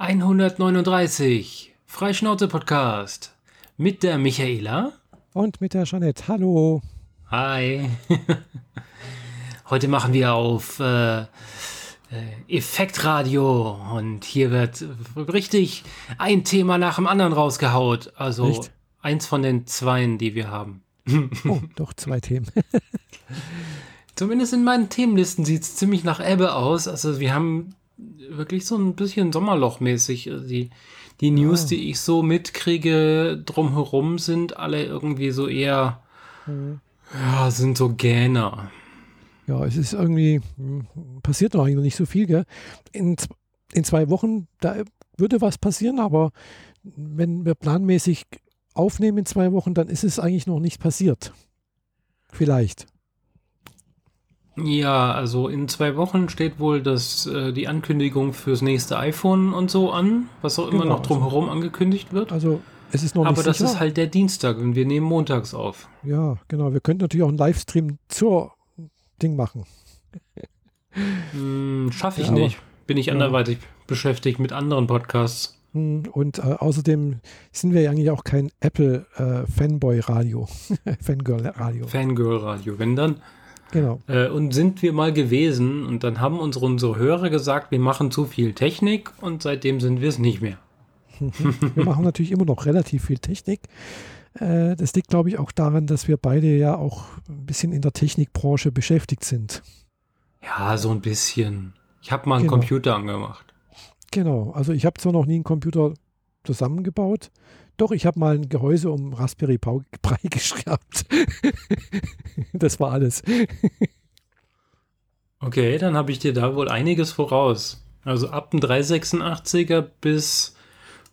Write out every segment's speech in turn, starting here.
139 Freischnauze Podcast mit der Michaela und mit der Jeanette. Hallo. Hi. Heute machen wir auf äh, äh, Effektradio und hier wird richtig ein Thema nach dem anderen rausgehaut. Also Echt? eins von den zweien, die wir haben. oh, doch zwei Themen. Zumindest in meinen Themenlisten sieht es ziemlich nach Ebbe aus. Also wir haben wirklich so ein bisschen Sommerlochmäßig. Also die, die News, oh. die ich so mitkriege drumherum, sind alle irgendwie so eher, mhm. ja, sind so Gähner. Ja, es ist irgendwie, hm, passiert noch eigentlich nicht so viel, gell? In, in zwei Wochen, da würde was passieren, aber wenn wir planmäßig aufnehmen in zwei Wochen, dann ist es eigentlich noch nicht passiert. Vielleicht. Ja, also in zwei Wochen steht wohl das, äh, die Ankündigung fürs nächste iPhone und so an, was auch immer genau, noch drumherum also, angekündigt wird. Also es ist noch Aber nicht das sicher. ist halt der Dienstag und wir nehmen montags auf. Ja, genau. Wir könnten natürlich auch einen Livestream zur Ding machen. Hm, Schaffe ich ja, nicht. Bin ich anderweitig ja. beschäftigt mit anderen Podcasts. Hm, und äh, außerdem sind wir ja eigentlich auch kein Apple äh, Fanboy Radio, Fangirl Radio. Fangirl Radio. Wenn dann Genau. Äh, und sind wir mal gewesen und dann haben unsere, unsere Hörer gesagt, wir machen zu viel Technik und seitdem sind wir es nicht mehr. wir machen natürlich immer noch relativ viel Technik. Äh, das liegt, glaube ich, auch daran, dass wir beide ja auch ein bisschen in der Technikbranche beschäftigt sind. Ja, so ein bisschen. Ich habe mal einen genau. Computer angemacht. Genau, also ich habe zwar noch nie einen Computer zusammengebaut, doch, ich habe mal ein Gehäuse um Raspberry Pi geschraubt. das war alles. okay, dann habe ich dir da wohl einiges voraus. Also ab dem 386er bis,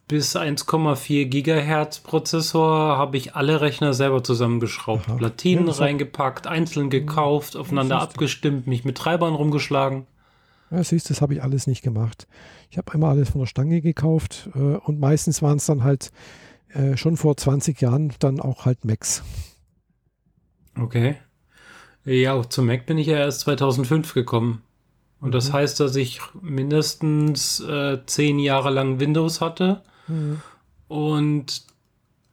bis 1,4 Gigahertz Prozessor habe ich alle Rechner selber zusammengeschraubt. Aha. Platinen ja, reingepackt, einzeln gekauft, aufeinander abgestimmt, mich mit Treibern rumgeschlagen. Ja, siehst du, das habe ich alles nicht gemacht. Ich habe einmal alles von der Stange gekauft äh, und meistens waren es dann halt äh, schon vor 20 Jahren dann auch halt Macs. Okay. Ja, zum Mac bin ich ja erst 2005 gekommen. Und mhm. das heißt, dass ich mindestens äh, zehn Jahre lang Windows hatte. Mhm. Und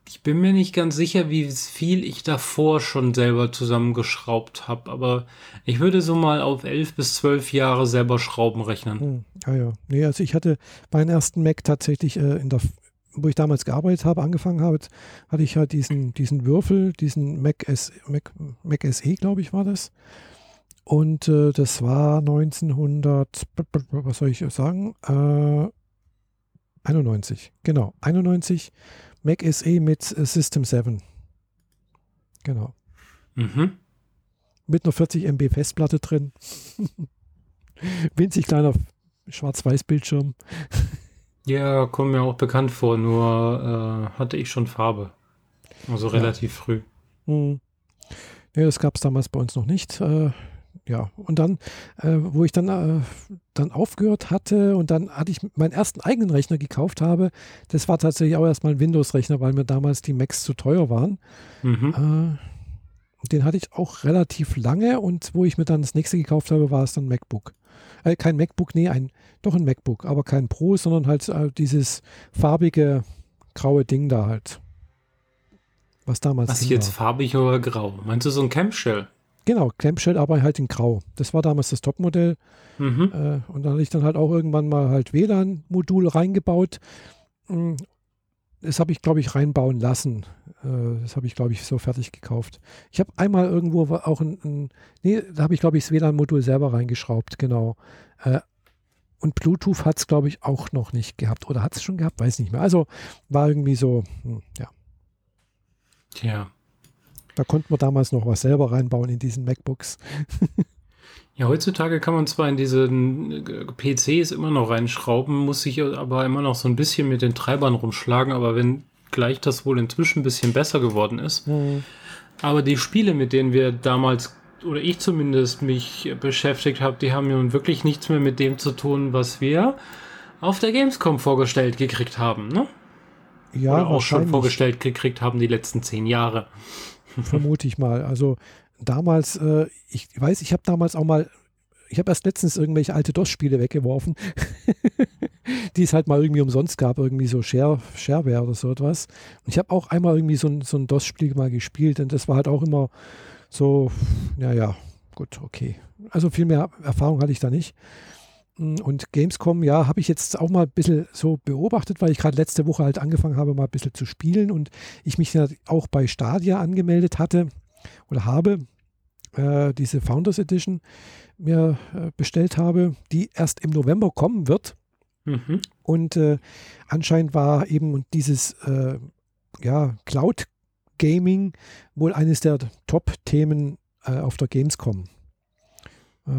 ich bin mir nicht ganz sicher, wie viel ich davor schon selber zusammengeschraubt habe. Aber ich würde so mal auf elf bis zwölf Jahre selber Schrauben rechnen. Mhm. Ah ja. Nee, also ich hatte meinen ersten Mac tatsächlich äh, in der wo ich damals gearbeitet habe, angefangen habe, hatte ich halt diesen, diesen Würfel, diesen Mac, S, Mac, Mac SE, glaube ich, war das. Und äh, das war 1900, was soll ich sagen? Äh, 91, genau, 91 Mac SE mit System 7. Genau. Mhm. Mit einer 40 MB Festplatte drin. Winzig kleiner Schwarz-Weiß-Bildschirm. Ja, kommt mir auch bekannt vor, nur äh, hatte ich schon Farbe. Also relativ ja. früh. Hm. Ja, das gab es damals bei uns noch nicht. Äh, ja, und dann, äh, wo ich dann, äh, dann aufgehört hatte und dann hatte ich meinen ersten eigenen Rechner gekauft habe, das war tatsächlich auch erstmal ein Windows-Rechner, weil mir damals die Macs zu teuer waren. Mhm. Äh, den hatte ich auch relativ lange und wo ich mir dann das nächste gekauft habe, war es dann MacBook äh, kein MacBook, nee, ein, doch ein MacBook, aber kein Pro, sondern halt äh, dieses farbige graue Ding da halt. Was damals. Was jetzt war. farbig oder grau? Meinst du so ein Campshell? Genau, Campshell, aber halt in grau. Das war damals das Topmodell. Mhm. Äh, und dann hatte ich dann halt auch irgendwann mal halt WLAN-Modul reingebaut. Das habe ich, glaube ich, reinbauen lassen. Äh, das habe ich, glaube ich, so fertig gekauft. Ich habe einmal irgendwo auch ein, ein nee, da habe ich, glaube ich, das WLAN-Modul selber reingeschraubt, genau. Äh, und Bluetooth hat es, glaube ich, auch noch nicht gehabt. Oder hat es schon gehabt? Weiß nicht mehr. Also war irgendwie so, hm, ja. Tja. Da konnten wir damals noch was selber reinbauen in diesen MacBooks. Ja, heutzutage kann man zwar in diese äh, PCs immer noch reinschrauben, muss sich aber immer noch so ein bisschen mit den Treibern rumschlagen, aber wenn gleich das wohl inzwischen ein bisschen besser geworden ist. Mhm. Aber die Spiele, mit denen wir damals, oder ich zumindest, mich beschäftigt habe, die haben nun wirklich nichts mehr mit dem zu tun, was wir auf der Gamescom vorgestellt gekriegt haben, ne? Ja, oder auch schon vorgestellt gekriegt haben die letzten zehn Jahre. Vermute ich mal. Also damals, äh, ich weiß, ich habe damals auch mal, ich habe erst letztens irgendwelche alte DOS-Spiele weggeworfen. die es halt mal irgendwie umsonst gab, irgendwie so Share, Shareware oder so etwas. Und ich habe auch einmal irgendwie so ein, so ein DOS-Spiel mal gespielt und das war halt auch immer so, ja, ja, gut, okay. Also viel mehr Erfahrung hatte ich da nicht. Und Gamescom, ja, habe ich jetzt auch mal ein bisschen so beobachtet, weil ich gerade letzte Woche halt angefangen habe, mal ein bisschen zu spielen und ich mich ja auch bei Stadia angemeldet hatte oder habe, äh, diese Founders Edition mir äh, bestellt habe, die erst im November kommen wird. Mhm. Und äh, anscheinend war eben dieses äh, ja, Cloud Gaming wohl eines der Top-Themen äh, auf der Gamescom. Äh,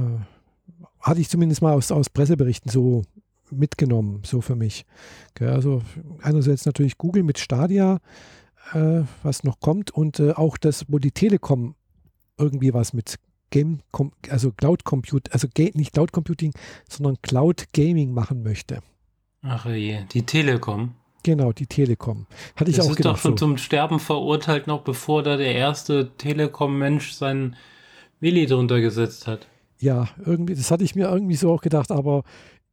hatte ich zumindest mal aus, aus Presseberichten so mitgenommen, so für mich. Okay, also einerseits natürlich Google mit Stadia, äh, was noch kommt, und äh, auch das, wo die Telekom irgendwie was mit Game, also Cloud Compute, also nicht Cloud Computing, sondern Cloud Gaming machen möchte. Ach je, die Telekom. Genau, die Telekom. Hatte ich das auch ist gedacht, doch schon so. zum Sterben verurteilt, noch bevor da der erste Telekom-Mensch seinen Willi drunter gesetzt hat. Ja, irgendwie, das hatte ich mir irgendwie so auch gedacht, aber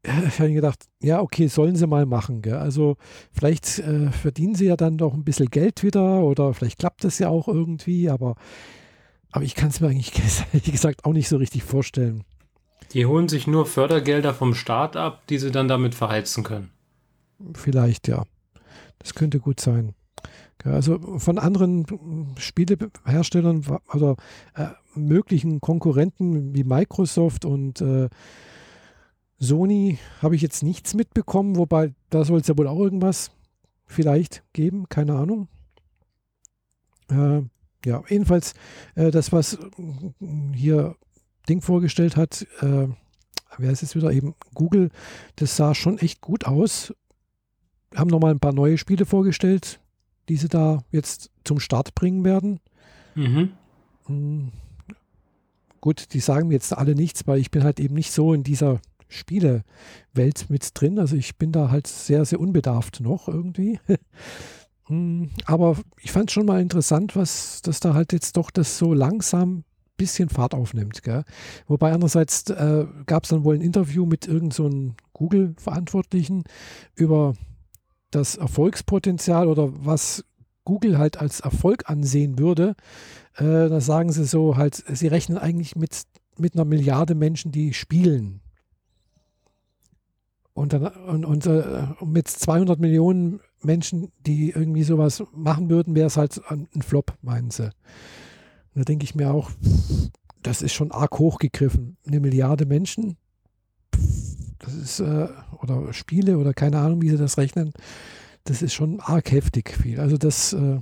ich habe gedacht, ja, okay, sollen sie mal machen. Gell? Also vielleicht äh, verdienen sie ja dann doch ein bisschen Geld wieder oder vielleicht klappt das ja auch irgendwie, aber aber ich kann es mir eigentlich ehrlich gesagt auch nicht so richtig vorstellen. Die holen sich nur Fördergelder vom Staat ab, die sie dann damit verheizen können. Vielleicht, ja. Das könnte gut sein. Also von anderen Spieleherstellern oder äh, möglichen Konkurrenten wie Microsoft und äh, Sony habe ich jetzt nichts mitbekommen, wobei da soll es ja wohl auch irgendwas vielleicht geben, keine Ahnung. Äh, ja, jedenfalls äh, das, was äh, hier Ding vorgestellt hat, äh, wer ist jetzt wieder eben Google, das sah schon echt gut aus. Haben nochmal ein paar neue Spiele vorgestellt, die sie da jetzt zum Start bringen werden. Mhm. Hm. Gut, die sagen mir jetzt alle nichts, weil ich bin halt eben nicht so in dieser Spielewelt mit drin. Also ich bin da halt sehr, sehr unbedarft noch irgendwie. Hm, aber ich fand es schon mal interessant, was, dass da halt jetzt doch das so langsam ein bisschen Fahrt aufnimmt. Gell? Wobei andererseits äh, gab es dann wohl ein Interview mit irgendeinem so Google-Verantwortlichen über das Erfolgspotenzial oder was Google halt als Erfolg ansehen würde. Äh, da sagen sie so halt, sie rechnen eigentlich mit, mit einer Milliarde Menschen, die spielen. Und, dann, und, und äh, mit 200 Millionen Menschen, die irgendwie sowas machen würden, wäre es halt ein Flop, meinen sie. Und da denke ich mir auch, das ist schon arg hochgegriffen. Eine Milliarde Menschen, das ist, äh, oder Spiele oder keine Ahnung, wie sie das rechnen, das ist schon arg heftig viel. Also das, äh,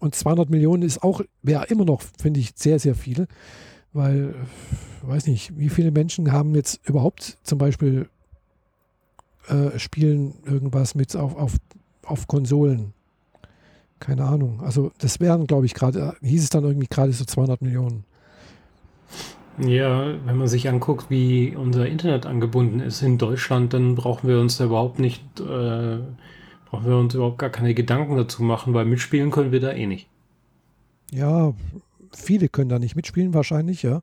und 200 Millionen ist auch, wäre immer noch, finde ich, sehr, sehr viel, weil, weiß nicht, wie viele Menschen haben jetzt überhaupt zum Beispiel äh, spielen irgendwas mit auf, auf auf Konsolen. Keine Ahnung. Also das wären, glaube ich, gerade, hieß es dann irgendwie gerade so 200 Millionen. Ja, wenn man sich anguckt, wie unser Internet angebunden ist in Deutschland, dann brauchen wir uns da überhaupt nicht, äh, brauchen wir uns überhaupt gar keine Gedanken dazu machen, weil mitspielen können wir da eh nicht. Ja, viele können da nicht mitspielen, wahrscheinlich, ja.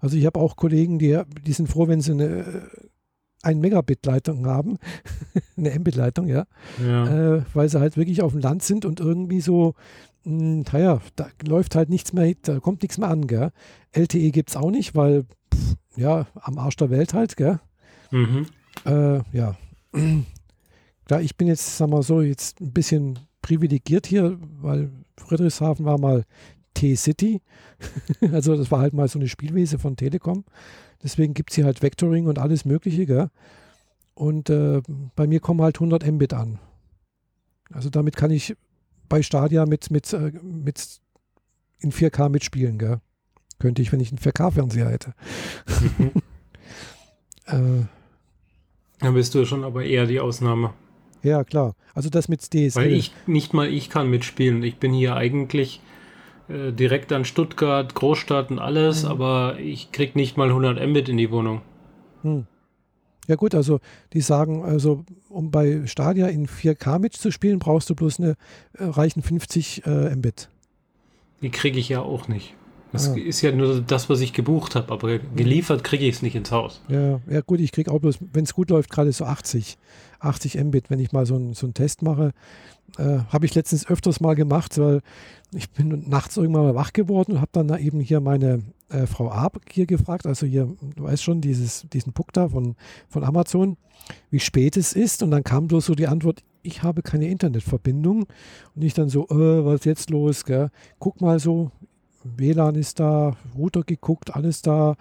Also ich habe auch Kollegen, die, die sind froh, wenn sie eine ein Megabit-Leitung haben, eine Mbit-Leitung, ja, ja. Äh, weil sie halt wirklich auf dem Land sind und irgendwie so, mh, hm, naja, da läuft halt nichts mehr, da kommt nichts mehr an, gell. LTE gibt es auch nicht, weil, pff, ja, am Arsch der Welt halt, gell. Mhm. Äh, ja. Klar, ich bin jetzt, sag mal so, jetzt ein bisschen privilegiert hier, weil Friedrichshafen war mal T-City. also das war halt mal so eine Spielwiese von Telekom. Deswegen gibt es hier halt Vectoring und alles Mögliche. Gell? Und äh, bei mir kommen halt 100 Mbit an. Also damit kann ich bei Stadia mit, mit, äh, mit in 4K mitspielen. Gell? Könnte ich, wenn ich einen 4K-Fernseher hätte. Mhm. äh, Dann bist du schon aber eher die Ausnahme. Ja, klar. Also das mit DSL. Weil ich, nicht mal ich kann mitspielen. Ich bin hier eigentlich äh, direkt an Stuttgart, Großstadt und alles, mhm. aber ich krieg nicht mal 100 Mbit in die Wohnung. Hm. Ja gut, also die sagen, also um bei Stadia in 4K mitzuspielen, brauchst du bloß eine äh, reichen 50 äh, Mbit. Die kriege ich ja auch nicht. Das ah. ist ja nur das, was ich gebucht habe, aber geliefert kriege ich es nicht ins Haus. Ja, ja gut, ich kriege auch bloß, wenn es gut läuft, gerade so 80, 80 Mbit, wenn ich mal so, ein, so einen Test mache. Äh, habe ich letztens öfters mal gemacht, weil ich bin nachts irgendwann mal wach geworden und habe dann da eben hier meine äh, Frau A hier gefragt, also hier, du weißt schon, dieses, diesen Puck da von, von Amazon, wie spät es ist. Und dann kam bloß so die Antwort, ich habe keine Internetverbindung. Und ich dann so, äh, was ist jetzt los? Gell? Guck mal so, WLAN ist da, Router geguckt, alles da.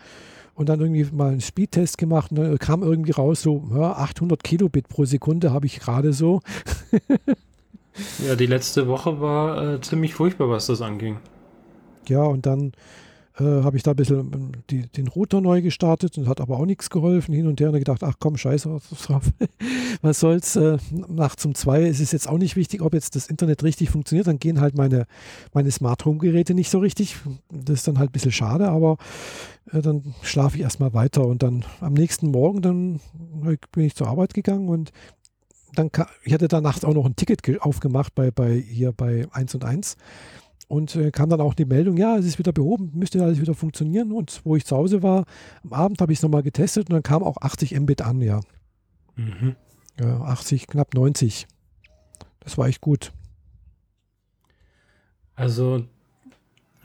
Und dann irgendwie mal einen Speedtest gemacht und dann kam irgendwie raus, so ja, 800 Kilobit pro Sekunde habe ich gerade so. ja, die letzte Woche war äh, ziemlich furchtbar, was das anging. Ja, und dann äh, habe ich da ein bisschen ähm, die, den Router neu gestartet und hat aber auch nichts geholfen. Hin und her und gedacht, ach komm, scheiße, was soll's. Äh, nachts um zwei ist es jetzt auch nicht wichtig, ob jetzt das Internet richtig funktioniert. Dann gehen halt meine, meine Smart Home Geräte nicht so richtig. Das ist dann halt ein bisschen schade, aber äh, dann schlafe ich erstmal weiter und dann am nächsten Morgen dann bin ich zur Arbeit gegangen und dann ich hatte da nachts auch noch ein Ticket aufgemacht bei, bei hier bei 1 und 1 und äh, kam dann auch die Meldung, ja, es ist wieder behoben, müsste alles wieder funktionieren. Und wo ich zu Hause war, am Abend habe ich es nochmal getestet und dann kam auch 80 Mbit an, ja. Mhm. ja. 80, knapp 90. Das war echt gut. Also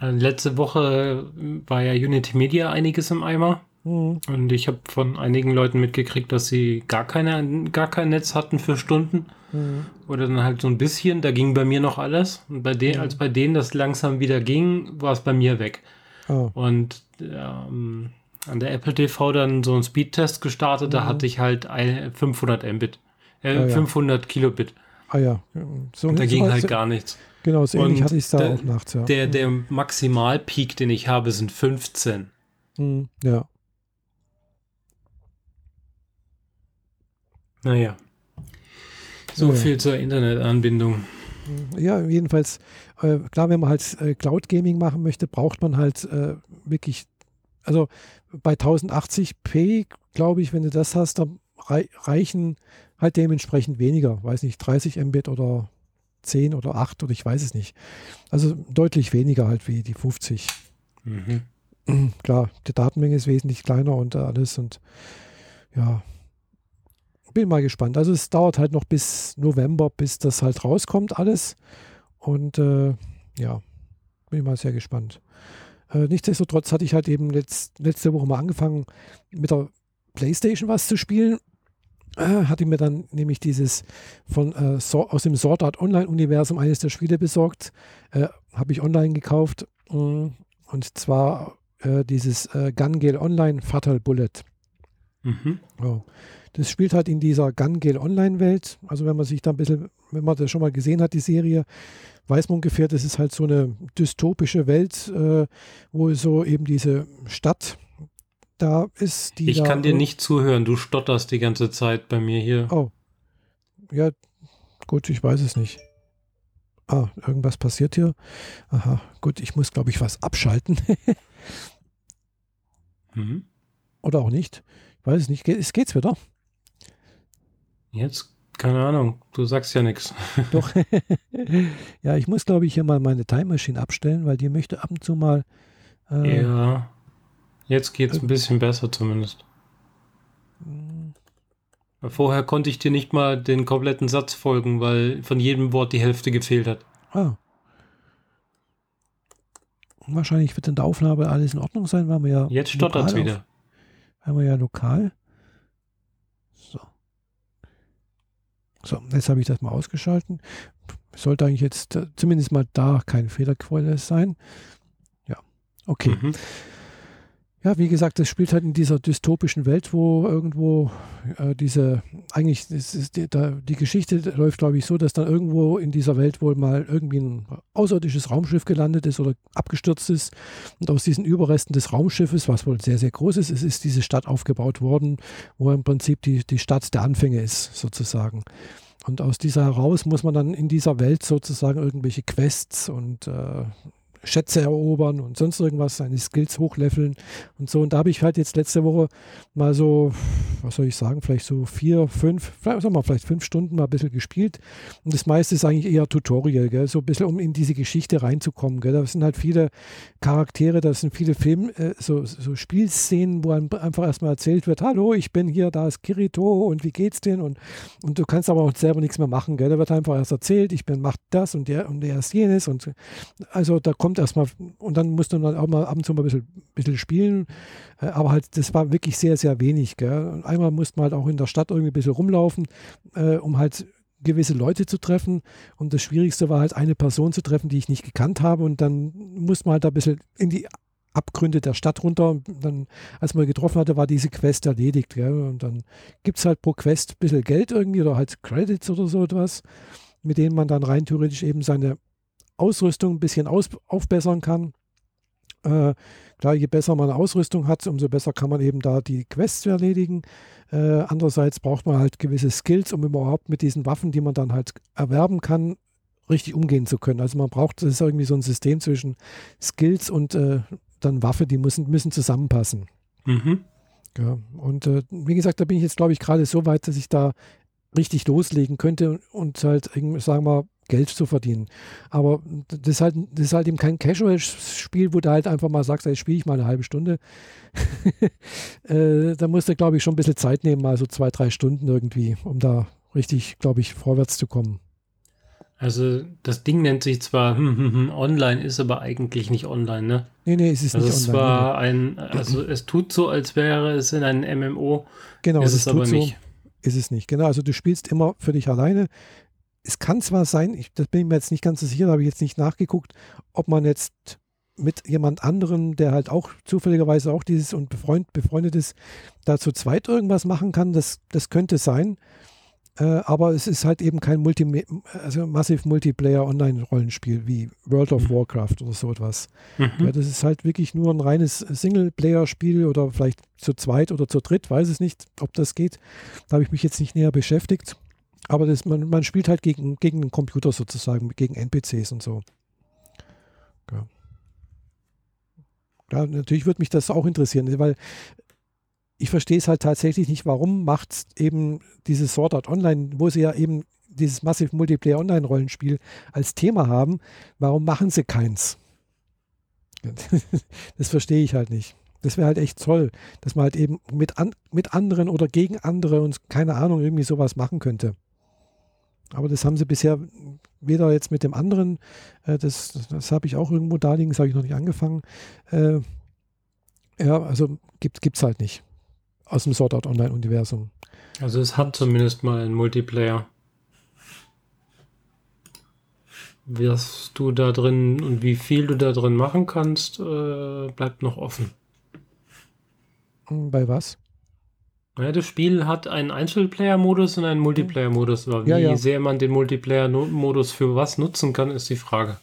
äh, letzte Woche war ja Unity Media einiges im Eimer. Mhm. Und ich habe von einigen Leuten mitgekriegt, dass sie gar, keine, gar kein Netz hatten für Stunden. Mhm. Oder dann halt so ein bisschen, da ging bei mir noch alles. Und bei denen, mhm. als bei denen das langsam wieder ging, war es bei mir weg. Oh. Und ähm, an der Apple TV dann so einen Speedtest gestartet, mhm. da hatte ich halt 500 Mbit, äh, ah, ja. 500 Kilobit. Ah ja. So, und da ging halt gar nichts. Genau, so ähnlich hatte ich es da der, auch nachts, ja. Der, der Maximalpeak, den ich habe, sind 15. Mhm, ja. Naja. So ja. viel zur Internetanbindung. Ja, jedenfalls, äh, klar, wenn man halt äh, Cloud Gaming machen möchte, braucht man halt äh, wirklich, also bei 1080p, glaube ich, wenn du das hast, dann rei reichen halt dementsprechend weniger, weiß nicht, 30 Mbit oder 10 oder 8 oder ich weiß es nicht. Also deutlich weniger halt wie die 50. Mhm. Klar, die Datenmenge ist wesentlich kleiner und alles und ja, bin mal gespannt. Also es dauert halt noch bis November, bis das halt rauskommt alles. Und äh, ja, bin mal sehr gespannt. Äh, nichtsdestotrotz hatte ich halt eben letzt, letzte Woche mal angefangen mit der Playstation was zu spielen. Äh, hatte mir dann nämlich dieses von äh, so, aus dem Sword Art Online Universum eines der Spiele besorgt. Äh, Habe ich online gekauft. Mm, und zwar äh, dieses äh, Gun Gale Online Fatal Bullet. Mhm. Oh. Das spielt halt in dieser Gun Gale Online-Welt. Also wenn man sich da ein bisschen, wenn man das schon mal gesehen hat, die Serie, weiß man ungefähr, das ist halt so eine dystopische Welt, äh, wo so eben diese Stadt da ist. Die ich kann dir nicht zuhören, du stotterst die ganze Zeit bei mir hier. Oh. Ja, gut, ich weiß es nicht. Ah, irgendwas passiert hier. Aha, gut, ich muss, glaube ich, was abschalten. mhm. Oder auch nicht. Weiß nicht. Es geht's wieder. Jetzt, keine Ahnung, du sagst ja nichts. Doch. ja, ich muss, glaube ich, hier mal meine Time Machine abstellen, weil die möchte ab und zu mal. Äh, ja, jetzt geht es ein bisschen besser zumindest. Hm. Vorher konnte ich dir nicht mal den kompletten Satz folgen, weil von jedem Wort die Hälfte gefehlt hat. Ah. Wahrscheinlich wird in der Aufnahme alles in Ordnung sein, weil wir ja. Jetzt stottert es wieder. Weil wir ja lokal. So, jetzt habe ich das mal ausgeschalten. Sollte eigentlich jetzt äh, zumindest mal da kein Fehlerquelle sein. Ja, okay. Mhm. Ja, wie gesagt, das spielt halt in dieser dystopischen Welt, wo irgendwo äh, diese, eigentlich ist die, da, die Geschichte läuft, glaube ich, so, dass dann irgendwo in dieser Welt wohl mal irgendwie ein außerirdisches Raumschiff gelandet ist oder abgestürzt ist. Und aus diesen Überresten des Raumschiffes, was wohl sehr, sehr groß ist, ist, ist diese Stadt aufgebaut worden, wo im Prinzip die, die Stadt der Anfänge ist, sozusagen. Und aus dieser heraus muss man dann in dieser Welt sozusagen irgendwelche Quests und äh, Schätze erobern und sonst irgendwas, seine Skills hochleveln und so. Und da habe ich halt jetzt letzte Woche mal so, was soll ich sagen, vielleicht so vier, fünf, vielleicht, sagen wir, vielleicht fünf Stunden mal ein bisschen gespielt. Und das meiste ist eigentlich eher Tutorial, gell? so ein bisschen, um in diese Geschichte reinzukommen. Gell? Da sind halt viele Charaktere, da sind viele Film, äh, so, so Spielszenen, wo einfach erstmal erzählt wird, hallo, ich bin hier, da ist Kirito und wie geht's denn? Und, und du kannst aber auch selber nichts mehr machen. Gell? Da wird einfach erst erzählt, ich bin, macht das und der und der ist jenes. Und also da kommt erstmal, und dann musst du dann auch mal ab und zu mal ein bisschen, bisschen spielen. Äh, aber halt, das war wirklich sehr, sehr wenig. Gell? Einmal musste man halt auch in der Stadt irgendwie ein bisschen rumlaufen, äh, um halt gewisse Leute zu treffen. Und das Schwierigste war halt, eine Person zu treffen, die ich nicht gekannt habe. Und dann muss man halt da ein bisschen in die Abgründe der Stadt runter. Und dann, als man getroffen hatte, war diese Quest erledigt. Gell? Und dann gibt es halt pro Quest ein bisschen Geld irgendwie oder halt Credits oder so etwas, mit denen man dann rein theoretisch eben seine Ausrüstung ein bisschen aus, aufbessern kann. Äh, klar, je besser man Ausrüstung hat, umso besser kann man eben da die Quests erledigen. Äh, andererseits braucht man halt gewisse Skills, um überhaupt mit diesen Waffen, die man dann halt erwerben kann, richtig umgehen zu können. Also man braucht, das ist irgendwie so ein System zwischen Skills und äh, dann Waffe, die müssen, müssen zusammenpassen. Mhm. Ja, und äh, wie gesagt, da bin ich jetzt, glaube ich, gerade so weit, dass ich da richtig loslegen könnte und halt, sagen wir, Geld zu verdienen. Aber das ist halt, das ist halt eben kein Casual-Spiel, wo du halt einfach mal sagst, jetzt spiele ich mal eine halbe Stunde. äh, da musst du, glaube ich, schon ein bisschen Zeit nehmen, mal so zwei, drei Stunden irgendwie, um da richtig, glaube ich, vorwärts zu kommen. Also das Ding nennt sich zwar hm, hm, hm, online, ist aber eigentlich nicht online, ne? Nee, nee, es ist also nicht es online. War ein, also es tut so, als wäre es in einem MMO. Genau, ist es, es aber so, nicht. Ist es nicht. Genau, also du spielst immer für dich alleine es kann zwar sein, ich, das bin ich mir jetzt nicht ganz so sicher, da habe ich jetzt nicht nachgeguckt, ob man jetzt mit jemand anderem, der halt auch zufälligerweise auch dieses und befreund, befreundet ist, da zu zweit irgendwas machen kann. Das, das könnte sein. Äh, aber es ist halt eben kein Multi also massiv Multiplayer Online-Rollenspiel wie World of mhm. Warcraft oder so etwas. Mhm. Ja, das ist halt wirklich nur ein reines Singleplayer-Spiel oder vielleicht zu zweit oder zu dritt, weiß es nicht, ob das geht. Da habe ich mich jetzt nicht näher beschäftigt. Aber das, man, man spielt halt gegen, gegen den Computer sozusagen, gegen NPCs und so. Ja. ja natürlich würde mich das auch interessieren, weil ich verstehe es halt tatsächlich nicht, warum macht eben dieses Sword Art Online, wo sie ja eben dieses Massive Multiplayer Online Rollenspiel als Thema haben, warum machen sie keins? das verstehe ich halt nicht. Das wäre halt echt toll, dass man halt eben mit, an, mit anderen oder gegen andere und keine Ahnung irgendwie sowas machen könnte. Aber das haben sie bisher weder jetzt mit dem anderen, äh, das, das, habe ich auch irgendwo da liegen, das habe ich noch nicht angefangen. Äh, ja, also gibt es halt nicht aus dem Sword Art Online-Universum. Also es hat zumindest mal einen Multiplayer. Was du da drin und wie viel du da drin machen kannst, äh, bleibt noch offen. Bei was? Ja, das Spiel hat einen Einzelplayer-Modus und einen Multiplayer-Modus. Aber wie ja, ja. sehr man den Multiplayer-Modus für was nutzen kann, ist die Frage.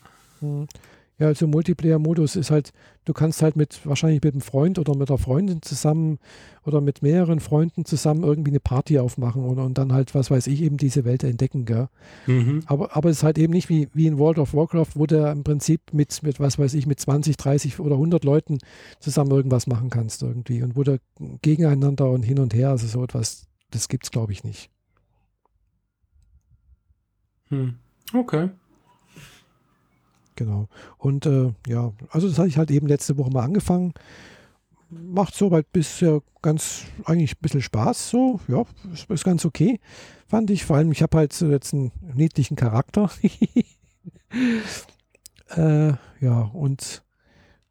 Ja, also Multiplayer-Modus ist halt, du kannst halt mit, wahrscheinlich mit einem Freund oder mit einer Freundin zusammen oder mit mehreren Freunden zusammen irgendwie eine Party aufmachen und, und dann halt, was weiß ich, eben diese Welt entdecken, gell? Mhm. Aber, aber es ist halt eben nicht wie, wie in World of Warcraft, wo du im Prinzip mit, mit, was weiß ich, mit 20, 30 oder 100 Leuten zusammen irgendwas machen kannst irgendwie und wo du gegeneinander und hin und her, also so etwas, das gibt's glaube ich nicht. Hm. Okay. Genau. Und äh, ja, also das hatte ich halt eben letzte Woche mal angefangen. Macht soweit bisher ganz eigentlich ein bisschen Spaß. So, ja, ist, ist ganz okay, fand ich. Vor allem, ich habe halt jetzt einen niedlichen Charakter. äh, ja, und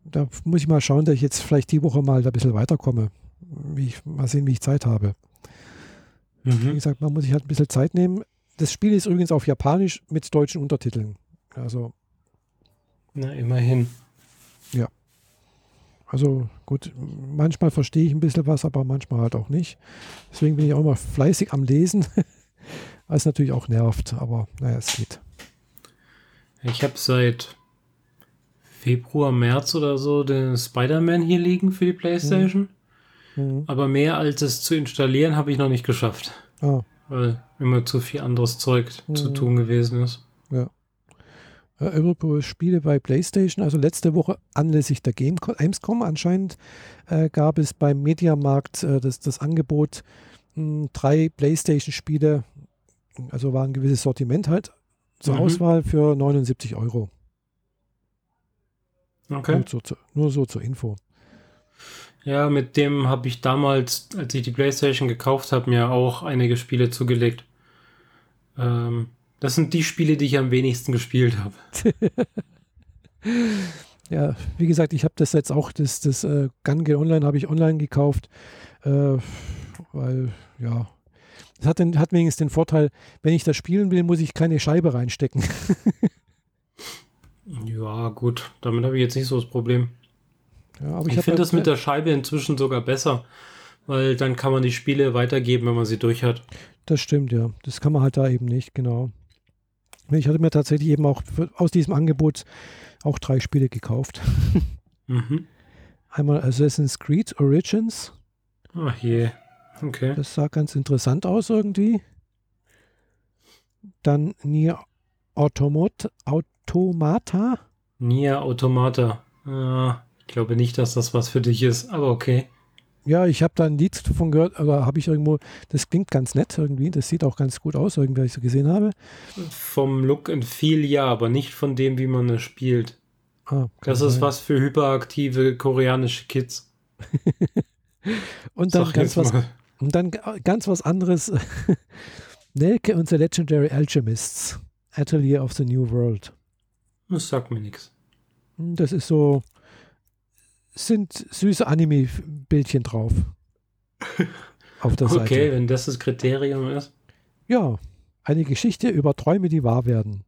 da muss ich mal schauen, dass ich jetzt vielleicht die Woche mal ein bisschen weiterkomme. Wie ich, mal sehen, wie ich Zeit habe. Mhm. Wie gesagt, man muss sich halt ein bisschen Zeit nehmen. Das Spiel ist übrigens auf Japanisch mit deutschen Untertiteln. Also na, immerhin. Ja. Also gut, manchmal verstehe ich ein bisschen was, aber manchmal halt auch nicht. Deswegen bin ich auch immer fleißig am Lesen, was natürlich auch nervt, aber naja, es geht. Ich habe seit Februar, März oder so den Spider-Man hier liegen für die Playstation. Mhm. mhm. Aber mehr als es zu installieren habe ich noch nicht geschafft. Ah. Weil immer zu viel anderes Zeug mhm. zu tun gewesen ist. Ja. Äh, Europol Spiele bei PlayStation. Also letzte Woche anlässlich der Game Gamescom anscheinend äh, gab es beim Mediamarkt äh, das, das Angebot, mh, drei PlayStation-Spiele, also war ein gewisses Sortiment halt zur mhm. Auswahl für 79 Euro. Okay. Nur so, nur so zur Info. Ja, mit dem habe ich damals, als ich die PlayStation gekauft habe, mir auch einige Spiele zugelegt. Ähm, das sind die Spiele, die ich am wenigsten gespielt habe. ja, wie gesagt, ich habe das jetzt auch, das, das äh, Gun Online habe ich online gekauft, äh, weil, ja, das hat, den, hat wenigstens den Vorteil, wenn ich das spielen will, muss ich keine Scheibe reinstecken. ja, gut, damit habe ich jetzt nicht so das Problem. Ja, ich, ich finde halt, das mit der Scheibe inzwischen sogar besser, weil dann kann man die Spiele weitergeben, wenn man sie durch hat. Das stimmt, ja. Das kann man halt da eben nicht, genau. Ich hatte mir tatsächlich eben auch für, aus diesem Angebot auch drei Spiele gekauft. Mhm. Einmal Assassin's Creed Origins. Ach je. Okay. Das sah ganz interessant aus irgendwie. Dann Nier Automat Automata. Nier Automata. Ah, ich glaube nicht, dass das was für dich ist, aber okay. Ja, ich habe da ein Lied davon gehört, aber habe ich irgendwo, das klingt ganz nett irgendwie, das sieht auch ganz gut aus, irgendwie, ich so gesehen habe. Vom Look and Feel ja, aber nicht von dem, wie man es spielt. Ah, das ist sein. was für hyperaktive koreanische Kids. und dann ganz was, und dann ganz was anderes. Nelke und the Legendary Alchemists. Atelier of the New World. Das sagt mir nichts. Das ist so, sind süße Anime-Bildchen drauf. Auf der Seite. Okay, wenn das das Kriterium ist. Ja, eine Geschichte über Träume, die wahr werden.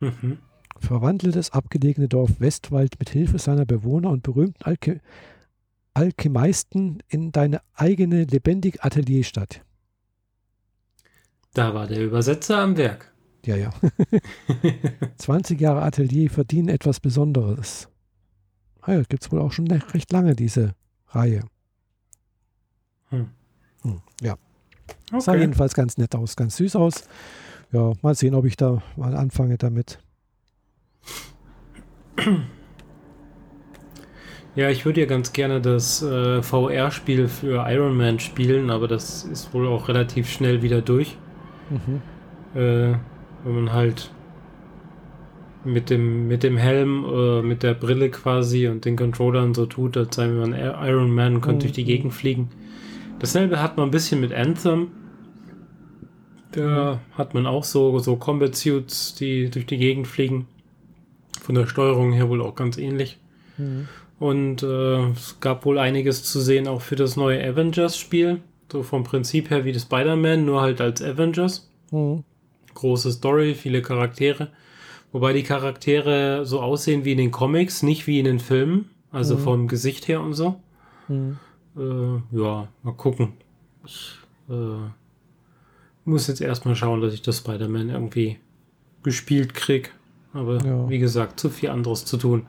Mhm. Verwandelt das abgelegene Dorf Westwald mit Hilfe seiner Bewohner und berühmten Alche Alchemisten in deine eigene lebendige Atelierstadt. Da war der Übersetzer am Werk. Ja, ja. 20 Jahre Atelier verdienen etwas Besonderes. Ah ja, gibt es wohl auch schon recht lange, diese Reihe. Hm. Hm, ja. Okay. Sah jedenfalls ganz nett aus, ganz süß aus. Ja, mal sehen, ob ich da mal anfange damit. Ja, ich würde ja ganz gerne das äh, VR-Spiel für Iron Man spielen, aber das ist wohl auch relativ schnell wieder durch. Mhm. Äh, wenn man halt mit dem, mit dem Helm, äh, mit der Brille quasi und den Controllern so tut, als sei man Iron Man und könnte mhm. durch die Gegend fliegen. Dasselbe hat man ein bisschen mit Anthem. Da mhm. hat man auch so, so Combat Suits, die durch die Gegend fliegen. Von der Steuerung her wohl auch ganz ähnlich. Mhm. Und äh, es gab wohl einiges zu sehen auch für das neue Avengers-Spiel. So vom Prinzip her wie das Spider-Man, nur halt als Avengers. Mhm. Große Story, viele Charaktere. Wobei die Charaktere so aussehen wie in den Comics, nicht wie in den Filmen. Also mhm. vom Gesicht her und so. Mhm. Äh, ja, mal gucken. Ich äh, muss jetzt erstmal schauen, dass ich das Spider-Man irgendwie gespielt krieg. Aber ja. wie gesagt, zu viel anderes zu tun.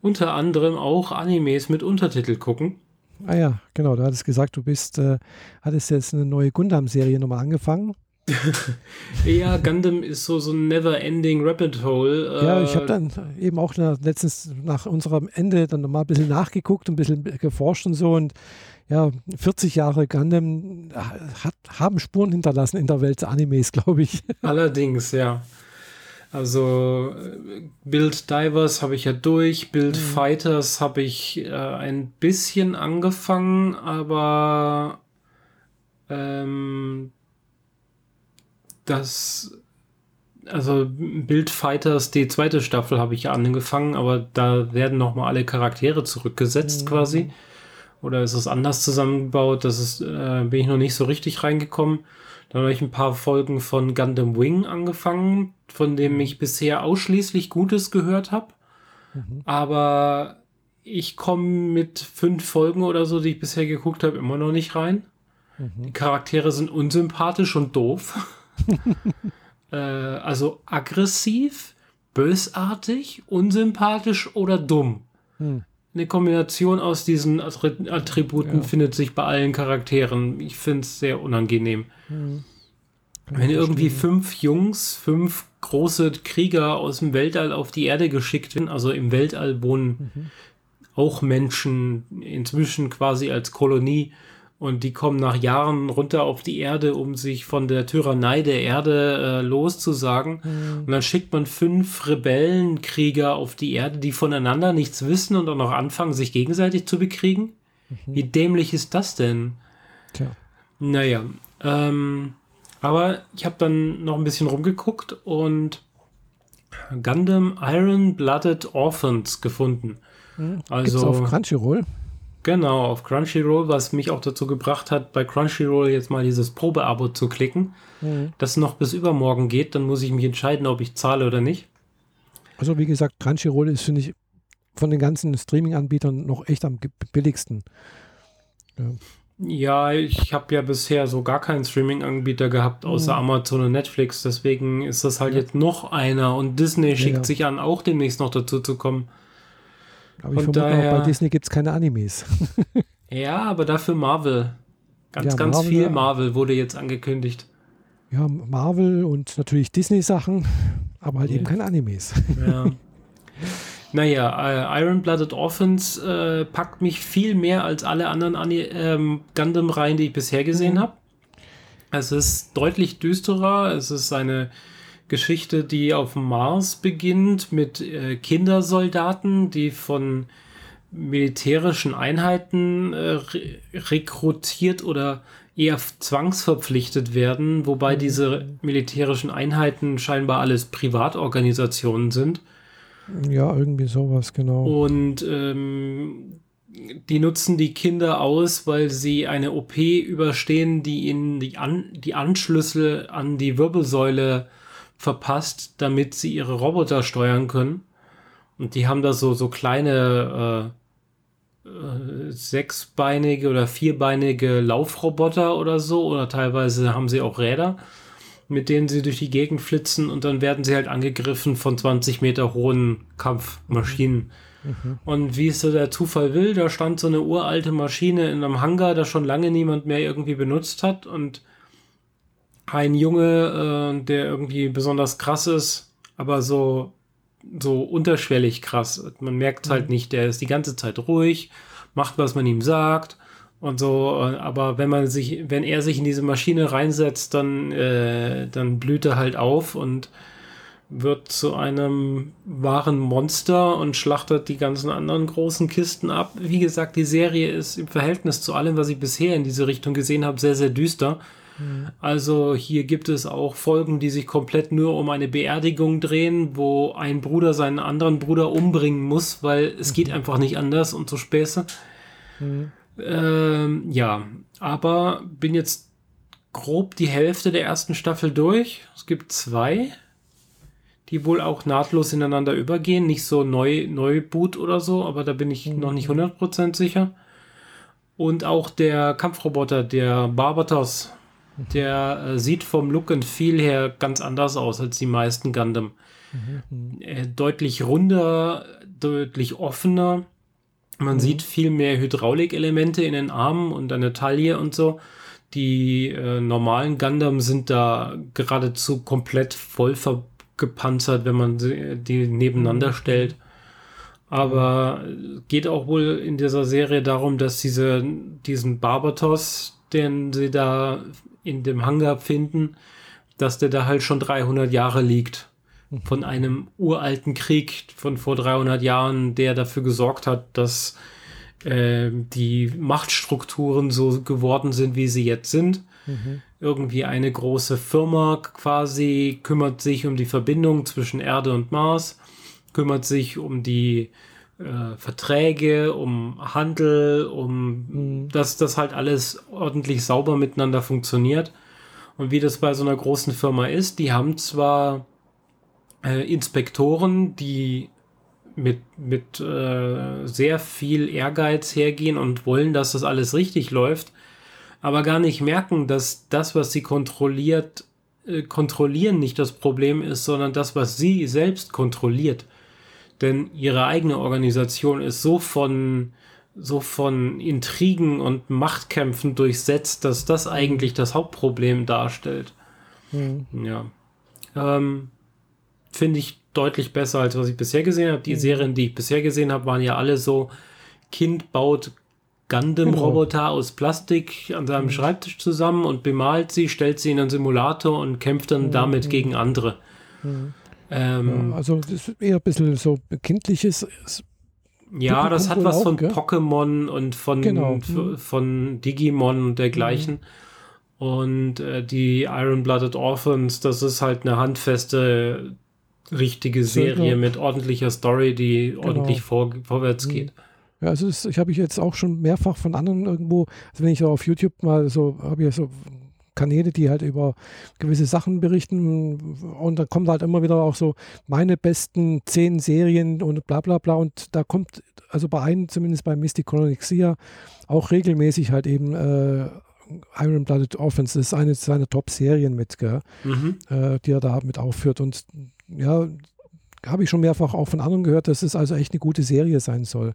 Unter anderem auch Animes mit Untertitel gucken. Ah ja, genau. Du hattest gesagt, du bist, äh, hattest jetzt eine neue Gundam-Serie nochmal angefangen. ja, Gundam ist so, so ein never-ending Rabbit Hole. Äh ja, ich habe dann eben auch nach, letztens nach unserem Ende dann nochmal ein bisschen nachgeguckt, ein bisschen geforscht und so und ja, 40 Jahre Gundam hat, haben Spuren hinterlassen in der Welt des Animes, glaube ich. Allerdings, ja. Also Build Divers habe ich ja durch, Build mhm. Fighters habe ich äh, ein bisschen angefangen, aber ähm, das, also Build Fighters, die zweite Staffel habe ich ja angefangen, aber da werden nochmal alle Charaktere zurückgesetzt mhm. quasi. Oder ist es anders zusammengebaut? Das ist, äh, bin ich noch nicht so richtig reingekommen. Dann habe ich ein paar Folgen von Gundam Wing angefangen, von dem ich bisher ausschließlich Gutes gehört habe. Mhm. Aber ich komme mit fünf Folgen oder so, die ich bisher geguckt habe, immer noch nicht rein. Mhm. Die Charaktere sind unsympathisch und doof. äh, also aggressiv, bösartig, unsympathisch oder dumm. Hm. Eine Kombination aus diesen Attributen ja. findet sich bei allen Charakteren. Ich finde es sehr unangenehm. Hm. Wenn irgendwie fünf Jungs, fünf große Krieger aus dem Weltall auf die Erde geschickt werden, also im Weltall wohnen mhm. auch Menschen inzwischen quasi als Kolonie und die kommen nach Jahren runter auf die Erde, um sich von der Tyrannei der Erde äh, loszusagen. Mhm. Und dann schickt man fünf Rebellenkrieger auf die Erde, die voneinander nichts wissen und dann noch anfangen, sich gegenseitig zu bekriegen. Mhm. Wie dämlich ist das denn? Tja. Naja, ähm, aber ich habe dann noch ein bisschen rumgeguckt und Gundam Iron Blooded Orphans gefunden. Mhm. Also Gibt's auf Crunchyroll. Genau, auf Crunchyroll, was mich auch dazu gebracht hat, bei Crunchyroll jetzt mal dieses Probeabo zu klicken, mhm. das noch bis übermorgen geht. Dann muss ich mich entscheiden, ob ich zahle oder nicht. Also wie gesagt, Crunchyroll ist, finde ich, von den ganzen Streaming-Anbietern noch echt am billigsten. Ja. Ja, ich habe ja bisher so gar keinen Streaming-Anbieter gehabt, außer mhm. Amazon und Netflix. Deswegen ist das halt ja. jetzt noch einer. Und Disney schickt ja, sich an, auch demnächst noch dazu zu kommen. Aber ich vermute daher, auch, bei Disney gibt es keine Animes. ja, aber dafür Marvel. Ganz, ganz Marvel, viel Marvel wurde jetzt angekündigt. Ja, Marvel und natürlich Disney-Sachen, aber halt eben keine Animes. Ja. Naja, äh, Iron Blooded Orphans äh, packt mich viel mehr als alle anderen ähm, Gundam-Reihen, die ich bisher gesehen mhm. habe. Es ist deutlich düsterer. Es ist eine Geschichte, die auf dem Mars beginnt mit äh, Kindersoldaten, die von militärischen Einheiten äh, re rekrutiert oder eher zwangsverpflichtet werden, wobei mhm. diese militärischen Einheiten scheinbar alles Privatorganisationen sind. Ja, irgendwie sowas, genau. Und ähm, die nutzen die Kinder aus, weil sie eine OP überstehen, die ihnen die, an die Anschlüsse an die Wirbelsäule verpasst, damit sie ihre Roboter steuern können. Und die haben da so, so kleine äh, äh, sechsbeinige oder vierbeinige Laufroboter oder so, oder teilweise haben sie auch Räder mit denen sie durch die Gegend flitzen und dann werden sie halt angegriffen von 20 Meter hohen Kampfmaschinen. Mhm. Und wie es so der Zufall will, da stand so eine uralte Maschine in einem Hangar, da schon lange niemand mehr irgendwie benutzt hat und ein Junge, äh, der irgendwie besonders krass ist, aber so, so unterschwellig krass. Man merkt halt mhm. nicht, der ist die ganze Zeit ruhig, macht, was man ihm sagt und so, äh, aber wenn man sich, wenn er sich in diese Maschine reinsetzt, dann, äh, dann blüht er halt auf und wird zu einem wahren Monster und schlachtet die ganzen anderen großen Kisten ab. Wie gesagt, die Serie ist im Verhältnis zu allem, was ich bisher in diese Richtung gesehen habe, sehr, sehr düster. Mhm. Also hier gibt es auch Folgen, die sich komplett nur um eine Beerdigung drehen, wo ein Bruder seinen anderen Bruder umbringen muss, weil es mhm. geht einfach nicht anders und so Späße. Mhm. Ähm, ja, aber bin jetzt grob die Hälfte der ersten Staffel durch. Es gibt zwei, die wohl auch nahtlos ineinander übergehen. Nicht so neu, Neuboot oder so, aber da bin ich mhm. noch nicht 100% sicher. Und auch der Kampfroboter, der Barbatos, der äh, sieht vom Look and Feel her ganz anders aus als die meisten Gundam. Mhm. Äh, deutlich runder, deutlich offener man mhm. sieht viel mehr Hydraulikelemente in den Armen und an der Taille und so. Die äh, normalen Gundam sind da geradezu komplett voll gepanzert, wenn man die nebeneinander mhm. stellt. Aber geht auch wohl in dieser Serie darum, dass diese, diesen Barbatos, den sie da in dem Hangar finden, dass der da halt schon 300 Jahre liegt von einem uralten Krieg von vor 300 Jahren, der dafür gesorgt hat, dass äh, die Machtstrukturen so geworden sind, wie sie jetzt sind. Mhm. Irgendwie eine große Firma quasi kümmert sich um die Verbindung zwischen Erde und Mars, kümmert sich um die äh, Verträge, um Handel, um mhm. dass das halt alles ordentlich sauber miteinander funktioniert. Und wie das bei so einer großen Firma ist, die haben zwar äh, Inspektoren, die mit, mit äh, sehr viel Ehrgeiz hergehen und wollen, dass das alles richtig läuft, aber gar nicht merken, dass das, was sie kontrolliert, äh, kontrollieren nicht das Problem ist, sondern das, was sie selbst kontrolliert. Denn ihre eigene Organisation ist so von, so von Intrigen und Machtkämpfen durchsetzt, dass das eigentlich das Hauptproblem darstellt. Mhm. Ja. Ähm, Finde ich deutlich besser, als was ich bisher gesehen habe. Die mhm. Serien, die ich bisher gesehen habe, waren ja alle so, Kind baut Gundam-Roboter genau. aus Plastik an seinem mhm. Schreibtisch zusammen und bemalt sie, stellt sie in einen Simulator und kämpft dann mhm. damit gegen andere. Mhm. Ähm, ja, also das ist eher ein bisschen so kindliches. Ja, das hat was von gell? Pokémon und von, genau. Mhm. von Digimon und dergleichen. Mhm. Und äh, die Iron-Blooded Orphans, das ist halt eine handfeste, richtige Serie mit ordentlicher Story, die genau. ordentlich vor, vorwärts mhm. geht. Ja, also das, ich habe ich jetzt auch schon mehrfach von anderen irgendwo, also wenn ich so auf YouTube mal so, habe ich so Kanäle, die halt über gewisse Sachen berichten und da kommt halt immer wieder auch so meine besten zehn Serien und bla bla bla und da kommt, also bei einem, zumindest bei Mystic Chronicsia, auch regelmäßig halt eben äh, Iron Blooded Offense, das ist eine seiner Top-Serien mit, mhm. äh, die er da mit aufführt und ja, habe ich schon mehrfach auch von anderen gehört, dass es also echt eine gute Serie sein soll.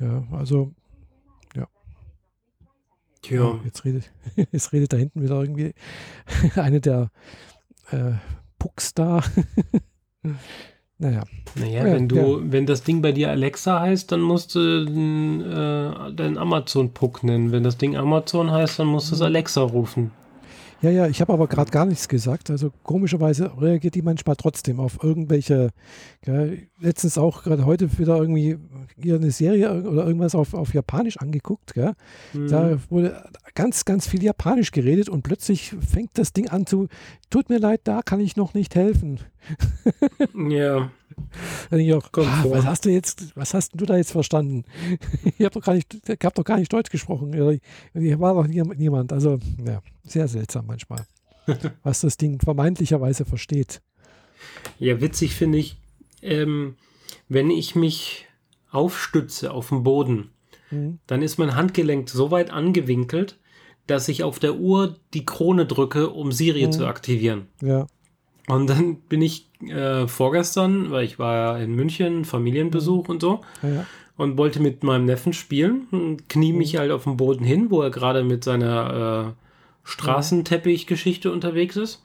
Ja, also. Tja. Ja, jetzt, redet, jetzt redet da hinten wieder irgendwie eine der äh, Pucks da. naja. Naja, ja, wenn du, ja. wenn das Ding bei dir Alexa heißt, dann musst du äh, deinen Amazon-Puck nennen. Wenn das Ding Amazon heißt, dann musst du es mhm. Alexa rufen. Ja, ja, ich habe aber gerade gar nichts gesagt. Also komischerweise reagiert die manchmal trotzdem auf irgendwelche, gell, letztens auch gerade heute wieder irgendwie hier eine Serie oder irgendwas auf, auf Japanisch angeguckt. Mhm. Da wurde ganz, ganz viel Japanisch geredet und plötzlich fängt das Ding an zu, tut mir leid, da kann ich noch nicht helfen. ja. Dann ich auch, ah, was hast du jetzt, was hast du da jetzt verstanden? ich habe doch gar nicht, ich habe doch gar nicht Deutsch gesprochen. Hier war doch niemand. Also, ja, sehr seltsam manchmal, was das Ding vermeintlicherweise versteht. Ja, witzig finde ich, ähm, wenn ich mich aufstütze auf dem Boden, mhm. dann ist mein Handgelenk so weit angewinkelt, dass ich auf der Uhr die Krone drücke, um Siri mhm. zu aktivieren. Ja. Und dann bin ich äh, vorgestern, weil ich war ja in München, Familienbesuch mhm. und so, ja. und wollte mit meinem Neffen spielen und knie mich mhm. halt auf dem Boden hin, wo er gerade mit seiner äh, Straßenteppich-Geschichte unterwegs ist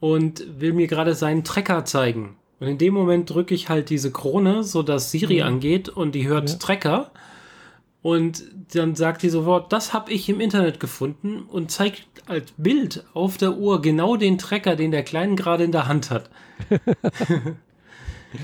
und will mir gerade seinen Trecker zeigen. Und in dem Moment drücke ich halt diese Krone, sodass Siri mhm. angeht und die hört ja. Trecker und dann sagt die sofort, das habe ich im Internet gefunden und zeigt als Bild auf der Uhr genau den Trecker, den der Kleine gerade in der Hand hat.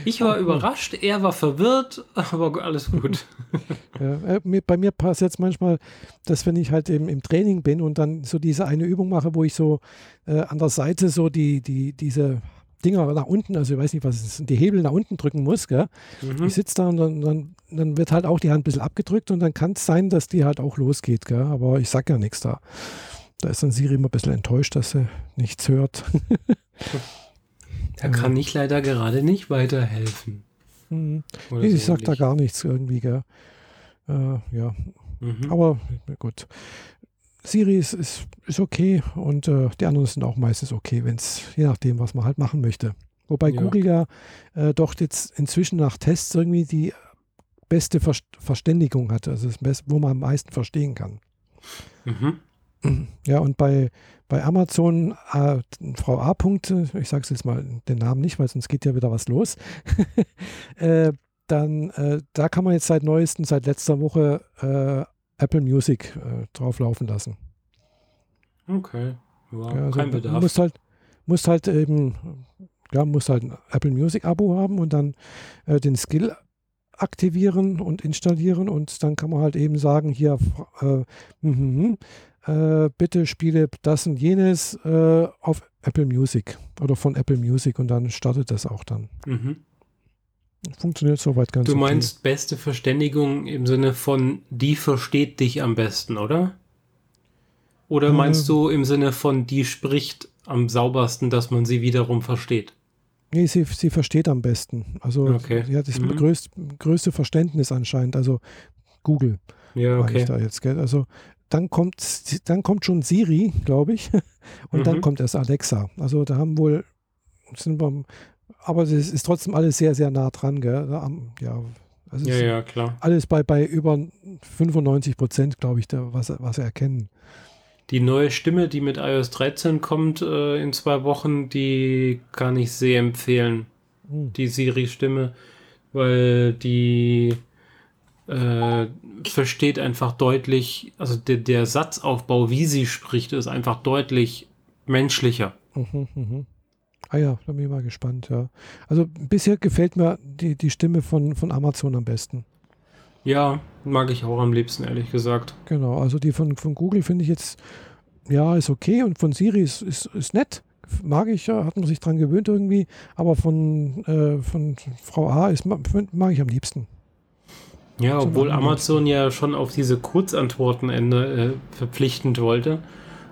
ich war überrascht, er war verwirrt, aber alles gut. Ja, äh, bei mir passt jetzt manchmal, dass wenn ich halt im, im Training bin und dann so diese eine Übung mache, wo ich so äh, an der Seite so die, die, diese Dinger nach unten, also ich weiß nicht, was es ist, die Hebel nach unten drücken muss. Gell? Mhm. Ich sitze da und dann, dann, dann, wird halt auch die Hand ein bisschen abgedrückt und dann kann es sein, dass die halt auch losgeht. Gell? Aber ich sage ja nichts da. Da ist dann Siri immer ein bisschen enttäuscht, dass sie nichts hört. da kann ich leider gerade nicht weiterhelfen. Mhm. Nee, ich sage da gar nichts irgendwie. Gell? Äh, ja. Mhm. Aber gut. Siri ist, ist, ist okay und äh, die anderen sind auch meistens okay, wenn es, je nachdem, was man halt machen möchte. Wobei ja. Google ja äh, doch jetzt inzwischen nach Tests irgendwie die beste Ver Verständigung hat, also das Beste, wo man am meisten verstehen kann. Mhm. Ja, und bei, bei Amazon, äh, Frau A. ich sage es jetzt mal den Namen nicht, weil sonst geht ja wieder was los. äh, dann, äh, da kann man jetzt seit neuestem, seit letzter Woche äh, Apple Music äh, drauflaufen lassen. Okay. Wow, ja, also kein Bedarf. Musst halt, musst halt eben, ja, musst halt ein Apple Music Abo haben und dann äh, den Skill aktivieren und installieren und dann kann man halt eben sagen, hier, äh, mm, äh, bitte spiele das und jenes äh, auf Apple Music oder von Apple Music und dann startet das auch dann. Mhm. Funktioniert soweit ganz gut. Du meinst okay. beste Verständigung im Sinne von, die versteht dich am besten, oder? Oder meinst äh, du im Sinne von, die spricht am saubersten, dass man sie wiederum versteht? Nee, sie, sie versteht am besten. Also okay. sie hat das mhm. größte, größte Verständnis anscheinend. Also Google. Ja, okay. da jetzt, gell? Also dann kommt, dann kommt schon Siri, glaube ich. Und mhm. dann kommt erst Alexa. Also da haben wohl, sind wir aber es ist trotzdem alles sehr, sehr nah dran. Gell? Ja, ja, ja, klar. Alles bei, bei über 95 Prozent, glaube ich, der, was, was erkennen. die neue Stimme, die mit iOS 13 kommt äh, in zwei Wochen, die kann ich sehr empfehlen. Hm. Die Siri-Stimme, weil die äh, versteht einfach deutlich, also der, der Satzaufbau, wie sie spricht, ist einfach deutlich menschlicher. Mhm, mh. Ah ja, da bin ich mal gespannt, ja. Also bisher gefällt mir die, die Stimme von, von Amazon am besten. Ja, mag ich auch am liebsten, ehrlich gesagt. Genau, also die von, von Google finde ich jetzt, ja, ist okay und von Siri ist, ist, ist nett. Mag ich, ja, hat man sich dran gewöhnt irgendwie, aber von, äh, von Frau A ist, mag ich am liebsten. Ja, obwohl Amazon ja schon auf diese Kurzantwortenende äh, verpflichtend wollte.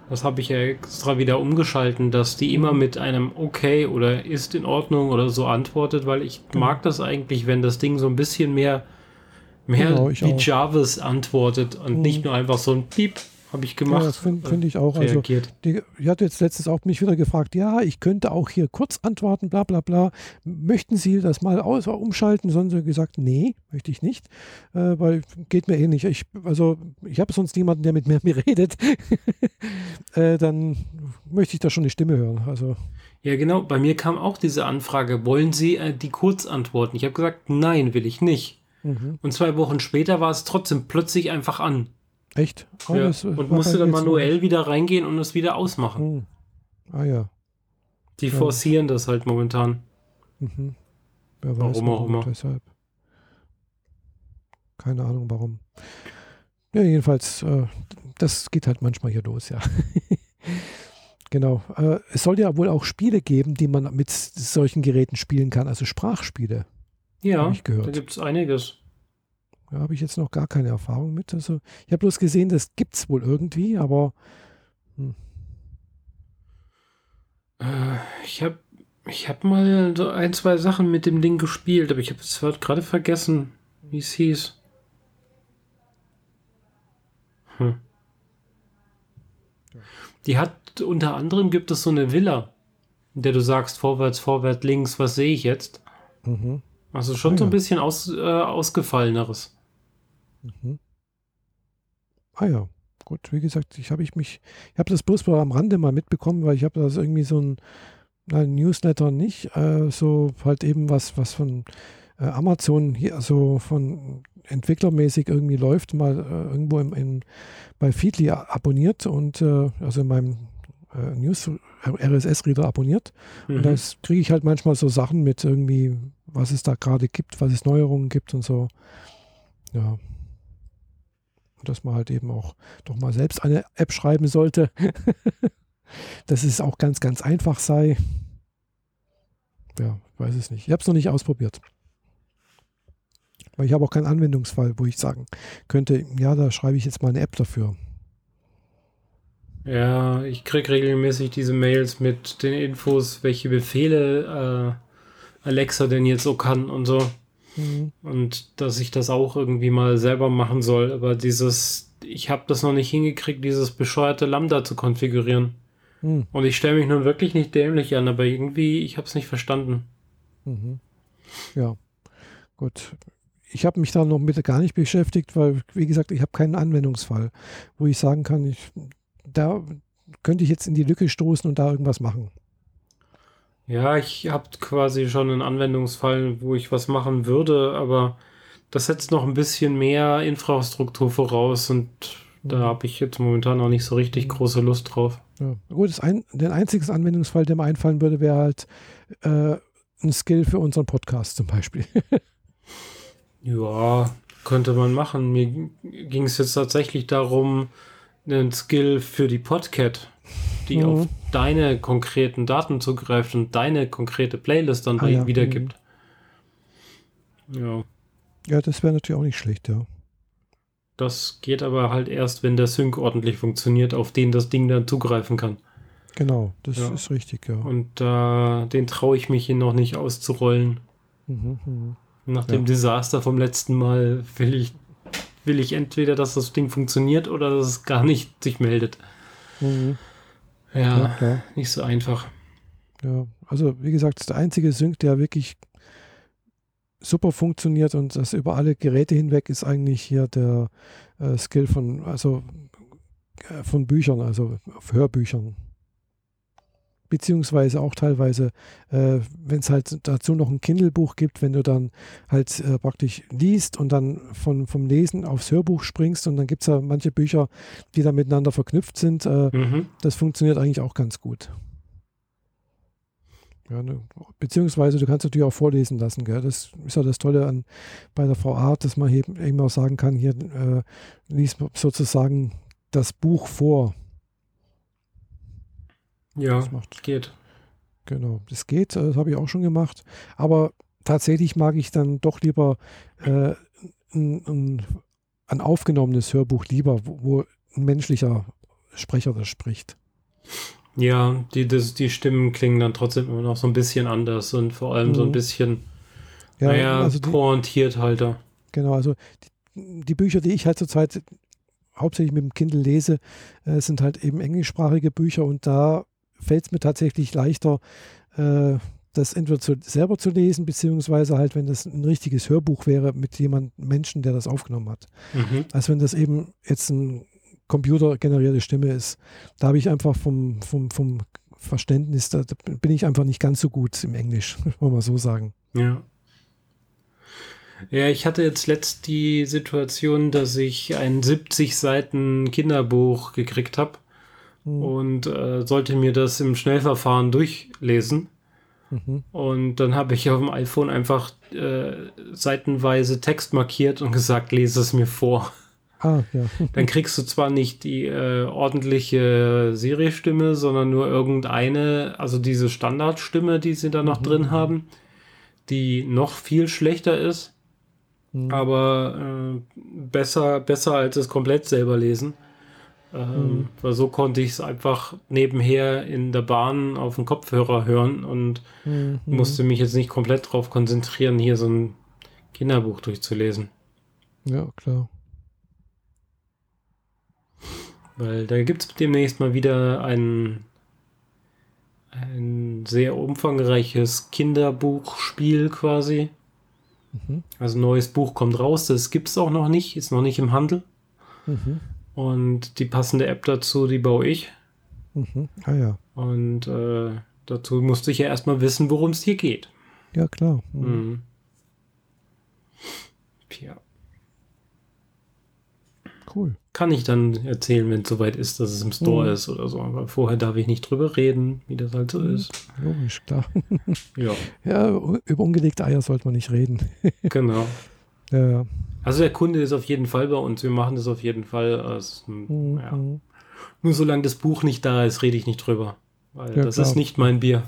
Das habe ich ja extra wieder umgeschalten, dass die immer mit einem Okay oder ist in Ordnung oder so antwortet, weil ich genau. mag das eigentlich, wenn das Ding so ein bisschen mehr, mehr genau, wie auch. Jarvis antwortet und mhm. nicht nur einfach so ein Piep habe ich gemacht. Ja, das finde find ich auch. Also, die, die hat jetzt letztens auch mich wieder gefragt, ja, ich könnte auch hier kurz antworten, bla bla bla. Möchten Sie das mal aus, umschalten? Sonst gesagt, nee, möchte ich nicht, äh, weil geht mir eh nicht. Ich, also ich habe sonst niemanden, der mit mir, mir redet. äh, dann möchte ich da schon die Stimme hören. Also. Ja, genau. Bei mir kam auch diese Anfrage, wollen Sie äh, die Kurzantworten? Ich habe gesagt, nein, will ich nicht. Mhm. Und zwei Wochen später war es trotzdem plötzlich einfach an. Echt? Oh, ja. Und musste dann manuell wieder reingehen und es wieder ausmachen. Hm. Ah ja. Die ja. forcieren das halt momentan. Mhm. Wer weiß, warum auch immer. Deshalb. Keine Ahnung warum. Ja, jedenfalls, äh, das geht halt manchmal hier los, ja. genau. Äh, es soll ja wohl auch Spiele geben, die man mit solchen Geräten spielen kann, also Sprachspiele. Ja, da gibt es einiges. Da habe ich jetzt noch gar keine Erfahrung mit. Also ich habe bloß gesehen, das gibt es wohl irgendwie, aber hm. äh, ich habe ich hab mal so ein, zwei Sachen mit dem Ding gespielt, aber ich habe es gerade vergessen, wie es hieß. Hm. Die hat unter anderem gibt es so eine Villa, in der du sagst vorwärts, vorwärts, links, was sehe ich jetzt? Mhm. Also schon ah, so ein bisschen aus, äh, ausgefalleneres. Mhm. Ah ja, gut, wie gesagt, ich habe ich mich, ich habe das bloß mal am Rande mal mitbekommen, weil ich habe das irgendwie so ein, ein Newsletter nicht, äh, so halt eben was, was von äh, Amazon hier, so von entwicklermäßig irgendwie läuft, mal äh, irgendwo im, in, bei Feedly abonniert und äh, also in meinem äh, News RSS-Reader abonniert. Mhm. Und da kriege ich halt manchmal so Sachen mit irgendwie, was es da gerade gibt, was es Neuerungen gibt und so. Ja, dass man halt eben auch doch mal selbst eine App schreiben sollte. dass es auch ganz, ganz einfach sei. Ja, weiß es nicht. Ich habe es noch nicht ausprobiert. Weil ich habe auch keinen Anwendungsfall, wo ich sagen könnte, ja, da schreibe ich jetzt mal eine App dafür. Ja, ich kriege regelmäßig diese Mails mit den Infos, welche Befehle äh, Alexa denn jetzt so kann und so. Mhm. Und dass ich das auch irgendwie mal selber machen soll. Aber dieses, ich habe das noch nicht hingekriegt, dieses bescheuerte Lambda zu konfigurieren. Mhm. Und ich stelle mich nun wirklich nicht dämlich an, aber irgendwie, ich habe es nicht verstanden. Mhm. Ja, gut. Ich habe mich da noch mit gar nicht beschäftigt, weil, wie gesagt, ich habe keinen Anwendungsfall, wo ich sagen kann, ich, da könnte ich jetzt in die Lücke stoßen und da irgendwas machen. Ja, ich habe quasi schon einen Anwendungsfall, wo ich was machen würde, aber das setzt noch ein bisschen mehr Infrastruktur voraus und da mhm. habe ich jetzt momentan noch nicht so richtig mhm. große Lust drauf. Ja. Gut, das ein, der einzige Anwendungsfall, der mir einfallen würde, wäre halt äh, ein Skill für unseren Podcast zum Beispiel. ja, könnte man machen. Mir ging es jetzt tatsächlich darum, einen Skill für die Podcat die mhm. auf deine konkreten Daten zugreift und deine konkrete Playlist dann ah, ja. wiedergibt. Mhm. Ja. Ja, das wäre natürlich auch nicht schlecht, ja. Das geht aber halt erst, wenn der Sync ordentlich funktioniert, auf den das Ding dann zugreifen kann. Genau, das ja. ist richtig, ja. Und äh, den traue ich mich hier noch nicht auszurollen. Mhm, mh. Nach dem ja. Desaster vom letzten Mal will ich, will ich entweder, dass das Ding funktioniert oder dass es gar nicht sich meldet. Mhm. Ja, ja, nicht so einfach. Ja, also wie gesagt, der einzige Sync, der wirklich super funktioniert und das über alle Geräte hinweg ist eigentlich hier der äh, Skill von, also äh, von Büchern, also Hörbüchern beziehungsweise auch teilweise, äh, wenn es halt dazu noch ein Kindle-Buch gibt, wenn du dann halt äh, praktisch liest und dann von, vom Lesen aufs Hörbuch springst und dann gibt es ja manche Bücher, die da miteinander verknüpft sind. Äh, mhm. Das funktioniert eigentlich auch ganz gut. Ja, ne? Beziehungsweise du kannst natürlich auch vorlesen lassen. Gell? Das ist ja das Tolle an bei der VA, dass man eben, eben auch sagen kann, hier äh, liest sozusagen das Buch vor. Ja, das macht, geht. Genau, das geht, äh, das habe ich auch schon gemacht. Aber tatsächlich mag ich dann doch lieber äh, ein, ein, ein, aufgenommenes Hörbuch lieber, wo, wo, ein menschlicher Sprecher das spricht. Ja, die, das, die Stimmen klingen dann trotzdem immer noch so ein bisschen anders und vor allem mhm. so ein mhm. bisschen, ja, naja, also die, pointiert halt Genau, also die, die Bücher, die ich halt zurzeit hauptsächlich mit dem Kindle lese, äh, sind halt eben englischsprachige Bücher und da fällt es mir tatsächlich leichter, äh, das entweder zu, selber zu lesen, beziehungsweise halt, wenn das ein richtiges Hörbuch wäre mit jemandem, Menschen, der das aufgenommen hat. Mhm. Als wenn das eben jetzt ein computergenerierte Stimme ist. Da habe ich einfach vom, vom, vom Verständnis, da bin ich einfach nicht ganz so gut im Englisch, wollen wir so sagen. Ja. Ja, ich hatte jetzt letzt die Situation, dass ich ein 70 Seiten Kinderbuch gekriegt habe mhm. und äh, sollte mir das im Schnellverfahren durchlesen. Mhm. Und dann habe ich auf dem iPhone einfach äh, seitenweise Text markiert und gesagt, lese es mir vor. Ah, ja. dann kriegst du zwar nicht die äh, ordentliche Seriestimme, sondern nur irgendeine, also diese Standardstimme, die sie da noch mhm. drin haben, die noch viel schlechter ist, mhm. aber äh, besser, besser als es komplett selber lesen. Ähm. Weil so konnte ich es einfach nebenher in der Bahn auf dem Kopfhörer hören und mhm. musste mich jetzt nicht komplett darauf konzentrieren, hier so ein Kinderbuch durchzulesen. Ja, klar. Weil da gibt es demnächst mal wieder ein, ein sehr umfangreiches Kinderbuchspiel quasi. Mhm. Also ein neues Buch kommt raus, das gibt es auch noch nicht, ist noch nicht im Handel. Mhm. Und die passende App dazu, die baue ich. Mhm. Ah ja. Und äh, dazu musste ich ja erstmal wissen, worum es hier geht. Ja, klar. Mhm. mhm. Ja. Cool. Kann ich dann erzählen, wenn es soweit ist, dass es im Store mhm. ist oder so. Aber vorher darf ich nicht drüber reden, wie das halt so mhm. ist. Logisch, klar. ja. ja, über ungelegte Eier sollte man nicht reden. genau. Ja. Also der Kunde ist auf jeden Fall bei uns. Wir machen das auf jeden Fall. Also, mhm. ja. Nur solange das Buch nicht da ist, rede ich nicht drüber. Weil das klar. ist nicht mein Bier.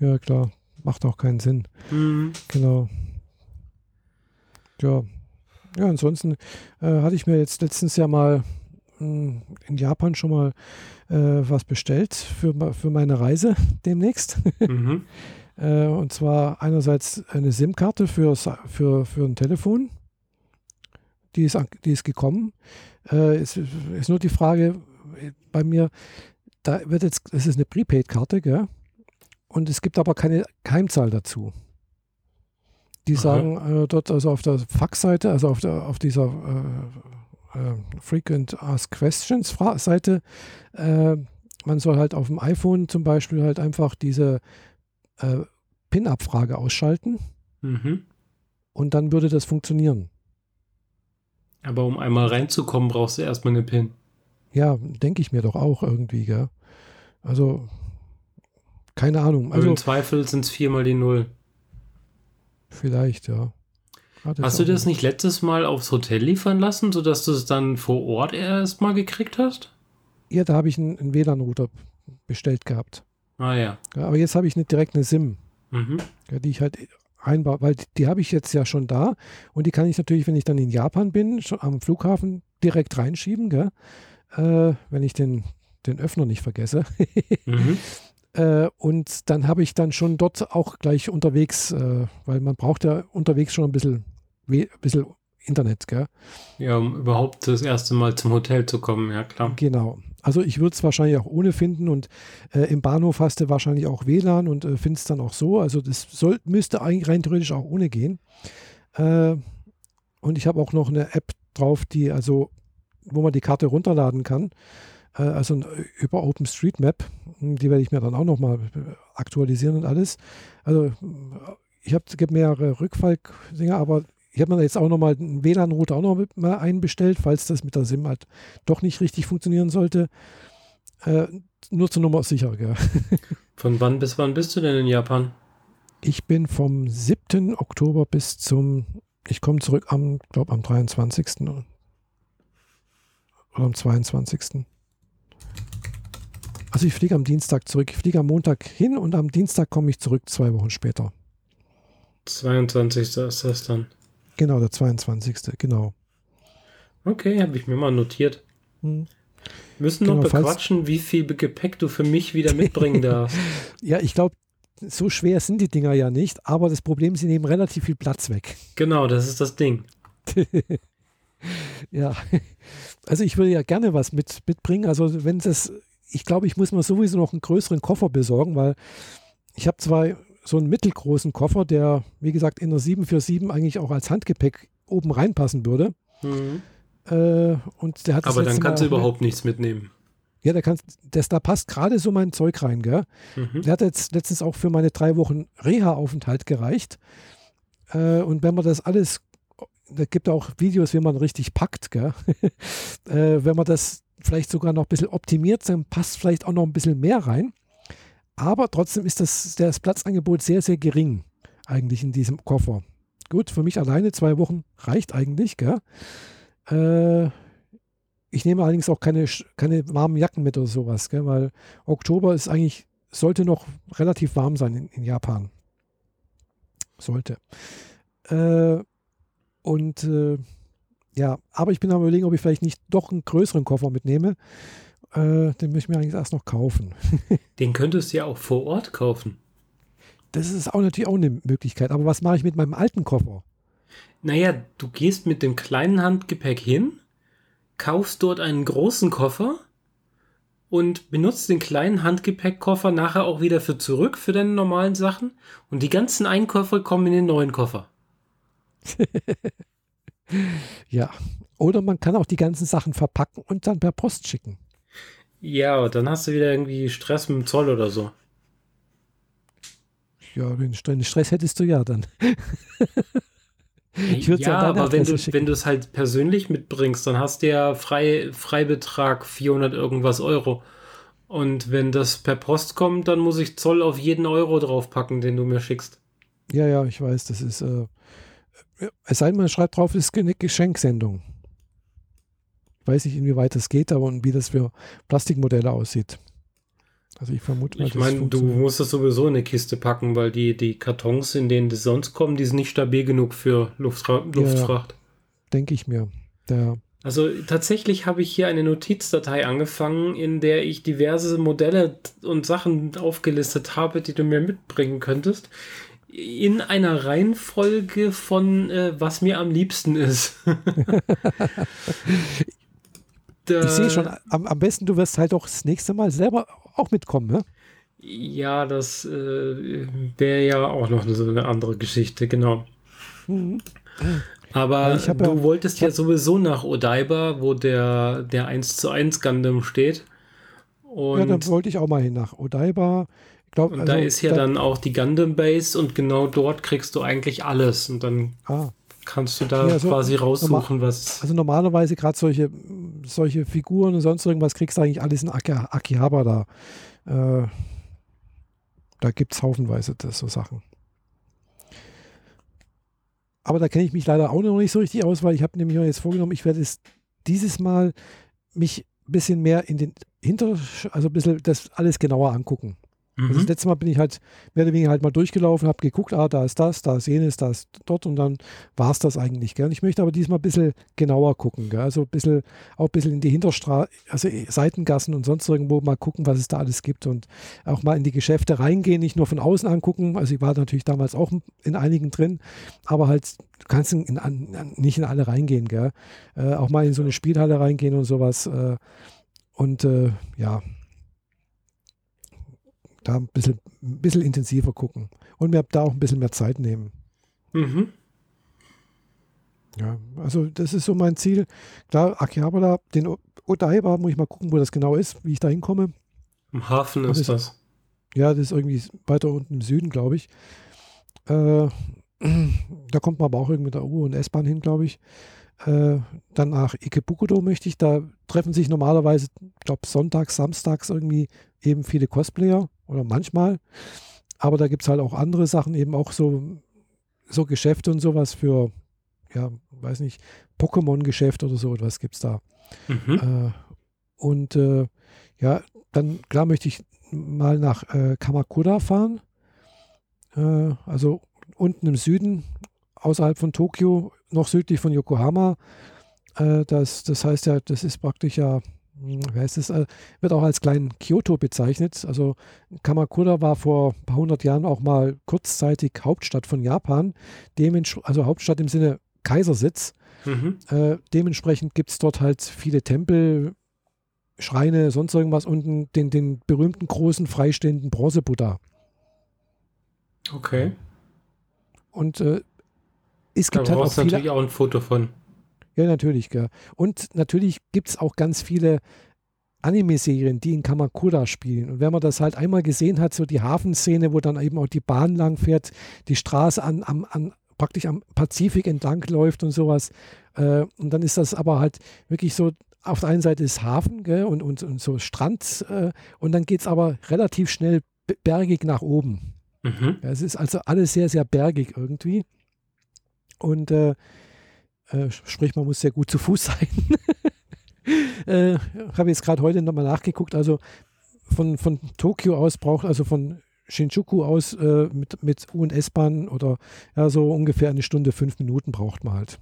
Ja, klar. Macht auch keinen Sinn. Mhm. Genau. Ja. Ja, ansonsten äh, hatte ich mir jetzt letztens ja mal mh, hm, in Japan schon mal äh, was bestellt für, für meine Reise demnächst. Mhm. äh, und zwar einerseits eine SIM-Karte für, für, für ein Telefon die ist, die ist gekommen. Äh, es ist nur die Frage bei mir, da wird jetzt, es ist eine Prepaid-Karte, gell? Und es gibt aber keine Keimzahl dazu. Die sagen äh, dort also auf der Fax-Seite, also auf, der, auf dieser äh, äh, Frequent Ask Questions Seite, äh, man soll halt auf dem iPhone zum Beispiel halt einfach diese äh, PIN-Abfrage ausschalten. Mhm. Und dann würde das funktionieren. Aber um einmal reinzukommen, brauchst du erstmal eine PIN. Ja, denke ich mir doch auch irgendwie, gell? Also, keine Ahnung. Also, im Zweifel sind es viermal die Null. Vielleicht, ja. Ah, hast du das nicht letztes Mal aufs Hotel liefern lassen, sodass du es dann vor Ort erst mal gekriegt hast? Ja, da habe ich einen, einen WLAN-Router bestellt gehabt. Ah ja. ja aber jetzt habe ich nicht direkt eine SIM, mhm. ja, die ich halt einbauen, weil die, die habe ich jetzt ja schon da und die kann ich natürlich, wenn ich dann in Japan bin, schon am Flughafen direkt reinschieben, gell? Äh, wenn ich den, den Öffner nicht vergesse. mhm. äh, und dann habe ich dann schon dort auch gleich unterwegs, äh, weil man braucht ja unterwegs schon ein bisschen, ein bisschen Internet, gell? Ja, um überhaupt das erste Mal zum Hotel zu kommen, ja klar. Genau. Also ich würde es wahrscheinlich auch ohne finden und äh, im Bahnhof hast du wahrscheinlich auch WLAN und äh, findest dann auch so. Also das soll, müsste eigentlich rein theoretisch auch ohne gehen. Äh, und ich habe auch noch eine App drauf, die also, wo man die Karte runterladen kann. äh, also über OpenStreetMap. Die werde ich mir dann auch nochmal aktualisieren und alles. Also ich habe mehrere Rückfalldinger, aber ich habe mir jetzt auch nochmal einen WLAN-Router auch noch mal einbestellt, falls das mit der SIM halt doch nicht richtig funktionieren sollte. Äh, nur zur Nummer sicher, gell? Von wann bis wann bist du denn in Japan? Ich bin vom 7. Oktober bis zum, ich komme zurück am, glaube am 23. oder am 22. Also ich fliege am Dienstag zurück. Ich fliege am Montag hin und am Dienstag komme ich zurück, zwei Wochen später. 22. ist das dann. Genau, der 22. Genau. Okay, habe ich mir mal notiert. Hm. Müssen noch genau, bequatschen, wie viel Gepäck du für mich wieder mitbringen darfst. ja, ich glaube, so schwer sind die Dinger ja nicht, aber das Problem, ist, sie nehmen relativ viel Platz weg. Genau, das ist das Ding. ja, also ich würde ja gerne was mit, mitbringen. Also wenn das ich glaube, ich muss mir sowieso noch einen größeren Koffer besorgen, weil ich habe zwar so einen mittelgroßen Koffer, der, wie gesagt, in der 747 eigentlich auch als Handgepäck oben reinpassen würde. Mhm. Äh, und der hat Aber dann kannst Mal du überhaupt nichts mitnehmen. Ja, da, kannst, das, da passt gerade so mein Zeug rein, gell? Mhm. Der hat jetzt letztens auch für meine drei Wochen Reha-Aufenthalt gereicht. Äh, und wenn man das alles, da gibt es auch Videos, wie man richtig packt, gell? äh, wenn man das vielleicht sogar noch ein bisschen optimiert, dann passt vielleicht auch noch ein bisschen mehr rein. Aber trotzdem ist das, das Platzangebot sehr, sehr gering eigentlich in diesem Koffer. Gut, für mich alleine zwei Wochen reicht eigentlich. Äh, ich nehme allerdings auch keine, keine warmen Jacken mit oder sowas, gell? weil Oktober ist eigentlich, sollte noch relativ warm sein in, in Japan. Sollte. Äh, und äh, ja, aber ich bin am überlegen, ob ich vielleicht nicht doch einen größeren Koffer mitnehme. Äh, den möchte ich mir eigentlich erst noch kaufen. den könntest du ja auch vor Ort kaufen. Das ist auch natürlich auch eine Möglichkeit. Aber was mache ich mit meinem alten Koffer? Naja, du gehst mit dem kleinen Handgepäck hin, kaufst dort einen großen Koffer und benutzt den kleinen Handgepäckkoffer nachher auch wieder für zurück für deine normalen Sachen und die ganzen Einkäufe kommen in den neuen Koffer. Ja. Oder man kann auch die ganzen Sachen verpacken und dann per Post schicken. Ja, dann hast du wieder irgendwie Stress mit dem Zoll oder so. Ja, den Stress hättest du ja dann. ich ja, aber wenn du, wenn du es halt persönlich mitbringst, dann hast du ja frei, Freibetrag 400 irgendwas Euro. Und wenn das per Post kommt, dann muss ich Zoll auf jeden Euro draufpacken, den du mir schickst. Ja, ja, ich weiß, das ist, äh, es sei denn, man schreibt drauf, es ist eine Geschenksendung. Ich weiß nicht, inwieweit das geht, aber wie das für Plastikmodelle aussieht. Also ich vermute mal, Ich meine, du musst das sowieso in eine Kiste packen, weil die, die Kartons, in denen das sonst kommen, die sind nicht stabil genug für Luftfra Luftfracht. Ja, Denke ich mir. Der also tatsächlich habe ich hier eine Notizdatei angefangen, in der ich diverse Modelle und Sachen aufgelistet habe, die du mir mitbringen könntest in einer Reihenfolge von äh, was mir am liebsten ist. ich sehe schon, am, am, besten du wirst halt auch das nächste Mal selber auch mitkommen, ne? Ja, das äh, wäre ja auch noch so eine andere Geschichte, genau. Mhm. Aber du ja, wolltest ja sowieso nach Odaiba, wo der, der 1 zu 1 Gundam steht. Und ja, dann wollte ich auch mal hin nach Odaiba. Glaub, und also, da ist ja da, dann auch die Gundam Base und genau dort kriegst du eigentlich alles und dann ah. Kannst du da ja, also quasi raussuchen, was. Also normalerweise gerade solche, solche Figuren und sonst irgendwas kriegst du eigentlich alles in Aki Akihabara da. Äh, da gibt es haufenweise das, so Sachen. Aber da kenne ich mich leider auch noch nicht so richtig aus, weil ich habe nämlich jetzt vorgenommen, ich werde es dieses Mal mich ein bisschen mehr in den Hinter, also ein bisschen das alles genauer angucken. Mhm. Also das mhm. letzte Mal bin ich halt mehr oder weniger halt mal durchgelaufen, habe geguckt, ah, da ist das, da ist jenes, da ist dort und dann war es das eigentlich. Gell? Ich möchte aber diesmal ein bisschen genauer gucken. Gell? Also ein bisschen, auch ein bisschen in die Hinterstraße, also Seitengassen und sonst irgendwo mal gucken, was es da alles gibt und auch mal in die Geschäfte reingehen, nicht nur von außen angucken. Also ich war natürlich damals auch in einigen drin, aber halt du kannst in, in, nicht in alle reingehen. Gell? Äh, auch mal in so eine Spielhalle reingehen und sowas. Äh, und äh, ja, da ein bisschen, ein bisschen intensiver gucken und mir da auch ein bisschen mehr Zeit nehmen. Mhm. Ja, also das ist so mein Ziel. Klar, Akihabara, den Odaiba, muss ich mal gucken, wo das genau ist, wie ich da hinkomme. Im Hafen ist das. Ja, das ist irgendwie weiter unten im Süden, glaube ich. Äh, da kommt man aber auch irgendwie mit der U- und S-Bahn hin, glaube ich. Äh, dann nach Ikebukuro möchte ich. Da treffen sich normalerweise, ich glaube, sonntags, samstags irgendwie eben viele Cosplayer oder manchmal. Aber da gibt es halt auch andere Sachen, eben auch so, so Geschäfte und sowas für, ja, weiß nicht, Pokémon-Geschäft oder so etwas gibt es da. Mhm. Äh, und äh, ja, dann klar möchte ich mal nach äh, Kamakura fahren. Äh, also unten im Süden, außerhalb von Tokio, noch südlich von Yokohama. Äh, das, das heißt ja, das ist praktisch ja, wie heißt es, äh, wird auch als kleinen Kyoto bezeichnet. Also Kamakura war vor ein paar hundert Jahren auch mal kurzzeitig Hauptstadt von Japan, also Hauptstadt im Sinne Kaisersitz. Mhm. Äh, dementsprechend gibt es dort halt viele Tempel, Schreine, sonst irgendwas und den, den berühmten großen freistehenden Bronze-Buddha. Okay. Und äh, es gibt da halt auch viele, natürlich auch ein Foto von. Ja, natürlich, gell. Und natürlich gibt es auch ganz viele Anime-Serien, die in Kamakura spielen. Und wenn man das halt einmal gesehen hat, so die Hafenszene, wo dann eben auch die Bahn lang fährt, die Straße an, an, an praktisch am Pazifik entlang läuft und sowas. Äh, und dann ist das aber halt wirklich so, auf der einen Seite ist Hafen gell, und, und, und so Strand äh, und dann geht es aber relativ schnell bergig nach oben. Mhm. Ja, es ist also alles sehr, sehr bergig irgendwie. Und äh, äh, sprich, man muss sehr gut zu Fuß sein. äh, Habe jetzt gerade heute nochmal nachgeguckt. Also von, von Tokio aus braucht, also von Shinjuku aus äh, mit, mit U- und S-Bahn oder ja, so ungefähr eine Stunde, fünf Minuten braucht man halt.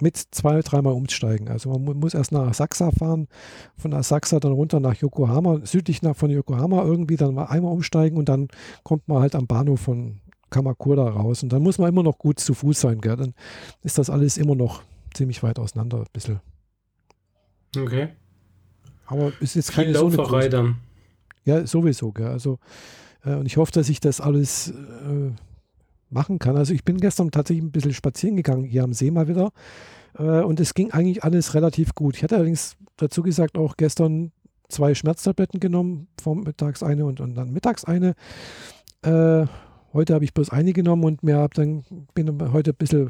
Mit zwei, dreimal umsteigen. Also man muss erst nach Asakusa fahren, von Asakusa dann runter nach Yokohama, südlich nach, von Yokohama irgendwie dann mal einmal umsteigen und dann kommt man halt am Bahnhof von Kamakura raus. Und dann muss man immer noch gut zu Fuß sein, gell? Dann ist das alles immer noch ziemlich weit auseinander, ein bisschen. Okay. Aber ist jetzt keine so eine dann. Ja, sowieso, gell? Also, äh, und ich hoffe, dass ich das alles äh, machen kann. Also ich bin gestern tatsächlich ein bisschen spazieren gegangen, hier am See mal wieder. Äh, und es ging eigentlich alles relativ gut. Ich hatte allerdings dazu gesagt auch gestern zwei Schmerztabletten genommen, vormittags eine und, und dann mittags eine. Äh, Heute habe ich bloß eine genommen und mir hab dann bin heute ein bisschen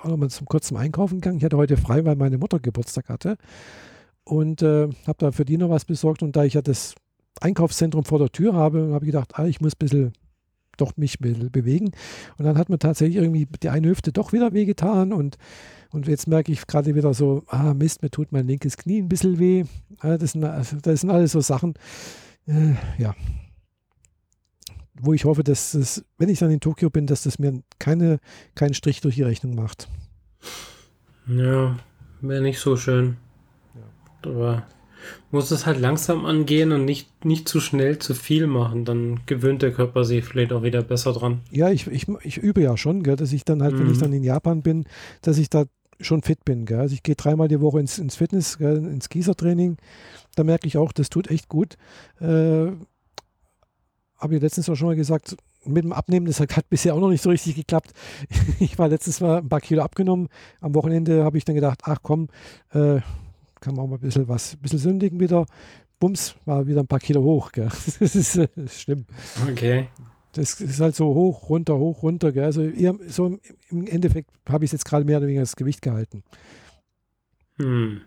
auch nochmal zum kurzen Einkaufen gegangen. Ich hatte heute frei, weil meine Mutter Geburtstag hatte und äh, habe da für die noch was besorgt. Und da ich ja das Einkaufszentrum vor der Tür habe, habe ich gedacht, ah, ich muss ein bisschen doch mich bewegen. Und dann hat mir tatsächlich irgendwie die eine Hüfte doch wieder wehgetan und und jetzt merke ich gerade wieder so, ah Mist, mir tut mein linkes Knie ein bisschen weh. Das sind, das sind alles so Sachen. Äh, ja, wo ich hoffe, dass es, wenn ich dann in Tokio bin, dass das mir keine, keinen Strich durch die Rechnung macht. Ja, wäre nicht so schön. Ja. Aber muss es halt langsam angehen und nicht, nicht zu schnell zu viel machen. Dann gewöhnt der Körper sich vielleicht auch wieder besser dran. Ja, ich, ich, ich übe ja schon, gell, dass ich dann halt, mhm. wenn ich mhm. dann in Japan bin, dass ich da schon fit bin. Gell. Also ich gehe dreimal die Woche ins, ins Fitness, gell, ins Gießertraining. Da merke ich auch, das tut echt gut. Äh, habe ich letztens auch schon mal gesagt, mit dem Abnehmen, das hat bisher auch noch nicht so richtig geklappt. Ich war letztens mal ein paar Kilo abgenommen. Am Wochenende habe ich dann gedacht, ach komm, äh, kann man auch mal ein bisschen was, ein bisschen sündigen wieder. Bums, war wieder ein paar Kilo hoch. Gell. Das, ist, das ist schlimm. Okay. Das ist halt so hoch, runter, hoch, runter. Gell. Also eher, so im Endeffekt habe ich es jetzt gerade mehr oder weniger das Gewicht gehalten. Hm.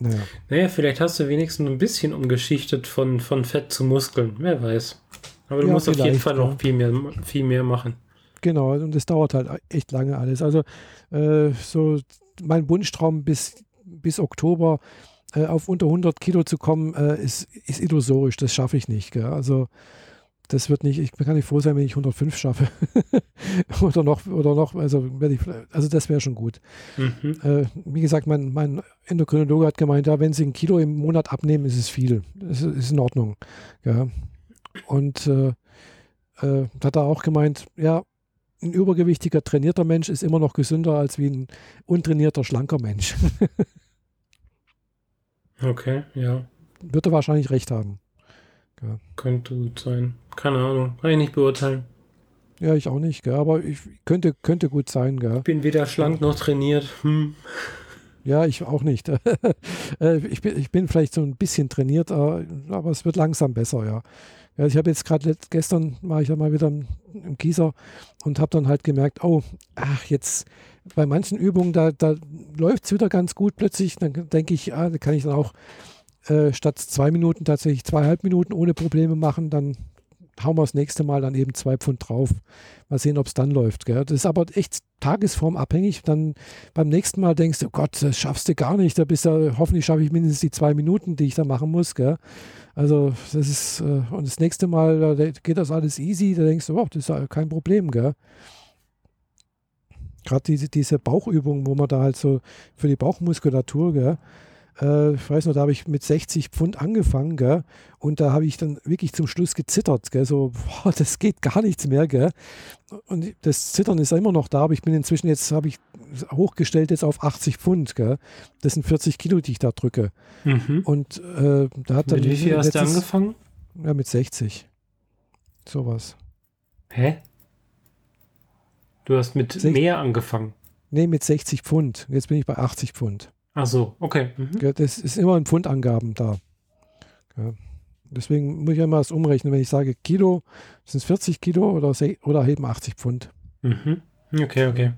Naja. naja, vielleicht hast du wenigstens ein bisschen umgeschichtet von, von Fett zu Muskeln. Wer weiß. Aber du ja, musst auf jeden Fall noch viel mehr, viel mehr machen. Genau, und es dauert halt echt lange alles. Also äh, so mein Wunschtraum bis, bis Oktober äh, auf unter 100 Kilo zu kommen, äh, ist, ist illusorisch. Das schaffe ich nicht. Gell? Also das wird nicht, ich kann nicht froh sein, wenn ich 105 schaffe. oder noch, oder noch, also, ich, also das wäre schon gut. Mhm. Äh, wie gesagt, mein, mein Endokrinologe hat gemeint, ja, wenn Sie ein Kilo im Monat abnehmen, ist es viel. Das ist, ist in Ordnung. Ja. Und äh, äh, hat er auch gemeint, ja, ein übergewichtiger, trainierter Mensch ist immer noch gesünder als wie ein untrainierter, schlanker Mensch. okay, ja. Wird er wahrscheinlich recht haben. Ja. Könnte gut sein. Keine Ahnung. Kann ich nicht beurteilen. Ja, ich auch nicht, gell? aber ich könnte, könnte gut sein. Gell? Ich bin weder schlank noch trainiert. Hm. Ja, ich auch nicht. Äh, ich, bin, ich bin vielleicht so ein bisschen trainiert, aber es wird langsam besser, ja. ja ich habe jetzt gerade gestern war ich ja mal wieder im, im Gießer und habe dann halt gemerkt, oh, ach, jetzt bei manchen Übungen, da, da läuft es wieder ganz gut plötzlich. Dann denke ich, ah, da kann ich dann auch äh, statt zwei Minuten tatsächlich zweieinhalb Minuten ohne Probleme machen. Dann hauen wir das nächste Mal dann eben zwei Pfund drauf. Mal sehen, ob es dann läuft. Gell? Das ist aber echt tagesformabhängig. Dann beim nächsten Mal denkst du, oh Gott, das schaffst du gar nicht. Da bist du, hoffentlich schaffe ich mindestens die zwei Minuten, die ich da machen muss. Gell? Also das ist, äh, und das nächste Mal da geht das alles easy. Da denkst du, oh, das ist kein Problem. Gell? Gerade diese, diese Bauchübung, wo man da halt so für die Bauchmuskulatur, gell? Äh, ich weiß noch, da habe ich mit 60 Pfund angefangen, gell? Und da habe ich dann wirklich zum Schluss gezittert, gell? So, boah, das geht gar nichts mehr, gell? Und das Zittern ist immer noch da, aber ich bin inzwischen jetzt, habe ich hochgestellt jetzt auf 80 Pfund, gell? Das sind 40 Kilo, die ich da drücke. Mhm. Und äh, da hat dann. Mit wie viel hast du angefangen? Ja, mit 60. Sowas. Hä? Du hast mit 60, mehr angefangen. Nee, mit 60 Pfund. Jetzt bin ich bei 80 Pfund. Ach so, okay. Mhm. Das ist immer in Pfundangaben da. Ja. Deswegen muss ich immer das umrechnen. Wenn ich sage Kilo, sind es 40 Kilo oder, oder eben 80 Pfund. Mhm. Okay, okay.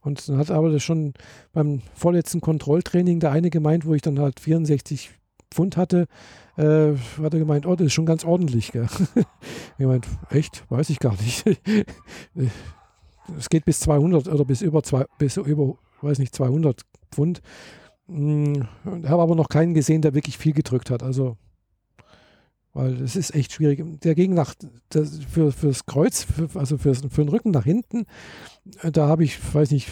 Und dann hat aber das schon beim vorletzten Kontrolltraining der eine gemeint, wo ich dann halt 64 Pfund hatte, äh, hat er gemeint, oh, das ist schon ganz ordentlich. Gell? ich meint, echt? Weiß ich gar nicht. es geht bis 200 oder bis über, zwei, bis über weiß nicht, 200 Pfund. Hm, ich habe aber noch keinen gesehen, der wirklich viel gedrückt hat. Also, weil es ist echt schwierig. Der ging nach, das, für, fürs Kreuz, für, also für, für den Rücken nach hinten, äh, da habe ich, weiß nicht,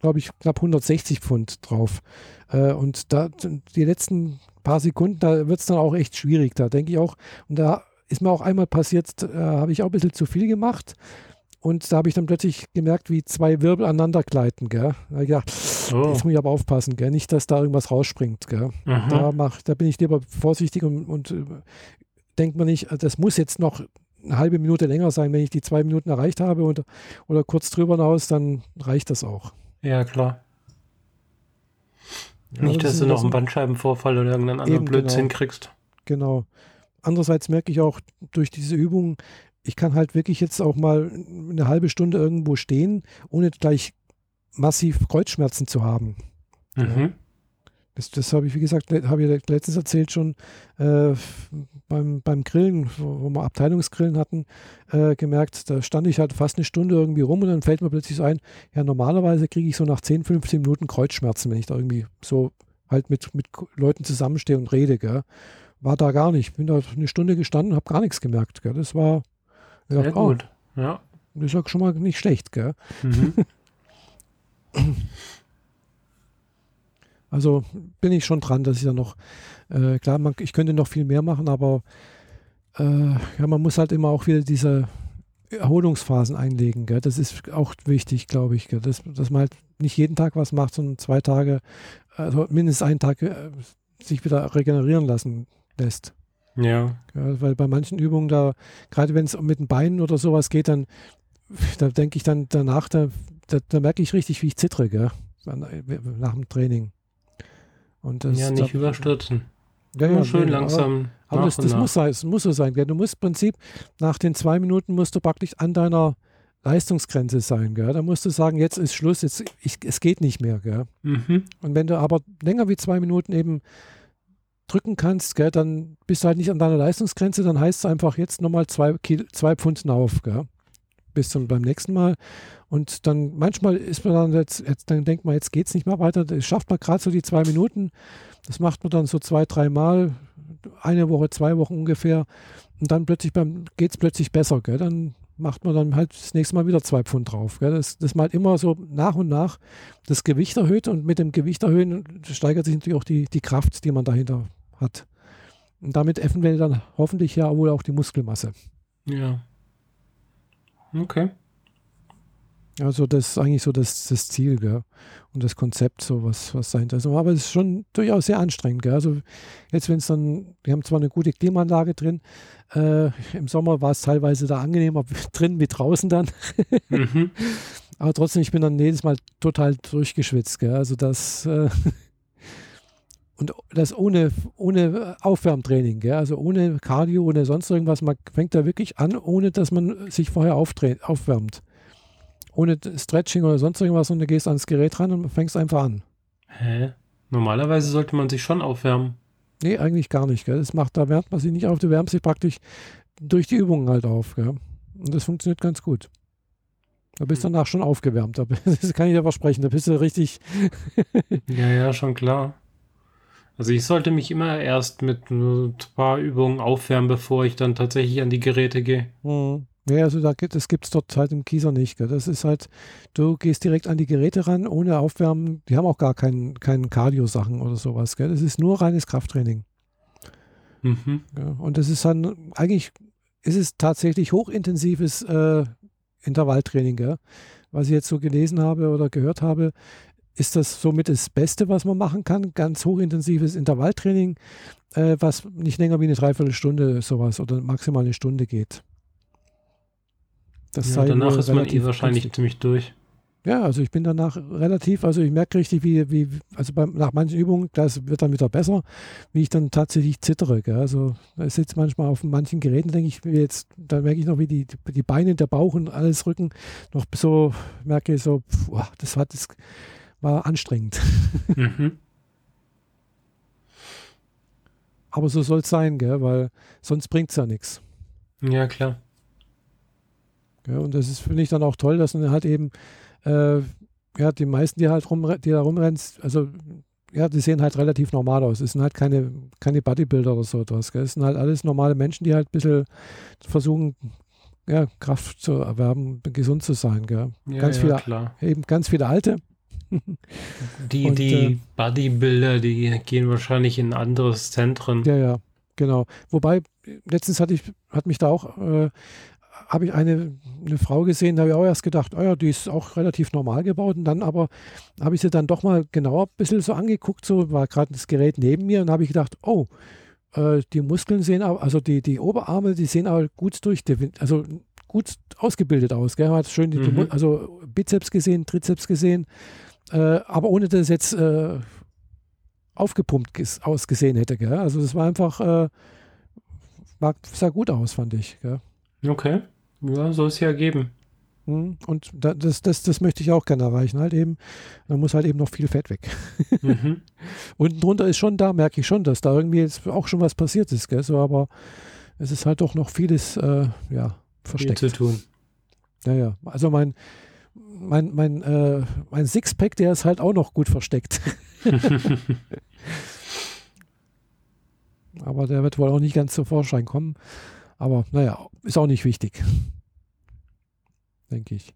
glaube ich, knapp 160 Pfund drauf. Äh, und da die letzten paar Sekunden, da wird es dann auch echt schwierig. Da denke ich auch, und da ist mir auch einmal passiert, äh, habe ich auch ein bisschen zu viel gemacht. Und da habe ich dann plötzlich gemerkt, wie zwei Wirbel aneinander gleiten. Gell? Da habe ich gedacht, oh. jetzt muss ich aber aufpassen, gell? nicht, dass da irgendwas rausspringt. Gell? Da, mach, da bin ich lieber vorsichtig und, und äh, denkt man nicht, das muss jetzt noch eine halbe Minute länger sein. Wenn ich die zwei Minuten erreicht habe und, oder kurz drüber hinaus, dann reicht das auch. Ja, klar. Ja, nicht, das dass du noch einen Bandscheibenvorfall oder irgendeinen anderen Blödsinn genau. kriegst. Genau. Andererseits merke ich auch durch diese Übung, ich kann halt wirklich jetzt auch mal eine halbe Stunde irgendwo stehen, ohne gleich massiv Kreuzschmerzen zu haben. Mhm. Das, das habe ich, wie gesagt, habe ich letztens erzählt schon äh, beim, beim Grillen, wo, wo wir Abteilungsgrillen hatten, äh, gemerkt, da stand ich halt fast eine Stunde irgendwie rum und dann fällt mir plötzlich so ein, ja, normalerweise kriege ich so nach 10, 15 Minuten Kreuzschmerzen, wenn ich da irgendwie so halt mit, mit Leuten zusammenstehe und rede. Gell. War da gar nicht. Bin da eine Stunde gestanden, habe gar nichts gemerkt. Gell. Das war, ja, Sehr gut. Ja. Das ist ja schon mal nicht schlecht, gell? Mhm. Also bin ich schon dran, dass ich da noch, äh, klar, man, ich könnte noch viel mehr machen, aber äh, ja, man muss halt immer auch wieder diese Erholungsphasen einlegen. Gell? Das ist auch wichtig, glaube ich, gell? Dass, dass man halt nicht jeden Tag was macht, sondern zwei Tage, also mindestens einen Tag äh, sich wieder regenerieren lassen lässt. Ja. ja. Weil bei manchen Übungen da, gerade wenn es mit den Beinen oder sowas geht, dann da denke ich dann danach, da, da, da, merke ich richtig, wie ich zittere, gell? nach dem Training. Und das, ja, nicht da, überstürzen. Ja, ja, schön nee, langsam. Aber, aber das, das muss, sein, das muss so sein. Gell? Du musst im Prinzip, nach den zwei Minuten musst du praktisch an deiner Leistungsgrenze sein. Gell? Da musst du sagen, jetzt ist Schluss, jetzt, ich, es geht nicht mehr. Gell? Mhm. Und wenn du aber länger wie zwei Minuten eben drücken kannst, gell, dann bist du halt nicht an deiner Leistungsgrenze, dann heißt es einfach jetzt nochmal zwei, zwei Pfund auf, gell, bis zum beim nächsten Mal. Und dann manchmal ist man dann jetzt, jetzt dann denkt man, jetzt geht es nicht mehr weiter, das schafft man gerade so die zwei Minuten. Das macht man dann so zwei, dreimal, eine Woche, zwei Wochen ungefähr. Und dann plötzlich geht es plötzlich besser, gell? Dann macht man dann halt das nächste Mal wieder zwei Pfund drauf. Gell? Das, das man halt immer so nach und nach das Gewicht erhöht und mit dem Gewicht erhöhen steigert sich natürlich auch die, die Kraft, die man dahinter hat. Und damit eventuell dann hoffentlich ja wohl auch die Muskelmasse. Ja. Okay. Also das ist eigentlich so das, das Ziel, gell? Und das Konzept, so was, was dahinter ist. Aber es ist schon durchaus sehr anstrengend, gell? Also jetzt, wenn es dann, wir haben zwar eine gute Klimaanlage drin, äh, im Sommer war es teilweise da angenehmer drin wie draußen dann. Mhm. Aber trotzdem, ich bin dann jedes Mal total durchgeschwitzt, gell? Also das äh, und das ohne, ohne Aufwärmtraining, gell? also ohne Cardio, ohne sonst irgendwas. Man fängt da wirklich an, ohne dass man sich vorher aufwärmt ohne Stretching oder sonst irgendwas und du gehst ans Gerät ran und fängst einfach an. Hä? Normalerweise sollte man sich schon aufwärmen. Nee, eigentlich gar nicht. Gell? Das macht, da wärmt man sich nicht auf, du wärmst dich praktisch durch die Übungen halt auf. Gell? Und das funktioniert ganz gut. Da bist du hm. danach schon aufgewärmt. Das kann ich dir versprechen. Da bist du richtig. ja, ja, schon klar. Also ich sollte mich immer erst mit ein paar Übungen aufwärmen, bevor ich dann tatsächlich an die Geräte gehe. Mhm. Ja, also da gibt, das gibt es dort halt im Kieser nicht. Gell. Das ist halt, du gehst direkt an die Geräte ran, ohne Aufwärmen. Die haben auch gar keinen kein Cardio-Sachen oder sowas. Gell. Das ist nur reines Krafttraining. Mhm. Ja, und das ist dann, eigentlich ist es tatsächlich hochintensives äh, Intervalltraining. Gell. Was ich jetzt so gelesen habe oder gehört habe, ist das somit das Beste, was man machen kann. Ganz hochintensives Intervalltraining, äh, was nicht länger wie eine Dreiviertelstunde sowas oder maximal eine Stunde geht. Ja, danach ist man eh wahrscheinlich günstig. ziemlich durch. Ja, also ich bin danach relativ, also ich merke richtig, wie, wie also beim, nach manchen Übungen, das wird dann wieder besser, wie ich dann tatsächlich zittere. Gell? Also ich sitze manchmal auf manchen Geräten, denke ich, jetzt, da merke ich noch, wie die, die Beine, der Bauch und alles Rücken noch so, merke ich so, pf, das, war, das war anstrengend. Mhm. Aber so soll es sein, gell? weil sonst bringt es ja nichts. Ja, klar. Ja, und das ist, finde ich, dann auch toll, dass man halt eben, äh, ja, die meisten, die halt rum, die da rumrennen, also ja, die sehen halt relativ normal aus. Es sind halt keine, keine Bodybuilder oder so etwas. Es sind halt alles normale Menschen, die halt ein bisschen versuchen, ja, Kraft zu erwerben, gesund zu sein. Gell? Ja, ganz ja, viele, klar. eben ganz viele Alte. Die, und, die äh, Bodybuilder, die gehen wahrscheinlich in andere Zentren. Ja, ja, genau. Wobei, letztens hatte ich, hat mich da auch äh, habe ich eine, eine Frau gesehen, da habe ich auch erst gedacht, oh ja, die ist auch relativ normal gebaut. Und dann aber habe ich sie dann doch mal genauer ein bisschen so angeguckt, so war gerade das Gerät neben mir und habe ich gedacht, oh, äh, die Muskeln sehen aber, also die, die Oberarme, die sehen aber gut durch, also gut ausgebildet aus. Gell? Man hat schön die, mhm. also Bizeps gesehen, Trizeps gesehen, äh, aber ohne dass es jetzt äh, aufgepumpt ausgesehen hätte. Gell? Also das war einfach, äh, war, sah gut aus, fand ich. Gell? Okay. Ja, soll es ja geben. Hm, und das, das, das möchte ich auch gerne erreichen. Halt eben, da muss halt eben noch viel Fett weg. Mhm. Unten drunter ist schon da, merke ich schon, dass da irgendwie jetzt auch schon was passiert ist, gell? So, aber es ist halt doch noch vieles, äh, ja, versteckt. Viel zu tun. Ja, ja. Also mein, mein, mein, äh, mein Sixpack, der ist halt auch noch gut versteckt. aber der wird wohl auch nicht ganz zum Vorschein kommen. Aber naja, ist auch nicht wichtig. Denke ich.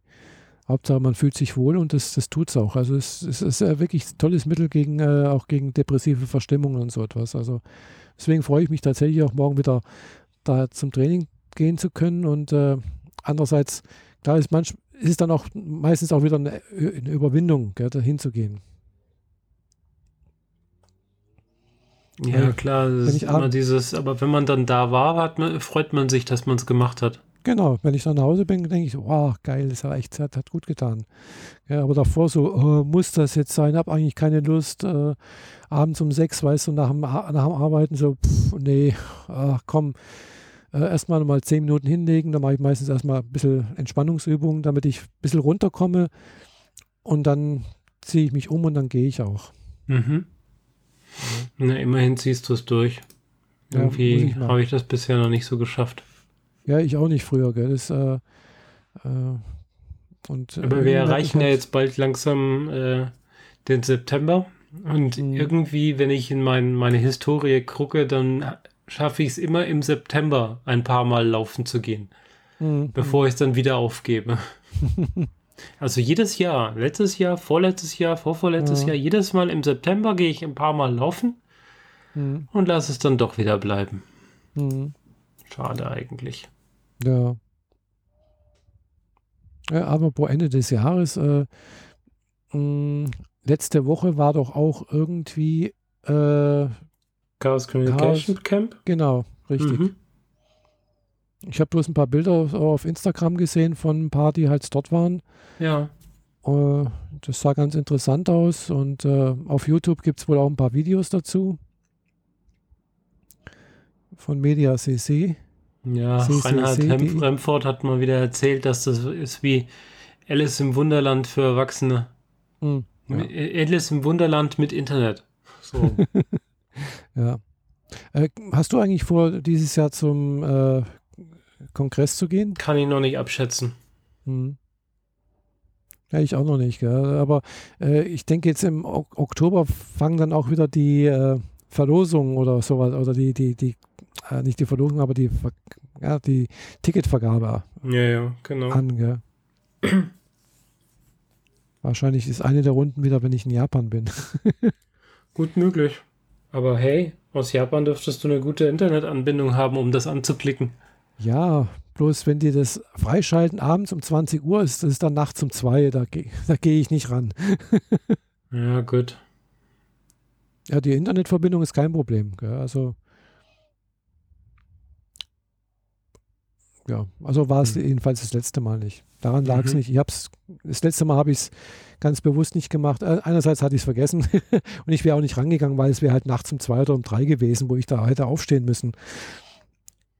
Hauptsache, man fühlt sich wohl und das, das tut es auch. Also es, es ist ein wirklich tolles Mittel gegen äh, auch gegen depressive Verstimmungen und so etwas. Also deswegen freue ich mich tatsächlich auch morgen wieder da zum Training gehen zu können. Und äh, andererseits, klar ist manch, ist es dann auch meistens auch wieder eine, eine Überwindung, gell, dahin zu gehen. Ja, klar, das ist immer dieses, aber wenn man dann da war, hat man, freut man sich, dass man es gemacht hat. Genau, wenn ich dann nach Hause bin, denke ich wow, geil, das hat echt, hat, hat gut getan. Ja, aber davor so, oh, muss das jetzt sein, habe eigentlich keine Lust. Äh, abends um sechs, weißt du, nach dem, nach dem Arbeiten so, pff, nee, ach, komm, äh, erstmal mal zehn Minuten hinlegen, dann mache ich meistens erstmal ein bisschen Entspannungsübungen, damit ich ein bisschen runterkomme und dann ziehe ich mich um und dann gehe ich auch. Mhm. Na, immerhin ziehst du es durch. Irgendwie ja, habe ich das bisher noch nicht so geschafft. Ja, ich auch nicht früher, gell. Das, äh, äh, und, Aber äh, wir erreichen ja jetzt bald langsam äh, den September. Und mhm. irgendwie, wenn ich in mein, meine Historie gucke, dann schaffe ich es immer im September ein paar Mal laufen zu gehen, mhm. bevor ich es dann wieder aufgebe. Also jedes Jahr, letztes Jahr, vorletztes Jahr, vorvorletztes ja. Jahr, jedes Mal im September gehe ich ein paar Mal laufen mhm. und lasse es dann doch wieder bleiben. Mhm. Schade eigentlich. Ja. Ja, aber pro Ende des Jahres, äh, mh, letzte Woche war doch auch irgendwie äh, Chaos Communication Chaos- Camp. genau, richtig. Mhm. Ich habe bloß ein paar Bilder auf- auf Instagram gesehen von ein paar, die halt dort waren. Ja. Äh, das sah ganz interessant aus und äh, auf YouTube gibt es wohl auch ein paar Videos dazu. Von Media CC. Ja, sie- Reinhard sie- Hem- die- Remford hat mal wieder erzählt, dass das ist wie Alice im Wunderland für Erwachsene. Hm, ja. Alice im Wunderland mit Internet. So. ja. Äh, hast du eigentlich vor, dieses Jahr zum äh, Kongress zu gehen? Kann ich noch nicht abschätzen. Hm. Ja, ich auch noch nicht. Gell? Aber äh, ich denke, jetzt im Ok Oktober fangen dann auch wieder die äh, Verlosungen oder sowas, oder die, die, die, äh, nicht die Verlosung, aber die, ja, die Ticketvergabe Ja, ja, genau. an. Gell? Wahrscheinlich ist eine der Runden wieder, wenn ich in Japan bin. Gut möglich. Aber hey, aus Japan dürftest du eine gute Internetanbindung haben, um das anzuklicken. Ja, bloß wenn die das freischalten abends um 20 Uhr, ist das ist dann nachts um 2, da, da gehe ich nicht ran. Ja, gut. Ja, die Internetverbindung ist kein Problem. Gell? Also, ja, also war es Mhm. jedenfalls das letzte Mal nicht. Daran lag es Mhm. nicht. Ich hab's, das letzte Mal habe ich es ganz bewusst nicht gemacht. Äh, Einerseits hatte ich es vergessen und ich wäre auch nicht rangegangen, weil es wäre halt nachts um zwei oder um drei gewesen, wo ich da hätte aufstehen müssen.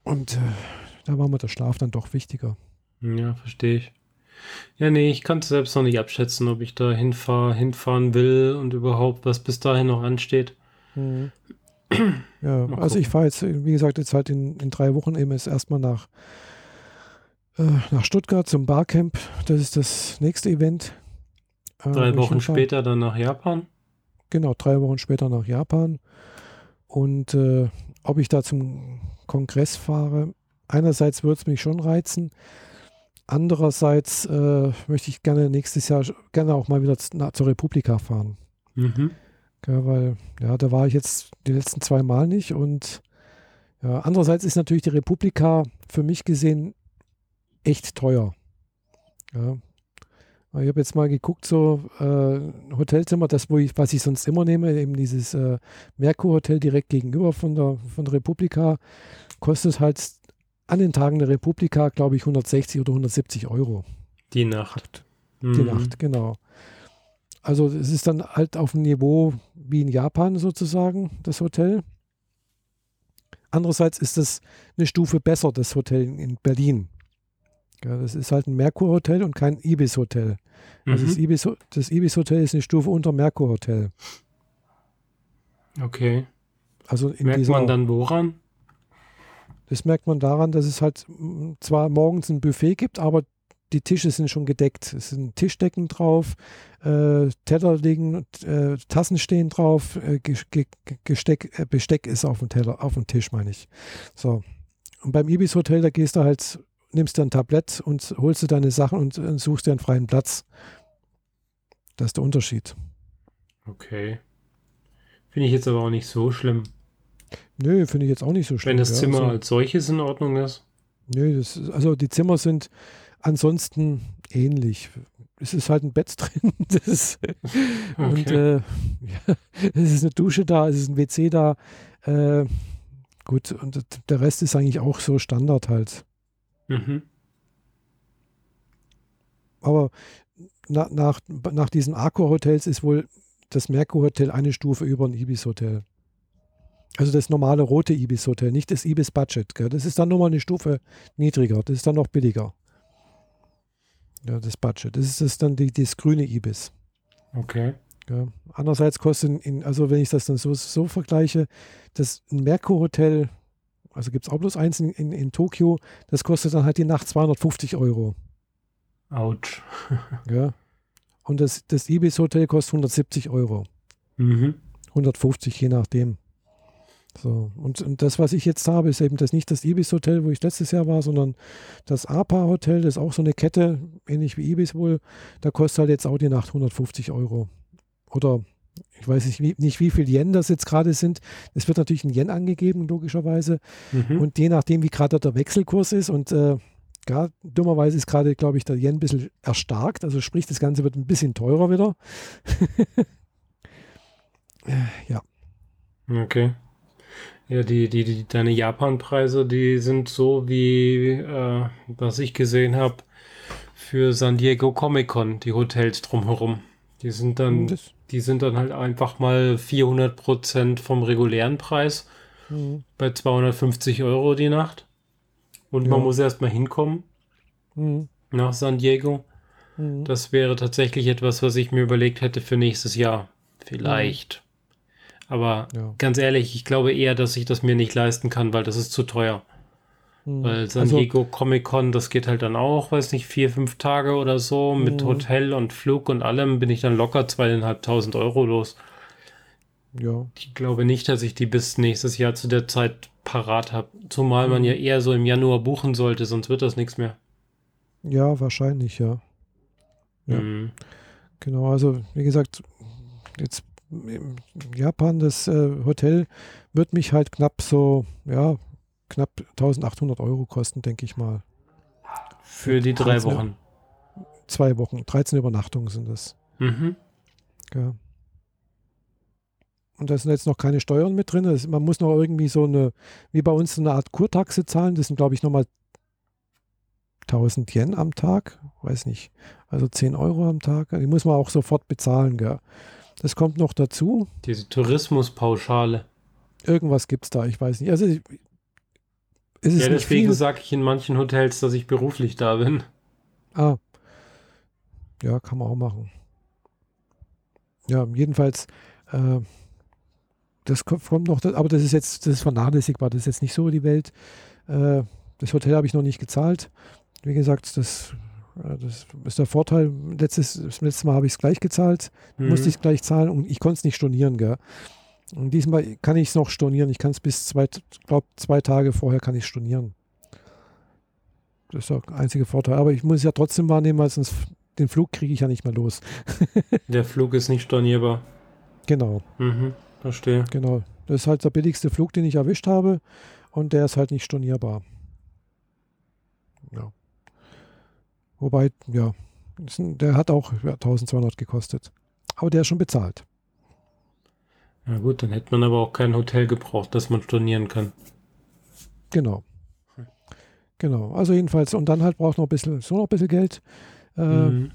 Und äh, da war mir der Schlaf dann doch wichtiger. Ja, verstehe ich. Ja, nee, ich kann es selbst noch nicht abschätzen, ob ich da hinfahr, hinfahren will und überhaupt, was bis dahin noch ansteht. Ja, Mal also ich fahre jetzt, wie gesagt, jetzt halt in, in drei Wochen eben erstmal nach, nach Stuttgart zum Barcamp. Das ist das nächste Event. äh, Drei Wochen später dann nach Japan. Genau, drei Wochen später nach Japan. Und äh, ob ich da zum Kongress fahre, einerseits würde es mich schon reizen. Andererseits äh, möchte ich gerne nächstes Jahr gerne auch mal wieder zur Republika fahren. Mhm. Ja, weil, ja, da war ich jetzt die letzten zwei Mal nicht und ja, andererseits ist natürlich die Republika für mich gesehen echt teuer. Ja. Ich habe jetzt mal geguckt, so äh, Hotelzimmer, das, wo ich, was ich sonst immer nehme, eben dieses äh, Merkur Hotel direkt gegenüber von der, von der Republika, kostet halt an den Tagen der Republika, glaube ich, 160 oder 170 Euro Die Nacht. die Mhm. Nacht, genau. Also es ist dann halt auf dem Niveau wie in Japan sozusagen, das Hotel. Andererseits ist es eine Stufe besser, das Hotel in Berlin. Ja, das ist halt ein Merkur-Hotel und kein Ibis-Hotel. Also das Mhm. Ibis- das Ibis-Hotel ist eine Stufe unter Merkur-Hotel. Okay. Also Merkt dieser, man dann woran? das merkt man daran, dass es halt mm, zwar morgens ein Buffet gibt, aber die Tische sind schon gedeckt. Es sind Tischdecken drauf, äh, Teller liegen, äh, Tassen stehen drauf, äh, Ges- Ge- Ge- Gesteck, äh, Besteck ist auf dem Teller, auf dem Tisch, meine ich. So. Und beim Ibis Hotel, da gehst du halt, nimmst dir ein Tablett und holst dir deine Sachen und, äh, suchst dir einen freien Platz. Das ist der Unterschied. Okay. Finde ich jetzt aber auch nicht so schlimm. Nö, finde ich jetzt auch nicht so schlimm. Wenn das ja. Zimmer Also- als solches in Ordnung ist. Nö, das, ist- also die Zimmer sind ansonsten ähnlich. Es ist halt ein Bett drin. Das ist, Und Okay. äh, ja, es ist eine Dusche da, es ist ein WC da. Äh, gut, und der Rest ist eigentlich auch so Standard halt. Mhm. Aber na, nach, nach diesen Accor-Hotels ist wohl das Merkur-Hotel eine Stufe über ein Ibis-Hotel. Also das normale rote Ibis-Hotel, nicht das Ibis-Budget. Das ist dann nochmal eine Stufe niedriger. Das ist dann noch billiger. Ja, das Budget. Das ist das dann die, das grüne Ibis. Okay. Ja. Andererseits kostet, in, also wenn ich das dann so, so vergleiche, das ein Merkur-Hotel, also gibt es auch bloß eins in, in, in Tokio, das kostet dann halt die Nacht 250 Euro. Autsch. Ja. Und das, das Ibis-Hotel kostet 170 Euro. Mhm. 150, je nachdem. So, und, und das, was ich jetzt habe, ist eben das nicht das Ibis-Hotel, wo ich letztes Jahr war, sondern das APA-Hotel, das ist auch so eine Kette, ähnlich wie Ibis wohl. Da kostet halt jetzt auch die Nacht 150 Euro. Oder ich weiß nicht, wie, nicht wie viel Yen das jetzt gerade sind. Es wird natürlich in Yen angegeben, logischerweise. Mhm. Und je nachdem, wie gerade der Wechselkurs ist und äh, Ja, dummerweise ist gerade, glaube ich, der Yen ein bisschen erstarkt. Also sprich, das Ganze wird ein bisschen teurer wieder. ja. Okay. Ja, die, die, die, deine Japan-Preise, die sind so wie, äh, was ich gesehen habe, für San Diego Comic Con, die Hotels drumherum. Die sind dann, das die sind dann halt einfach mal 400 Prozent vom regulären Preis mhm. bei 250 Euro die Nacht. Und ja. man muss erst mal hinkommen mhm. nach San Diego. Mhm. Das wäre tatsächlich etwas, was ich mir überlegt hätte für nächstes Jahr. Vielleicht. Aber ja. ganz ehrlich, ich glaube eher, dass ich das mir nicht leisten kann, weil das ist zu teuer. Hm. Weil San also, Diego Comic Con, das geht halt dann auch, weiß nicht, vier, fünf Tage oder so. Mit hm. Hotel und Flug und allem bin ich dann locker zweieinhalbtausend Euro los. Ja. Ich glaube nicht, dass ich die bis nächstes Jahr zu der Zeit parat habe. Zumal man hm. ja eher so im Januar buchen sollte, sonst wird das nichts mehr. Ja, wahrscheinlich, ja. ja. Mhm. Genau, also wie gesagt, jetzt in Japan, das äh, Hotel wird mich halt knapp so, ja, knapp 1800 Euro kosten, denke ich mal. Für die drei Wochen? Zwei Wochen, 13 Übernachtungen sind es. Mhm. Ja. Und da sind jetzt noch keine Steuern mit drin. Das, man muss noch irgendwie so eine, wie bei uns, eine Art Kurtaxe zahlen. Das sind, glaube ich, nochmal 1000 Yen am Tag. Weiß nicht. Also 10 Euro am Tag. Die muss man auch sofort bezahlen. Gell. Das kommt noch dazu. Diese Tourismuspauschale. Irgendwas gibt es da, ich weiß nicht. Also ist ja, deswegen sage ich in manchen Hotels, dass ich beruflich da bin. Ah. Ja, kann man auch machen. Ja, jedenfalls, äh, das kommt noch, aber das ist jetzt, das ist vernachlässigbar, das ist jetzt nicht so die Welt. Äh, das Hotel habe ich noch nicht gezahlt. Wie gesagt, das das ist der Vorteil. Letztes, das letzte Mal habe ich es gleich gezahlt, mhm. musste ich es gleich zahlen und ich konnte es nicht stornieren. Gell? Diesmal kann ich es noch stornieren. Ich kann es bis zwei, glaub, zwei Tage vorher kann ich stornieren. Das ist der einzige Vorteil. Aber ich muss es ja trotzdem wahrnehmen, weil sonst den Flug kriege ich ja nicht mehr los. der Flug ist nicht stornierbar. Genau. Mhm, verstehe. Genau. Das ist halt der billigste Flug, den ich erwischt habe. Und der ist halt nicht stornierbar. Ja. Wobei, ja, der hat auch ja, 1200 gekostet. Aber der ist schon bezahlt. Na gut, dann hätte man aber auch kein Hotel gebraucht, das man stornieren kann. Genau. Genau. Also jedenfalls, und dann halt braucht noch ein bisschen, so noch ein bisschen Geld. Äh, mhm.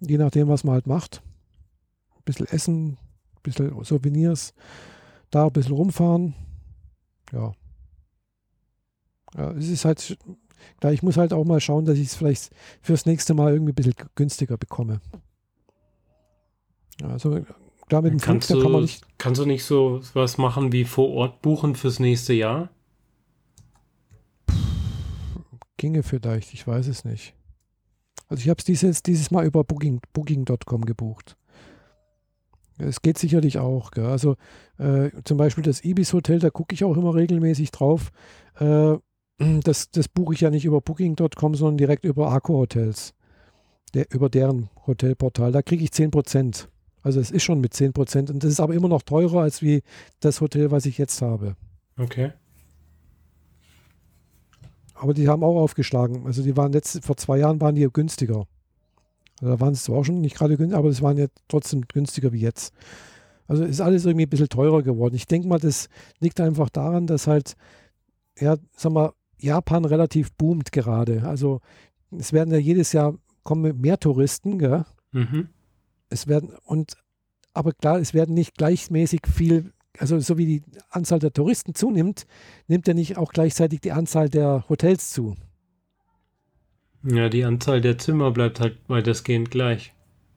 Je nachdem, was man halt macht. Ein bisschen Essen, ein bisschen Souvenirs, da ein bisschen rumfahren. Ja. ja es ist halt Klar, ich muss halt auch mal schauen, dass ich es vielleicht fürs nächste Mal irgendwie ein bisschen günstiger bekomme. Also klar, mit dem kannst Flug, du, kann man nicht. Kannst du nicht so was machen wie vor Ort buchen fürs nächste Jahr? Ginge vielleicht, ich weiß es nicht. Also ich habe es dieses, dieses Mal über Booking, Booking.com gebucht. Es geht sicherlich auch. Gell? Also äh, zum Beispiel das Ibis Hotel, da gucke ich auch immer regelmäßig drauf. Äh, das, das buche ich ja nicht über Booking.com, sondern direkt über Arco Hotels. Der, über deren Hotelportal. Da kriege ich 10%. Also es ist schon mit 10%. Und das ist aber immer noch teurer als wie das Hotel, was ich jetzt habe. Okay. Aber die haben auch aufgeschlagen. Also die waren letzt, vor zwei Jahren waren die günstiger. Also da waren es zwar auch schon nicht gerade günstiger, aber es waren ja trotzdem günstiger wie jetzt. Also ist alles irgendwie ein bisschen teurer geworden. Ich denke mal, das liegt einfach daran, dass halt, ja, sag mal, Japan relativ boomt gerade. Also es werden ja jedes Jahr kommen mehr Touristen, gell? Mhm. Es werden und aber klar, es werden nicht gleichmäßig viel, also so wie die Anzahl der Touristen zunimmt, nimmt ja nicht auch gleichzeitig die Anzahl der Hotels zu. Ja, die Anzahl der Zimmer bleibt halt weitestgehend gleich.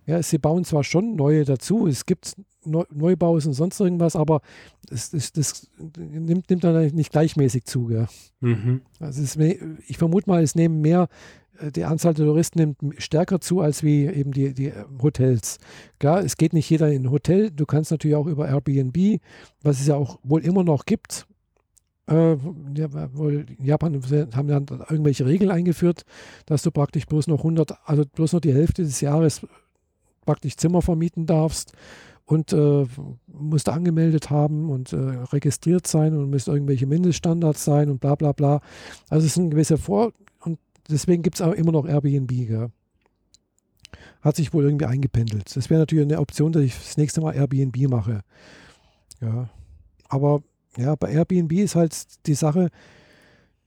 Ja, sie bauen zwar schon neue dazu, es gibt Neubaus und sonst irgendwas, aber das, das, das nimmt, nimmt, dann nicht gleichmäßig zu. Gell? Mhm. Also es, ich vermute mal, es nehmen mehr, die Anzahl der Touristen nimmt stärker zu als wie eben die, die äh, Hotels. Klar, es geht nicht jeder in ein Hotel, du kannst natürlich auch über Airbnb, was es ja auch wohl immer noch gibt, äh, ja, wohl Japan haben dann irgendwelche Regeln eingeführt, dass du praktisch bloß noch 100, also bloß noch die Hälfte des Jahres praktisch Zimmer vermieten darfst und äh, musste angemeldet haben und äh, registriert sein und müsste irgendwelche Mindeststandards sein und bla bla bla. Also es sind gewisse Vor- deswegen gibt es auch immer noch Airbnb. Gell? Hat sich wohl irgendwie eingependelt. Das wäre natürlich eine Option, dass ich das nächste Mal Airbnb mache. Ja. Aber ja, bei Airbnb ist halt die Sache,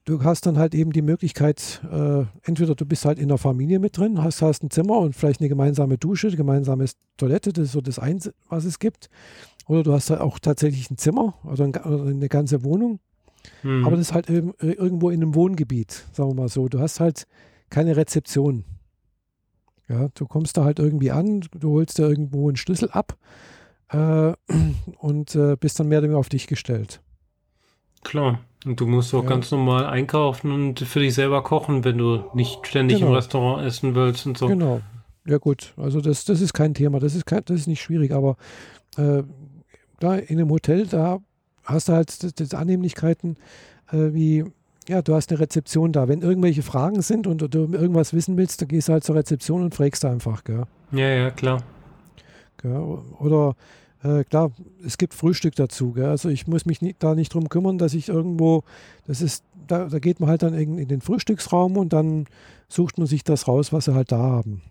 du hast dann halt eben die Möglichkeit, äh, entweder du bist halt in der Familie mit drin, hast, hast ein Zimmer und vielleicht eine gemeinsame Dusche, gemeinsame Toilette, das ist so das Einzige, was es gibt. Oder du hast halt auch tatsächlich ein Zimmer oder, ein, oder eine ganze Wohnung. Mhm. Aber das ist halt irgendwo in einem Wohngebiet, sagen wir mal so. Du hast halt keine Rezeption. Ja, du kommst da halt irgendwie an, du holst da irgendwo einen Schlüssel ab äh, und äh, bist dann mehr oder weniger auf dich gestellt. Klar. Und du musst auch ja. ganz normal einkaufen und für dich selber kochen, wenn du nicht ständig genau. im Restaurant essen willst und so. Genau. Ja gut, also das, das ist kein Thema, das ist, kein, das ist nicht schwierig, aber äh, da in einem Hotel, da hast du halt das Annehmlichkeiten äh, wie, ja, du hast eine Rezeption da. Wenn irgendwelche Fragen sind und du irgendwas wissen willst, dann gehst du halt zur Rezeption und fragst einfach, gell? Ja, ja, klar. Gell? Oder äh, klar, es gibt Frühstück dazu. Gell? Also ich muss mich nie, da nicht drum kümmern, dass ich irgendwo, das ist, da, da geht man halt dann in, in, den Frühstücksraum und dann sucht man sich das raus, was sie halt da haben.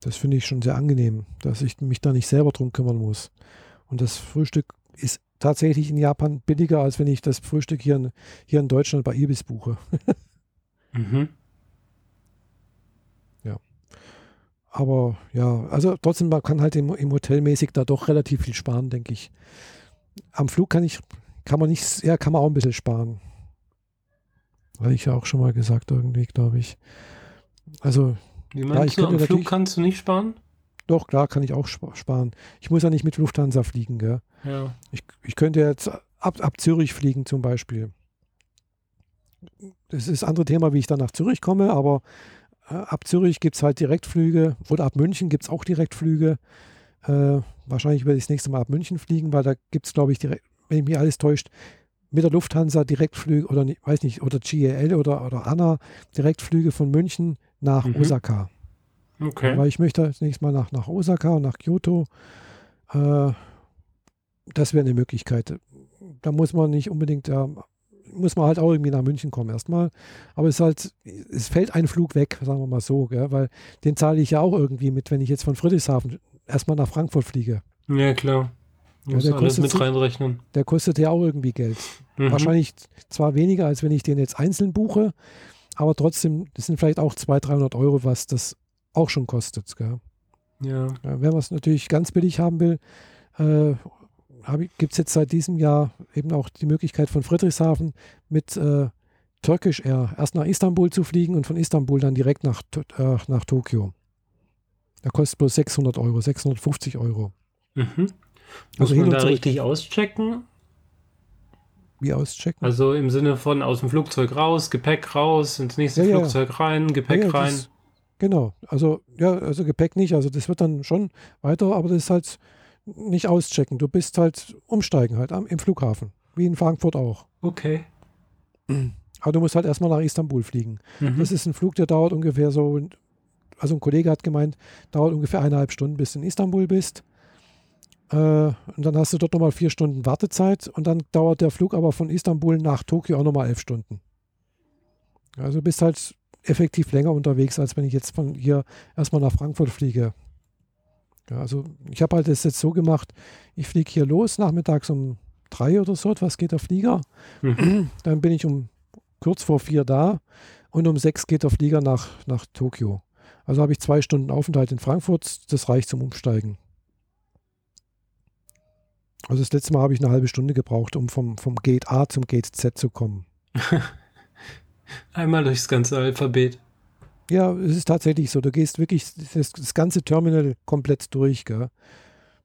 Das finde ich schon sehr angenehm, dass ich mich da nicht selber drum kümmern muss. Und das Frühstück ist tatsächlich in Japan billiger, als wenn ich das Frühstück hier in, hier in Deutschland bei Ibis buche. mhm. Aber ja, also trotzdem, man kann halt im, im Hotel mäßig da doch relativ viel sparen, denke ich. Am Flug kann ich, kann man nicht, ja, kann man auch ein bisschen sparen. Habe ich ja auch schon mal gesagt, irgendwie, glaube ich. Also. Wie meinst ja, du, am Flug kannst du nicht sparen? Doch, klar, kann ich auch sparen. Ich muss ja nicht mit Lufthansa fliegen, gell? Ja. Ich, ich könnte jetzt ab, ab Zürich fliegen zum Beispiel. Das ist das andere Thema, wie ich dann nach Zürich komme, aber ab Zürich gibt es halt Direktflüge oder ab München gibt es auch Direktflüge. Äh, wahrscheinlich werde ich das nächste Mal ab München fliegen, weil da gibt es, glaube ich, direkt, wenn ich mich alles täuscht, mit der Lufthansa Direktflüge oder weiß nicht, oder GEL oder, oder ANA Direktflüge von München nach mhm. Osaka. Okay. Weil ich möchte zunächst mal nach, nach Osaka und nach Kyoto. Äh, das wäre eine Möglichkeit. Da muss man nicht unbedingt ja, muss man halt auch irgendwie nach München kommen erstmal. Aber es ist halt, es fällt ein Flug weg, sagen wir mal so, gell? weil den zahle ich ja auch irgendwie mit, wenn ich jetzt von Friedrichshafen erstmal nach Frankfurt fliege. Ja, klar. Ja, der reinrechnen. Der kostet ja auch irgendwie Geld. Mhm. Wahrscheinlich zwar weniger, als wenn ich den jetzt einzeln buche, aber trotzdem, das sind vielleicht auch 200, 300 Euro, was das auch schon kostet. Gell? Ja. ja. Wenn man es natürlich ganz billig haben will, äh, gibt es jetzt seit diesem Jahr eben auch die Möglichkeit von Friedrichshafen mit äh, Turkish Air erst nach Istanbul zu fliegen und von Istanbul dann direkt nach, äh, nach Tokio. Da kostet bloß 600 Euro, 650 Euro. Mhm. Muss also man da richtig auschecken? Wie auschecken? Also im Sinne von aus dem Flugzeug raus, Gepäck raus, ins nächste ja, Flugzeug ja. rein, Gepäck ja, rein. Das, genau, also ja, also Gepäck nicht, also das wird dann schon weiter, aber das ist halt nicht auschecken. Du bist halt umsteigen halt am, im Flughafen. Wie in Frankfurt auch. Okay. Aber du musst halt erstmal nach Istanbul fliegen. Mhm. Das ist ein Flug, der dauert ungefähr so, also ein Kollege hat gemeint, dauert ungefähr eineinhalb Stunden, bis du in Istanbul bist. Äh, und dann hast du dort nochmal vier Stunden Wartezeit und dann dauert der Flug aber von Istanbul nach Tokio auch nochmal elf Stunden. Also du bist halt effektiv länger unterwegs, als wenn ich jetzt von hier erstmal nach Frankfurt fliege. Ja, also ich habe halt das jetzt so gemacht, ich fliege hier los, nachmittags um drei oder so etwas geht der Flieger. Mhm. Dann bin ich um kurz vor vier da und um sechs geht der Flieger nach, nach Tokio. Also habe ich zwei Stunden Aufenthalt in Frankfurt, das reicht zum Umsteigen. Also das letzte Mal habe ich eine halbe Stunde gebraucht, um vom, vom Gate A zum Gate Z zu kommen. Einmal durchs ganze Alphabet. Ja, es ist tatsächlich so. Du gehst wirklich das, das ganze Terminal komplett durch, gell?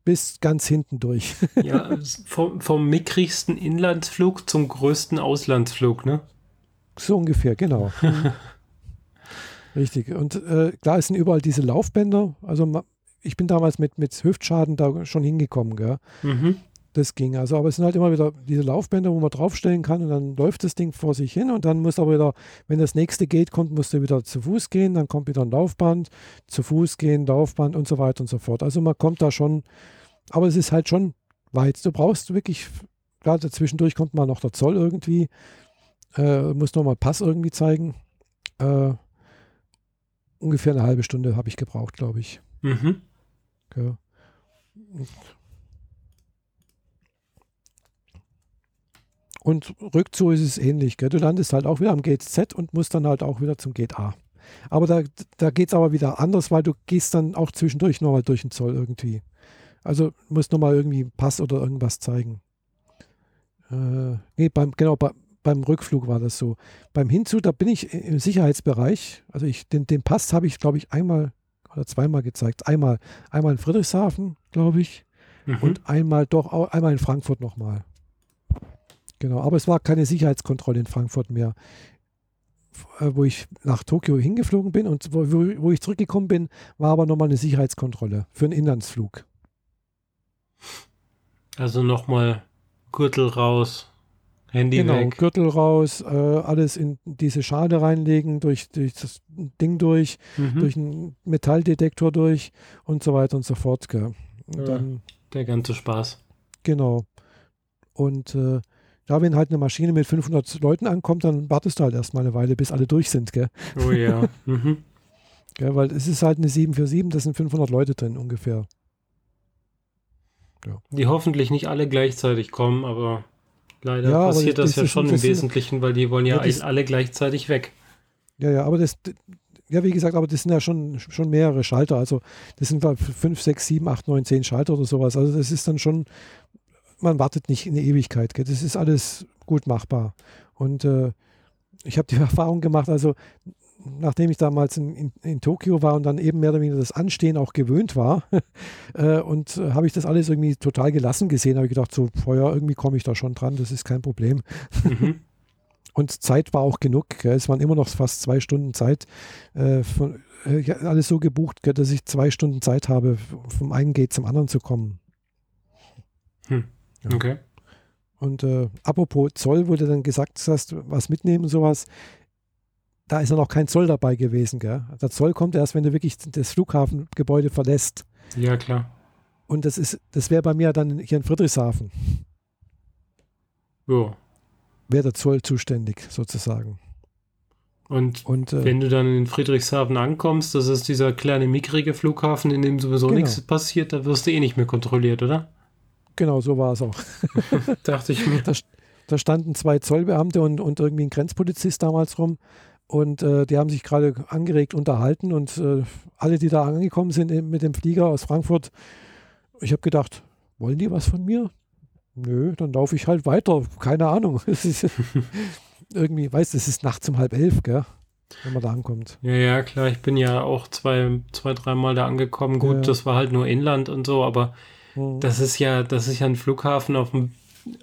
bis ganz hinten durch. ja, vom, vom mickrigsten Inlandsflug zum größten Auslandsflug, ne? So ungefähr, genau. Richtig. Und äh, klar, es sind überall diese Laufbänder. Also ich bin damals mit, mit Hüftschaden da schon hingekommen, gell? Mhm das ging. Also, aber es sind halt immer wieder diese Laufbänder, wo man draufstellen kann und dann läuft das Ding vor sich hin und dann muss aber wieder, wenn das nächste Gate kommt, musst du wieder zu Fuß gehen, dann kommt wieder ein Laufband, zu Fuß gehen, Laufband und so weiter und so fort. Also man kommt da schon, aber es ist halt schon weit. Du brauchst wirklich, klar, dazwischendurch kommt mal noch der Zoll irgendwie, äh, muss nochmal Pass irgendwie zeigen. Äh, ungefähr eine halbe Stunde habe ich gebraucht, glaube ich. Mhm. Ja. Und Rückzug ist es ähnlich. Gell? Du landest halt auch wieder am Gate Z und musst dann halt auch wieder zum Gate A. Aber da, da geht es aber wieder anders, weil du gehst dann auch zwischendurch nochmal durch den Zoll irgendwie. Also musst nochmal irgendwie einen Pass oder irgendwas zeigen. Äh, nee, beim, genau, bei, beim Rückflug war das so. Beim Hinzug, da bin ich im Sicherheitsbereich. Also ich, den, den Pass habe ich, glaube ich, einmal oder zweimal gezeigt. Einmal, einmal in Friedrichshafen, glaube ich. Mhm. Und einmal doch, einmal in Frankfurt nochmal. Genau, aber es war keine Sicherheitskontrolle in Frankfurt mehr. Äh, wo ich nach Tokio hingeflogen bin und wo, wo ich zurückgekommen bin, war aber nochmal eine Sicherheitskontrolle für einen Inlandsflug. Also nochmal Gürtel raus, Handy genau, weg. Gürtel raus, äh, alles in diese Schale reinlegen, durch, durch das Ding durch, mhm. durch einen Metalldetektor durch und so weiter und so fort. Und ja, dann, der ganze Spaß. Genau. Und äh, ja, wenn halt eine Maschine mit 500 Leuten ankommt, dann wartest du halt erstmal eine Weile, bis alle durch sind, gell? Oh ja. Mhm. Gell, weil es ist halt eine 747, da sind 500 Leute drin ungefähr. Ja. Die hoffentlich nicht alle gleichzeitig kommen, aber leider ja, passiert das, das, ja schon im Wesentlichen, weil die wollen ja, ja alle gleichzeitig weg. Ja, ja, aber das, ja, wie gesagt, aber das sind ja schon, schon mehrere Schalter. Also das sind 5, 6, 7, 8, 9, 10 Schalter oder sowas. Also das ist dann schon man wartet nicht in der Ewigkeit. Gell? Das ist alles gut machbar. Und äh, ich habe die Erfahrung gemacht, also nachdem ich damals in, in, in, Tokio war und dann eben mehr oder weniger das Anstehen auch gewöhnt war, äh, und äh, habe ich das alles irgendwie total gelassen gesehen, habe ich gedacht, so, vorher irgendwie komme ich da schon dran, das ist kein Problem. Mhm. und Zeit war auch genug. Gell? Es waren immer noch fast zwei Stunden Zeit. Äh, von, äh, alles so gebucht, gell, dass ich zwei Stunden Zeit habe, vom einen Gate zum anderen zu kommen. Hm. Ja. Okay. Und äh, apropos Zoll, wo du dann gesagt hast, was mitnehmen, sowas, da ist ja noch kein Zoll dabei gewesen. Gell? Der Zoll kommt erst, wenn du wirklich das Flughafengebäude verlässt. Ja, klar. Und das ist, das wäre bei mir dann hier in Friedrichshafen. Ja. Wäre der Zoll zuständig, sozusagen. Und, und äh, wenn du dann in Friedrichshafen ankommst, das ist dieser kleine, mickrige Flughafen, in dem sowieso genau. nichts passiert, da wirst du eh nicht mehr kontrolliert, oder? Genau, so war es auch. Dachte ich mir. Da, da, standen zwei Zollbeamte und, und irgendwie ein Grenzpolizist damals rum. Und äh, die haben sich gerade angeregt unterhalten und äh, alle, die da angekommen sind mit dem Flieger aus Frankfurt, ich habe gedacht, wollen die was von mir? Nö, dann laufe ich halt weiter. Keine Ahnung. irgendwie, weißt du, es ist nachts um halb elf, gell? wenn man da ankommt. Ja, ja, klar. Ich bin ja auch zwei, zwei dreimal da angekommen. Gut, ja. das war halt nur Inland und so, aber Mhm. Das ist ja, das ist ja ein Flughafen auf dem,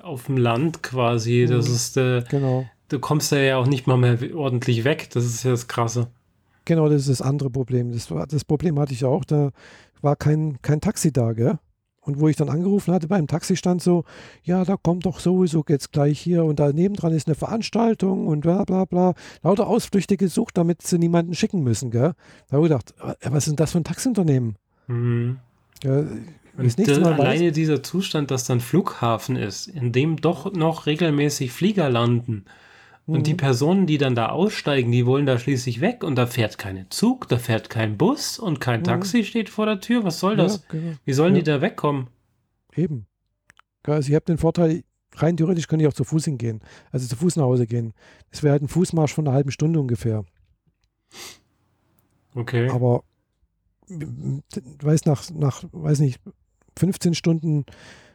auf dem Land quasi. Das mhm. ist äh, genau. Du kommst da ja auch nicht mal mehr ordentlich weg. Das ist ja das Krasse. Genau, das ist das andere Problem. Das, das Problem hatte ich auch. Da war kein, kein Taxi da, gell? Und wo ich dann angerufen hatte beim Taxi stand so, ja, da kommt doch sowieso jetzt gleich hier und da nebendran ist eine Veranstaltung und bla bla bla. Lauter Ausflüchte gesucht, damit sie niemanden schicken müssen, gell? Da habe ich gedacht, äh, was ist denn das für ein Taxiunternehmen? Mhm. Ja, und das, alleine dieser Zustand, dass dann Flughafen ist, in dem doch noch regelmäßig Flieger landen. Mhm. Und die mhm. Personen, die dann da aussteigen, die wollen da schließlich weg und da fährt kein Zug, da fährt kein Bus und kein mhm. Taxi steht vor der Tür. Was soll das? Ja, genau. Wie sollen ja. die da wegkommen? Eben. Also ich habe den Vorteil, rein theoretisch könnte ich auch zu Fuß hingehen, also zu Fuß nach Hause gehen. Es wäre halt ein Fußmarsch von einer halben Stunde ungefähr. Okay. Aber weiß nach, nach, weiß nicht, 15 Stunden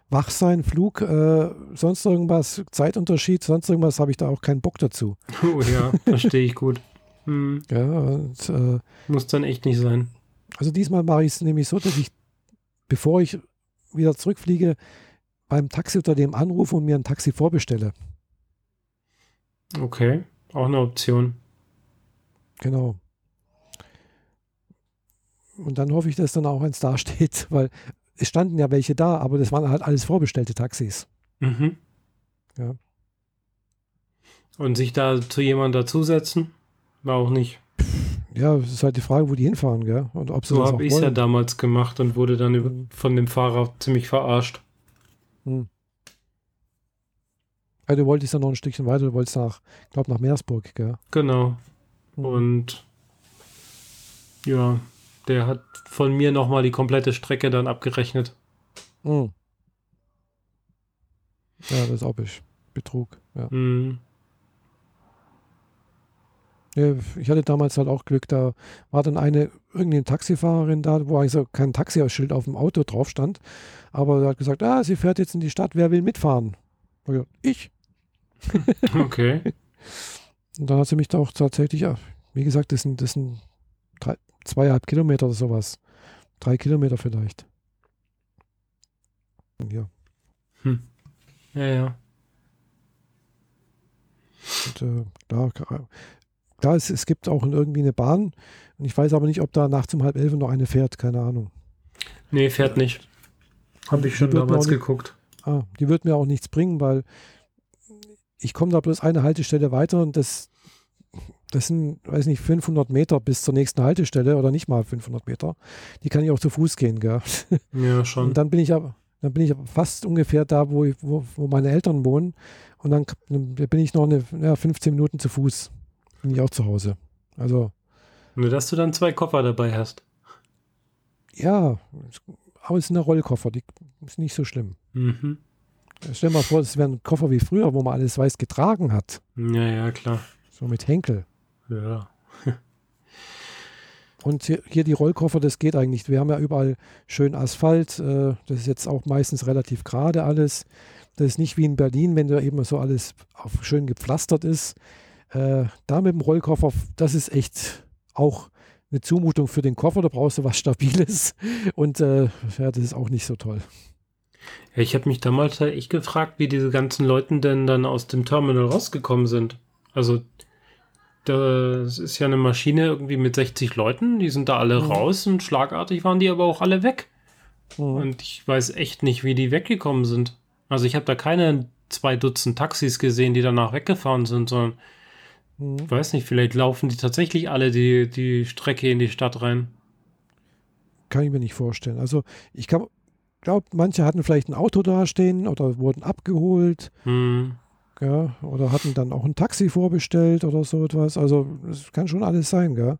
wach sein, Flug, äh, sonst irgendwas, Zeitunterschied, sonst irgendwas, habe ich da auch keinen Bock dazu. Oh ja, verstehe ich gut. Hm. Ja, und, äh, Muss dann echt nicht sein. Also diesmal mache ich es nämlich so, dass ich, bevor ich wieder zurückfliege, beim Taxiunternehmen anrufe und mir ein Taxi vorbestelle. Okay, auch eine Option. Genau. Und dann hoffe ich, dass dann auch eins dasteht, weil es standen ja welche da, aber das waren halt alles vorbestellte Taxis. Mhm. Ja. Und sich da zu jemandem dazusetzen? War auch nicht. Ja, es ist halt die Frage, wo die hinfahren, gell? Und ob sie so habe ich es ja damals gemacht und wurde dann mhm. von dem Fahrer ziemlich verarscht. Mhm. Ja, du wolltest ja noch ein Stückchen weiter, du wolltest nach, ich glaube, nach Meersburg, gell? Genau. Mhm. Und ja, der hat von mir nochmal die komplette Strecke dann abgerechnet. Mhm. Ja, das ist auch Betrug. Ja. Mhm. Ich hatte damals halt auch Glück, da war dann eine irgendeine Taxifahrerin da, wo eigentlich so kein Taxischild auf dem Auto drauf stand, aber sie hat gesagt, ah, sie fährt jetzt in die Stadt, wer will mitfahren? Ich. Okay. Und dann hat sie mich da auch tatsächlich, wie gesagt, das sind, das sind zweieinhalb Kilometer oder sowas. Drei Kilometer vielleicht. Ja. Hm. Ja, ja. Und, äh, klar, klar es, es gibt auch irgendwie eine Bahn. Und ich weiß aber nicht, ob da nachts um halb elf noch eine fährt. Keine Ahnung. Nee, fährt nicht. Habe ich schon damals nicht, geguckt. Ah, die wird mir auch nichts bringen, weil ich komme da bloß eine Haltestelle weiter und das, das sind, weiß nicht, 500 Meter bis zur nächsten Haltestelle oder nicht mal 500 Meter. Die kann ich auch zu Fuß gehen, gell? Ja, schon. Und dann bin ich aber, dann bin ich fast ungefähr da, wo, ich, wo, wo meine Eltern wohnen. Und dann, dann bin ich noch eine, ja, 15 Minuten zu Fuß. Bin ich auch zu Hause. Also. Nur, dass du dann zwei Koffer dabei hast. Ja, aber es ist eine Rollkoffer, die ist nicht so schlimm. Mhm. Stell dir mal vor, es wären Koffer wie früher, wo man alles weiß getragen hat. Ja, ja, klar. So mit Henkel. Ja. Und hier, die Rollkoffer, das geht eigentlich. Wir haben ja überall schön Asphalt. Äh, das ist jetzt auch meistens relativ gerade alles. Das ist nicht wie in Berlin, wenn da eben so alles schön gepflastert ist. Äh, da mit dem Rollkoffer, das ist echt auch eine Zumutung für den Koffer. Da brauchst du was Stabiles. Und äh, ja, das ist auch nicht so toll. Ich habe mich damals halt echt gefragt, wie diese ganzen Leute denn dann aus dem Terminal rausgekommen sind. Also das ist ja eine Maschine irgendwie mit 60 Leuten, die sind da alle mhm. raus und schlagartig waren die aber auch alle weg. Mhm. Und ich weiß echt nicht, wie die weggekommen sind. Also ich habe da keine zwei Dutzend Taxis gesehen, die danach weggefahren sind, sondern mhm. ich weiß nicht, vielleicht laufen die tatsächlich alle die, die Strecke in die Stadt rein. Kann ich mir nicht vorstellen. Also ich glaube, manche hatten vielleicht ein Auto dastehen oder wurden abgeholt. Mhm. Gell? Oder hatten dann auch ein Taxi vorbestellt oder so etwas. Also es kann schon alles sein, gell?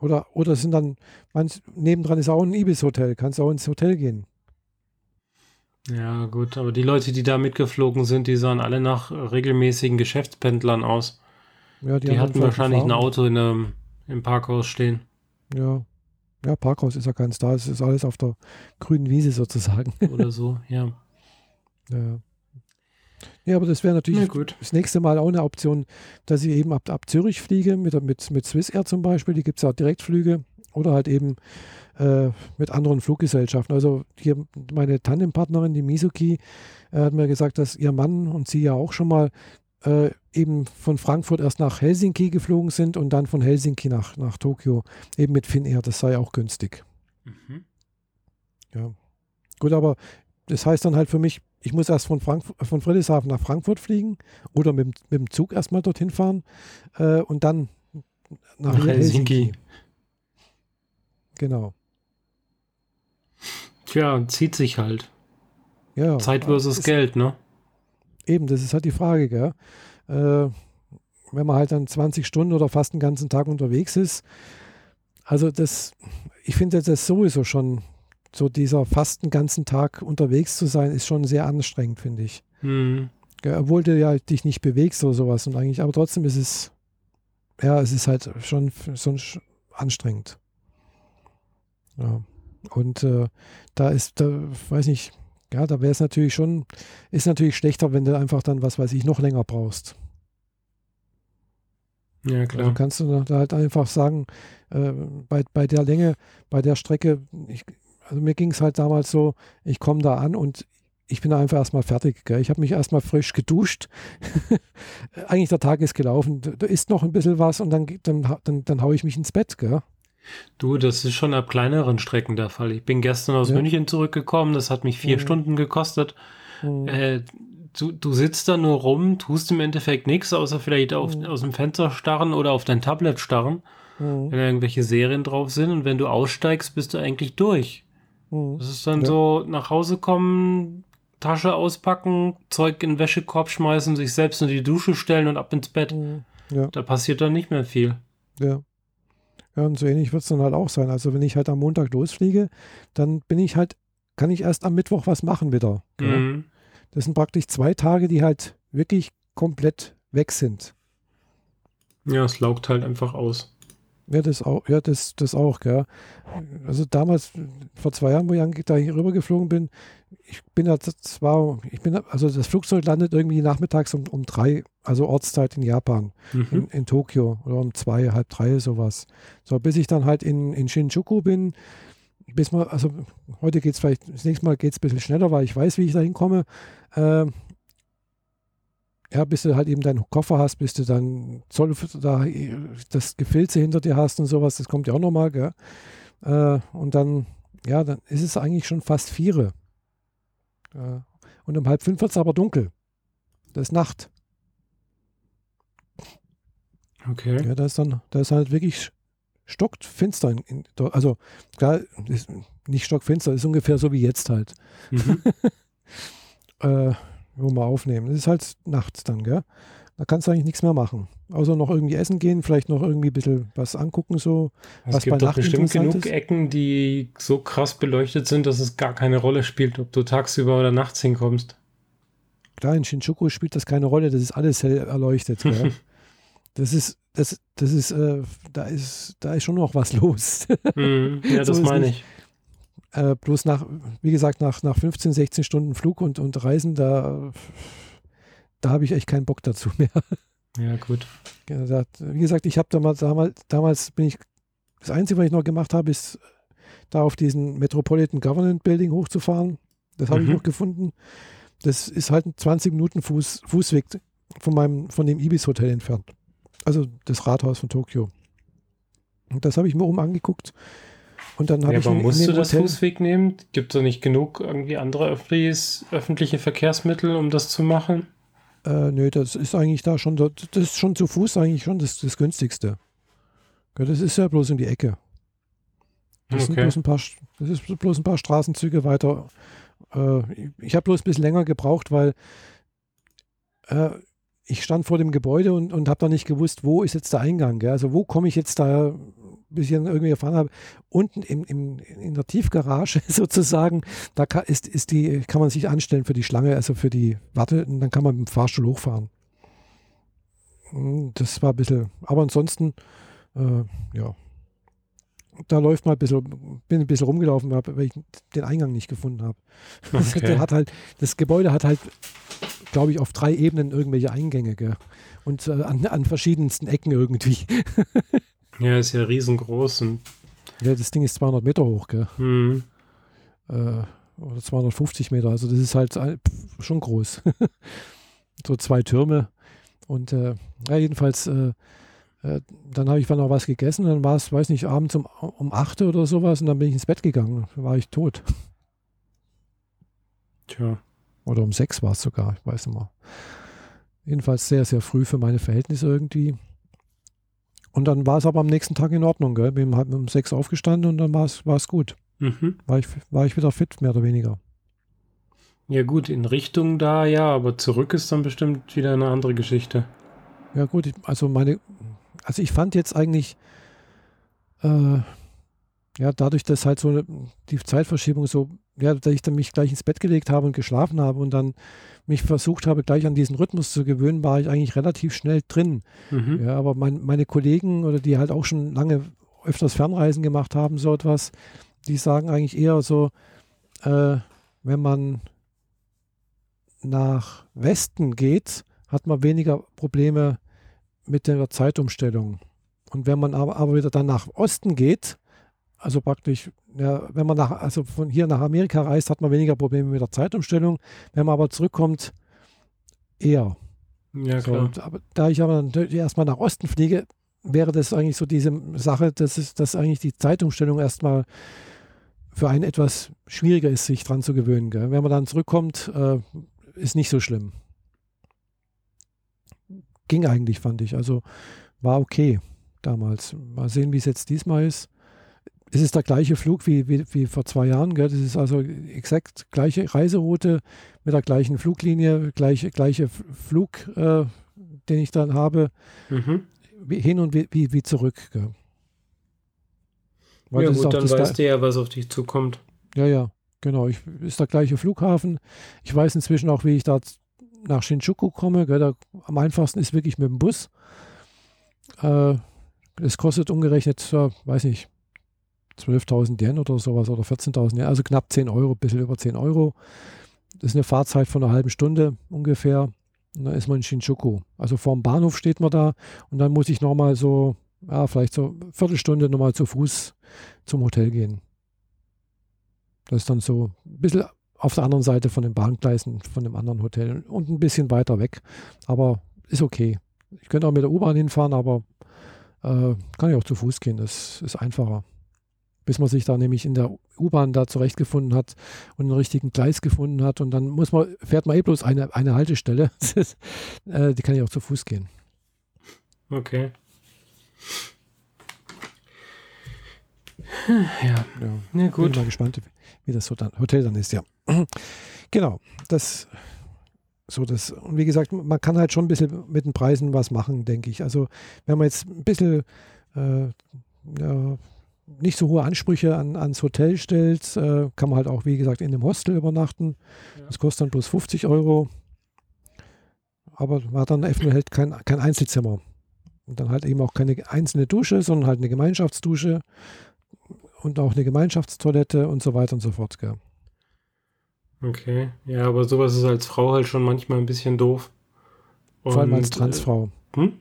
Oder, oder sind dann, manch, nebendran ist auch ein Ibis-Hotel, kannst auch ins Hotel gehen. Ja, gut, aber die Leute, die da mitgeflogen sind, die sahen alle nach regelmäßigen Geschäftspendlern aus. Ja, die, die hatten wahrscheinlich ein Auto in einem, im Parkhaus stehen. Ja. Ja, Parkhaus ist ja keins da, es ist alles auf der grünen Wiese sozusagen. Oder so, ja. Ja. Ja, aber das wäre natürlich ja, das nächste Mal auch eine Option, dass ich eben ab, ab Zürich fliege, mit, mit, mit Swiss Air zum Beispiel, die gibt es ja Direktflüge oder halt eben äh, mit anderen Fluggesellschaften. Also hier meine Tandempartnerin, die Mizuki, äh, hat mir gesagt, dass ihr Mann und sie ja auch schon mal äh, eben von Frankfurt erst nach Helsinki geflogen sind und dann von Helsinki nach, nach Tokio, eben mit Finnair. Das sei auch günstig. Mhm. Ja. Gut, aber das heißt dann halt für mich, ich muss erst von, Frankfurt, von Friedrichshafen nach Frankfurt fliegen oder mit, mit dem Zug erstmal dorthin fahren äh, und dann nach, nach Helsinki. Helsinki. Genau. Tja, zieht sich halt. Ja, Zeit versus Geld, ne? Eben, das ist halt die Frage, gell? Äh, wenn man halt dann 20 Stunden oder fast einen ganzen Tag unterwegs ist. Also das, ich finde das sowieso schon so dieser fast einen ganzen Tag unterwegs zu sein, ist schon sehr anstrengend, finde ich. Mhm. Ja, obwohl du ja dich nicht bewegst oder sowas und eigentlich, aber trotzdem ist es, ja, es ist halt schon so anstrengend. Ja. Und äh, da ist, da weiß nicht, ja, da wäre es natürlich schon, ist natürlich schlechter, wenn du einfach dann, was weiß ich, noch länger brauchst. Ja, klar. Also kannst du da halt einfach sagen, äh, bei, bei der Länge, bei der Strecke, ich, also mir ging es halt damals so, ich komme da an und ich bin einfach erstmal fertig. Gell? Ich habe mich erstmal frisch geduscht. Eigentlich der Tag ist gelaufen. Da ist noch ein bisschen was und dann, dann, dann, dann haue ich mich ins Bett. Gell? Du, das ist schon ab kleineren Strecken der Fall. Ich bin gestern aus ja. München zurückgekommen. Das hat mich vier mhm. Stunden gekostet. Mhm. Äh, du, du sitzt da nur rum, tust im Endeffekt nichts, außer vielleicht auf, mhm. aus dem Fenster starren oder auf dein Tablet starren, mhm. wenn irgendwelche Serien drauf sind. Und wenn du aussteigst, bist du eigentlich durch. Mhm. Das ist dann ja. so nach Hause kommen, Tasche auspacken, Zeug in den Wäschekorb schmeißen, sich selbst in die Dusche stellen und ab ins Bett. Mhm. Ja. Da passiert dann nicht mehr viel. Ja. Ja, und so ähnlich wird es dann halt auch sein. Also wenn ich halt am Montag losfliege, dann bin ich halt, kann ich erst am Mittwoch was machen wieder. Mhm. Das sind praktisch zwei Tage, die halt wirklich komplett weg sind. Ja, es laugt halt einfach aus. Ja, das auch, ja, das, das auch, gell. Also damals, vor zwei Jahren, wo ich da hier rüber geflogen bin, ich bin da zwar, ich bin, also das Flugzeug landet irgendwie nachmittags um, um drei, also Ortszeit in Japan, mhm. in, in Tokio, oder um zwei, halb drei, sowas. So, bis ich dann halt in, in Shinjuku bin, bis mal, also heute geht es vielleicht, das nächste Mal geht es ein bisschen schneller, weil ich weiß, wie ich da hinkomme. Äh, ja, bis du halt eben deinen Koffer hast, bis du dann Zoll, da, das Gefilze hinter dir hast und sowas, das kommt ja auch nochmal, gell? Äh, und dann, ja, dann ist es eigentlich schon fast viere. Äh, und um halb fünf wird es aber dunkel. Das ist Nacht. Okay. Ja, da ist dann, da ist halt wirklich stockfinster. In, in, also, klar, ist nicht stockfinster, ist ungefähr so wie jetzt halt. Mhm. äh, wo wir aufnehmen. Es ist halt nachts dann, gell? Da kannst du eigentlich nichts mehr machen. Außer noch irgendwie essen gehen, vielleicht noch irgendwie ein bisschen was angucken, so. Es was gibt doch bestimmt genug ist. Ecken, die so krass beleuchtet sind, dass es gar keine Rolle spielt, ob du tagsüber oder nachts hinkommst. Klar, in Shinjuku spielt das keine Rolle, das ist alles hell erleuchtet. Gell? das ist, das, das ist, äh, da ist, da ist schon noch was los. mm, ja, das so meine ich. Äh, bloß nach, wie gesagt, nach, nach 15, 16 Stunden Flug und, und Reisen, da, da habe ich echt keinen Bock dazu mehr. Ja, gut. Wie gesagt, ich habe damals, damals, damals bin ich, das Einzige, was ich noch gemacht habe, ist da auf diesen Metropolitan Government Building hochzufahren. Das habe mhm. ich noch gefunden. Das ist halt 20 Minuten Fuß, Fußweg von meinem, von dem Ibis Hotel entfernt. Also das Rathaus von Tokio. Und das habe ich mir oben angeguckt. Und dann habe ja, ich. Aber musst du das Hotel Fußweg nehmen? Gibt es da nicht genug irgendwie andere öffentliche Verkehrsmittel, um das zu machen? Äh, nö, das ist eigentlich da schon, das ist schon zu Fuß eigentlich schon das, das günstigste. das ist ja bloß um die Ecke. Das, okay. sind bloß ein paar, das ist bloß ein paar Straßenzüge weiter. Äh, ich habe bloß ein bisschen länger gebraucht, weil äh, ich stand vor dem Gebäude und, und habe da nicht gewusst, wo ist jetzt der Eingang. Gell? Also wo komme ich jetzt da bis ich dann irgendwie erfahren habe, unten im, im, in der Tiefgarage sozusagen, da kann, ist, ist die, kann man sich anstellen für die Schlange, also für die Warte, und dann kann man mit dem Fahrstuhl hochfahren. Hm, das war ein bisschen, aber ansonsten, äh, ja, da läuft mal ein bisschen, bin ein bisschen rumgelaufen, weil ich den Eingang nicht gefunden habe. Okay. Der hat halt, das Gebäude hat halt, glaube ich, auf drei Ebenen irgendwelche Eingänge gell? und äh, an, an verschiedensten Ecken irgendwie. Ja, ist ja riesengroß. Und ja, das Ding ist 200 Meter hoch, gell? Mhm. Äh, oder 250 Meter. Also das ist halt schon groß. so zwei Türme. Und äh, ja, jedenfalls, äh, äh, dann habe ich dann noch was gegessen. Dann war es, weiß nicht, abends um, um 8 oder sowas. Und dann bin ich ins Bett gegangen. Dann war ich tot. Tja. Oder um 6 war es sogar, ich weiß nicht mehr. Jedenfalls sehr, sehr früh für meine Verhältnisse irgendwie. Und dann war es aber am nächsten Tag in Ordnung. Gell? Bin halt um sechs aufgestanden und dann war es gut. Mhm. War, ich, war ich wieder fit, mehr oder weniger. Ja gut, in Richtung da ja, aber zurück ist dann bestimmt wieder eine andere Geschichte. Ja gut, also meine, also ich fand jetzt eigentlich, äh, ja, dadurch, dass halt so eine, die Zeitverschiebung so, ja, dass ich dann mich gleich ins Bett gelegt habe und geschlafen habe und dann mich versucht habe, gleich an diesen Rhythmus zu gewöhnen, war ich eigentlich relativ schnell drin. Mhm. Ja, aber mein, meine Kollegen oder die halt auch schon lange öfters Fernreisen gemacht haben, so etwas, die sagen eigentlich eher so, äh, wenn man nach Westen geht, hat man weniger Probleme mit der Zeitumstellung. Und wenn man aber, aber wieder dann nach Osten geht, also praktisch, ja, wenn man nach, also von hier nach Amerika reist, hat man weniger Probleme mit der Zeitumstellung. Wenn man aber zurückkommt, eher. Ja, so, klar. aber da ich aber erstmal nach Osten fliege, wäre das eigentlich so diese Sache, dass, es, dass eigentlich die Zeitumstellung erstmal für einen etwas schwieriger ist, sich dran zu gewöhnen. Gell? Wenn man dann zurückkommt, äh, ist nicht so schlimm. Ging eigentlich, fand ich. Also war okay damals. Mal sehen, wie es jetzt diesmal ist es ist der gleiche Flug wie, wie, wie vor zwei Jahren. Gell? Das ist also exakt gleiche Reiseroute mit der gleichen Fluglinie, gleiche, gleiche Flug, äh, den ich dann habe, Mhm. wie hin und wie, wie, wie zurück. Gell. Weil Ja gut, dann das weißt du ja, was auf dich zukommt. Ja, ja, genau. Ich, ist der gleiche Flughafen. Ich weiß inzwischen auch, wie ich da nach Shinjuku komme. Gell, da, am einfachsten ist wirklich mit dem Bus. Äh, es kostet umgerechnet, äh, weiß nicht, 12.000 Yen oder sowas oder 14.000 Yen, also knapp 10 Euro, ein bisschen über 10 Euro. Das ist eine Fahrzeit von einer halben Stunde ungefähr. Und dann ist man in Shinjuku. Also vorm Bahnhof steht man da und dann muss ich nochmal so, ja, vielleicht so eine Viertelstunde nochmal zu Fuß zum Hotel gehen. Das ist dann so ein bisschen auf der anderen Seite von den Bahngleisen, von dem anderen Hotel und ein bisschen weiter weg. Aber ist okay. Ich könnte auch mit der U-Bahn hinfahren, aber äh, kann ich auch zu Fuß gehen. Das ist einfacher. Bis man sich da nämlich in der U-Bahn da zurechtgefunden hat und einen richtigen Gleis gefunden hat. Und dann muss man, fährt man eh bloß eine, eine Haltestelle. Äh, die kann ich auch zu Fuß gehen. Okay. Ja, Ja. Bin gut. mal gespannt, wie das Hotel dann ist, ja. Genau, das so das, und wie gesagt, man kann halt schon ein bisschen mit den Preisen was machen, denke ich. Also wenn man jetzt ein bisschen äh, ja, nicht so hohe Ansprüche an, ans Hotel stellt, äh, kann man halt auch, wie gesagt, in einem Hostel übernachten. Ja. Das kostet dann bloß 50 Euro. Aber man hat dann einfach halt kein, kein Einzelzimmer. Und dann halt eben auch keine einzelne Dusche, sondern halt eine Gemeinschaftsdusche und auch eine Gemeinschaftstoilette und so weiter und so fort. Gell. Okay. Ja, aber sowas ist als Frau halt schon manchmal ein bisschen doof. Vor allem als Und, Transfrau. Äh, hm?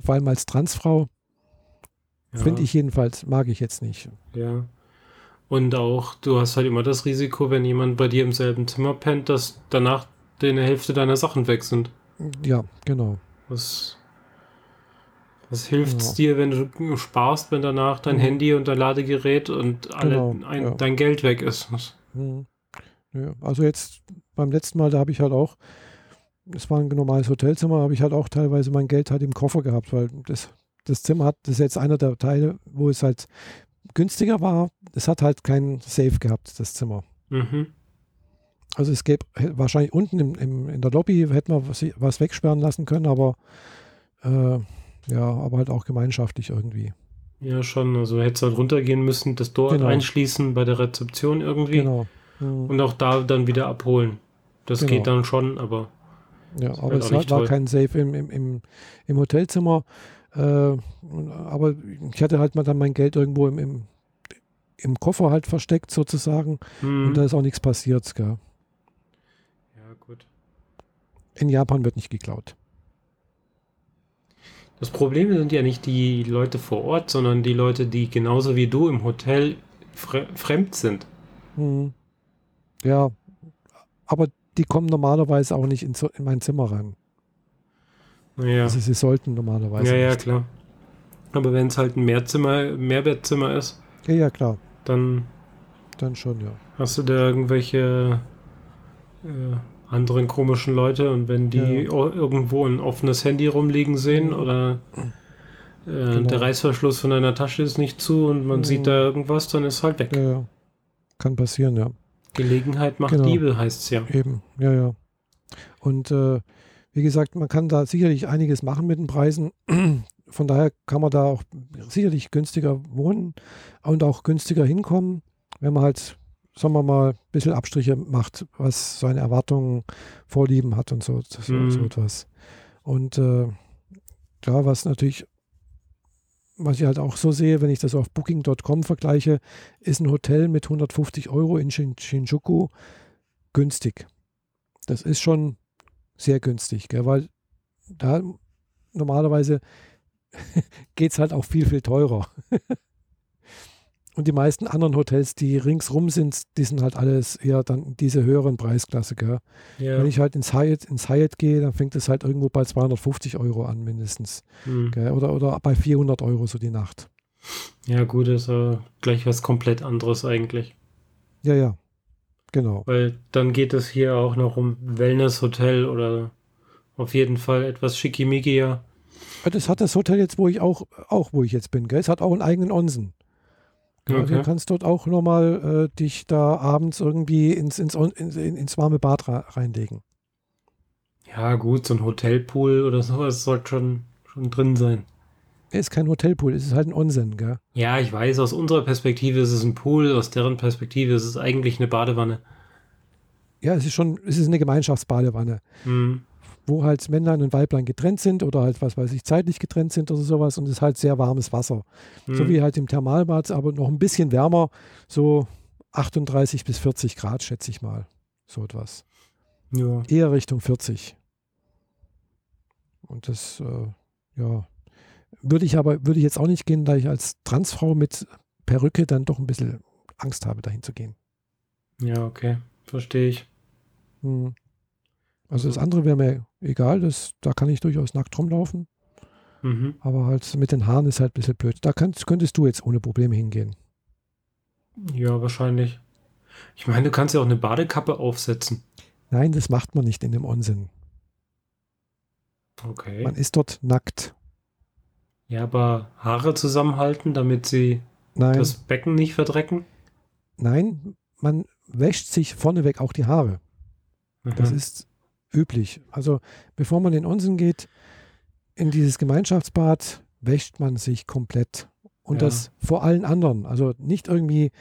Vor allem als Transfrau Ja, finde ich jedenfalls, mag ich jetzt nicht. Ja. Und auch, du hast halt immer das Risiko, wenn jemand bei dir im selben Zimmer pennt, dass danach eine Hälfte deiner Sachen weg sind. Ja, genau. Was, was hilft es Ja. dir, wenn du sparst, wenn danach dein Mhm. Handy und dein Ladegerät und alle, Genau, ein, ja. dein Geld weg ist? Hm. Ja, also jetzt beim letzten Mal, da habe ich halt auch, es war ein normales Hotelzimmer, habe ich halt auch teilweise mein Geld halt im Koffer gehabt, weil das, das Zimmer hat, das ist jetzt einer der Teile, wo es halt günstiger war. Es hat halt keinen Safe gehabt, das Zimmer. Mhm. Also es gäbe wahrscheinlich unten im, im, in der Lobby hätte man was, was wegsperren lassen können, aber äh, ja, aber halt auch gemeinschaftlich irgendwie. Ja, schon. Also hättest halt runtergehen müssen, das dort Genau. einschließen bei der Rezeption irgendwie Genau. Hm. und auch da dann wieder abholen. Das Genau. geht dann schon, aber Ja, aber halt es war, war kein Safe im, im, im, im Hotelzimmer. Äh, aber ich hatte halt mal dann mein Geld irgendwo im, im, im Koffer halt versteckt sozusagen hm, und da ist auch nichts passiert. Gell. ja, gut. In Japan wird nicht geklaut. Das Problem sind ja nicht die Leute vor Ort, sondern die Leute, die genauso wie du im Hotel fre fremd sind. Hm. Ja, aber die kommen normalerweise auch nicht in, in mein Zimmer rein. Naja, Also sie sollten normalerweise ja, ja, nicht. klar. Aber wenn es halt ein Mehrzimmer, Mehrbettzimmer ist, Ja, ja, klar. dann Dann schon, ja. hast du da irgendwelche äh, anderen komischen Leute und wenn die Ja. irgendwo ein offenes Handy rumliegen sehen Mhm. oder äh, Genau. der Reißverschluss von deiner Tasche ist nicht zu und man Mhm. sieht da irgendwas, dann ist halt weg. Ja, ja. Kann passieren, ja. Gelegenheit macht Genau. Diebe, heißt es ja. Eben, ja, ja. Und äh, wie gesagt, man kann da sicherlich einiges machen mit den Preisen. Von daher kann man da auch sicherlich günstiger wohnen und auch günstiger hinkommen, wenn man halt, sagen wir mal, ein bisschen Abstriche macht, was seine Erwartungen, Vorlieben hat und so, so, Mhm. so etwas. Und äh, ja, was natürlich, was ich halt auch so sehe, wenn ich das auf Booking.com vergleiche, ist ein Hotel mit 150 Euro in Shin Shinjuku günstig. Das ist schon sehr günstig, gell? weil da normalerweise geht es halt auch viel, viel teurer. Und die meisten anderen Hotels, die ringsrum sind, die sind halt alles eher dann diese höheren Preisklasse. Gell? Ja. Wenn ich halt ins Hyatt, ins Hyatt gehe, dann fängt es halt irgendwo bei 250 Euro an mindestens. Hm. Gell? Oder, oder bei 400 Euro so die Nacht. ja, gut, ist äh, gleich was komplett anderes eigentlich. Ja, ja, genau. Weil dann geht es hier auch noch um Wellness-Hotel oder auf jeden Fall etwas schickimickriger. Ja, Das hat das Hotel jetzt, wo ich auch, auch wo ich jetzt bin. Gell? Es hat auch einen eigenen Onsen. Ja, Okay. Du kannst dort auch nochmal äh, dich da abends irgendwie ins, ins, ins, in- ins warme Bad reinlegen. Ja, gut, so ein Hotelpool oder sowas sollte schon, schon drin sein. Es ist kein Hotelpool, es ist halt ein Unsinn, gell? Ja, ich weiß, aus unserer Perspektive ist es ein Pool, aus deren Perspektive ist es eigentlich eine Badewanne. Ja, es ist schon, es ist eine Gemeinschaftsbadewanne, Hm. wo halt Männlein und Weiblein getrennt sind oder halt, was weiß ich, zeitlich getrennt sind oder sowas und es ist halt sehr warmes Wasser. Hm. So wie halt im Thermalbad, aber noch ein bisschen wärmer, so 38 bis 40 Grad, schätze ich mal. So etwas. ja. Eher Richtung 40. Und das, äh, ja, würde ich aber, würde ich jetzt auch nicht gehen, da ich als Transfrau mit Perücke dann doch ein bisschen Angst habe, dahin zu gehen. ja, okay, verstehe ich. Hm. Also das Also- andere wäre mir egal, das, da kann ich durchaus nackt rumlaufen, Mhm. aber halt mit den Haaren ist halt ein bisschen blöd. Da kannst, könntest du jetzt ohne Probleme hingehen. Ja, wahrscheinlich. Ich meine, du kannst ja auch eine Badekappe aufsetzen. Nein, das macht man nicht in dem Unsinn. Okay. Man ist dort nackt. Ja, aber Haare zusammenhalten, damit sie Nein, das Becken nicht verdrecken? nein, man wäscht sich vorneweg auch die Haare. Das Mhm. ist üblich. Also bevor man in Unsinn geht, in dieses Gemeinschaftsbad, wäscht man sich komplett. Und Ja. das vor allen anderen. Also nicht irgendwie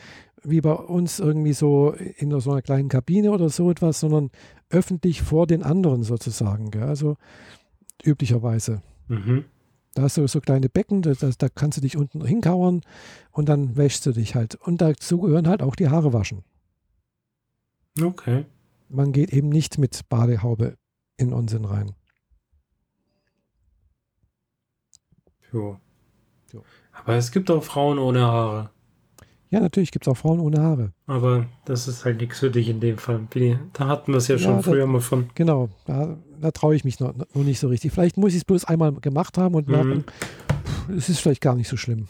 wie bei uns irgendwie so in so einer kleinen Kabine oder so etwas, sondern öffentlich vor den anderen sozusagen. Gell? Also üblicherweise. Mhm. Da hast du so kleine Becken, da, da, kannst du dich unten hinkauern und dann wäschst du dich halt. Und dazu gehören halt auch die Haare waschen. Okay. Man geht eben nicht mit Badehaube in Unsinn rein. Jo. Jo. Aber es gibt auch Frauen ohne Haare. Ja, natürlich gibt es auch Frauen ohne Haare. Aber das ist halt nichts für dich in dem Fall. Da hatten wir es ja Ja, schon früher mal von. Genau, da, da traue ich mich noch, noch nicht so richtig. Vielleicht muss ich es bloß einmal gemacht haben und Mhm. merken, pff, es ist vielleicht gar nicht so schlimm.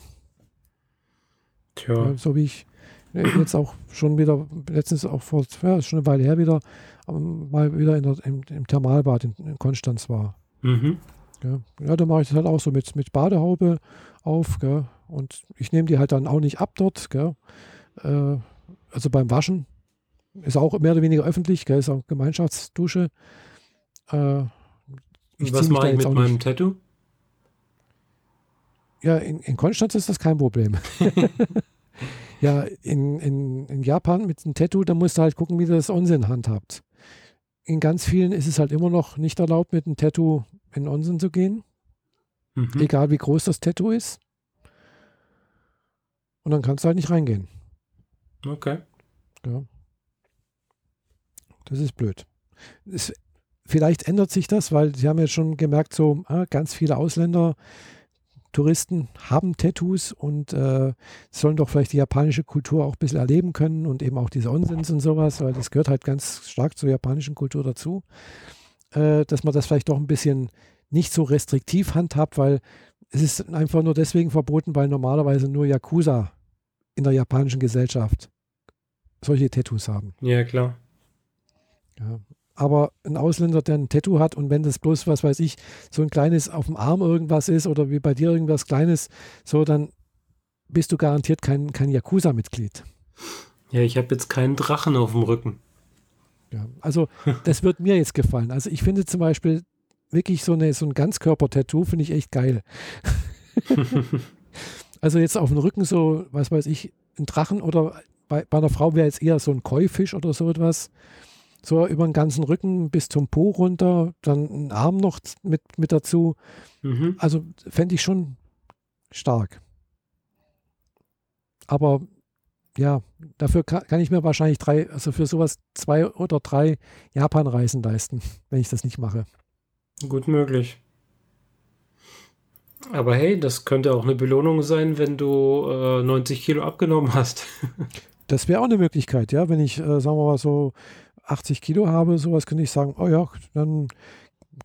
Tja. Ja, so wie ich äh, jetzt auch schon wieder, letztens auch vor, ja, ist schon eine Weile her wieder, ähm, mal wieder in der, im, im Thermalbad in, in Konstanz war. Mhm. Gell. Ja, da mache ich das halt auch so mit, mit Badehaube auf. Gell. Und ich nehme die halt dann auch nicht ab dort. Gell. Äh, also beim Waschen ist auch mehr oder weniger öffentlich, gell. ist auch Gemeinschaftsdusche. Äh, was mache ich mit meinem nicht- Tattoo? Ja, in, in Konstanz ist das kein Problem. ja, in, in, in Japan mit einem Tattoo, da musst du halt gucken, wie du das Unsinn handhabt. In ganz vielen ist es halt immer noch nicht erlaubt, mit einem Tattoo in Unsinn zu gehen. Mhm. egal wie groß das Tattoo ist. Und dann kannst du halt nicht reingehen. Okay. Ja. Das ist blöd. Es, vielleicht ändert sich das, weil sie haben ja schon gemerkt, so ah, ganz viele Ausländer, Touristen haben Tattoos und äh, sollen doch vielleicht die japanische Kultur auch ein bisschen erleben können und eben auch diese Unsinns und sowas, weil das gehört halt ganz stark zur japanischen Kultur dazu, äh, dass man das vielleicht doch ein bisschen nicht so restriktiv handhabt, weil es ist einfach nur deswegen verboten, weil normalerweise nur Yakuza in der japanischen Gesellschaft solche Tattoos haben. Ja, klar. Ja. Aber ein Ausländer, der ein Tattoo hat und wenn das bloß, was weiß ich, so ein kleines auf dem Arm irgendwas ist oder wie bei dir irgendwas Kleines, so, dann bist du garantiert kein, kein Yakuza-Mitglied. Ja, ich habe jetzt keinen Drachen auf dem Rücken. Ja. Also, das wird mir jetzt gefallen. Also, ich finde zum Beispiel wirklich so, eine, so ein Ganzkörper-Tattoo, finde ich echt geil. also, jetzt auf dem Rücken so, was weiß ich, ein Drachen oder bei, bei einer Frau wäre jetzt eher so ein Koi-Fisch oder so etwas. So über den ganzen Rücken bis zum Po runter, dann ein Arm noch mit, mit dazu. Mhm. Also fände ich schon stark. Aber ja, dafür kann, kann ich mir wahrscheinlich drei, also für sowas zwei oder drei Japan-Reisen leisten, wenn ich das nicht mache. Gut möglich. Aber hey, das könnte auch eine Belohnung sein, wenn du äh, 90 Kilo abgenommen hast. Das wäre auch eine Möglichkeit, ja. Wenn ich, äh, sagen wir mal, so 80 Kilo habe, sowas könnte ich sagen, oh ja, dann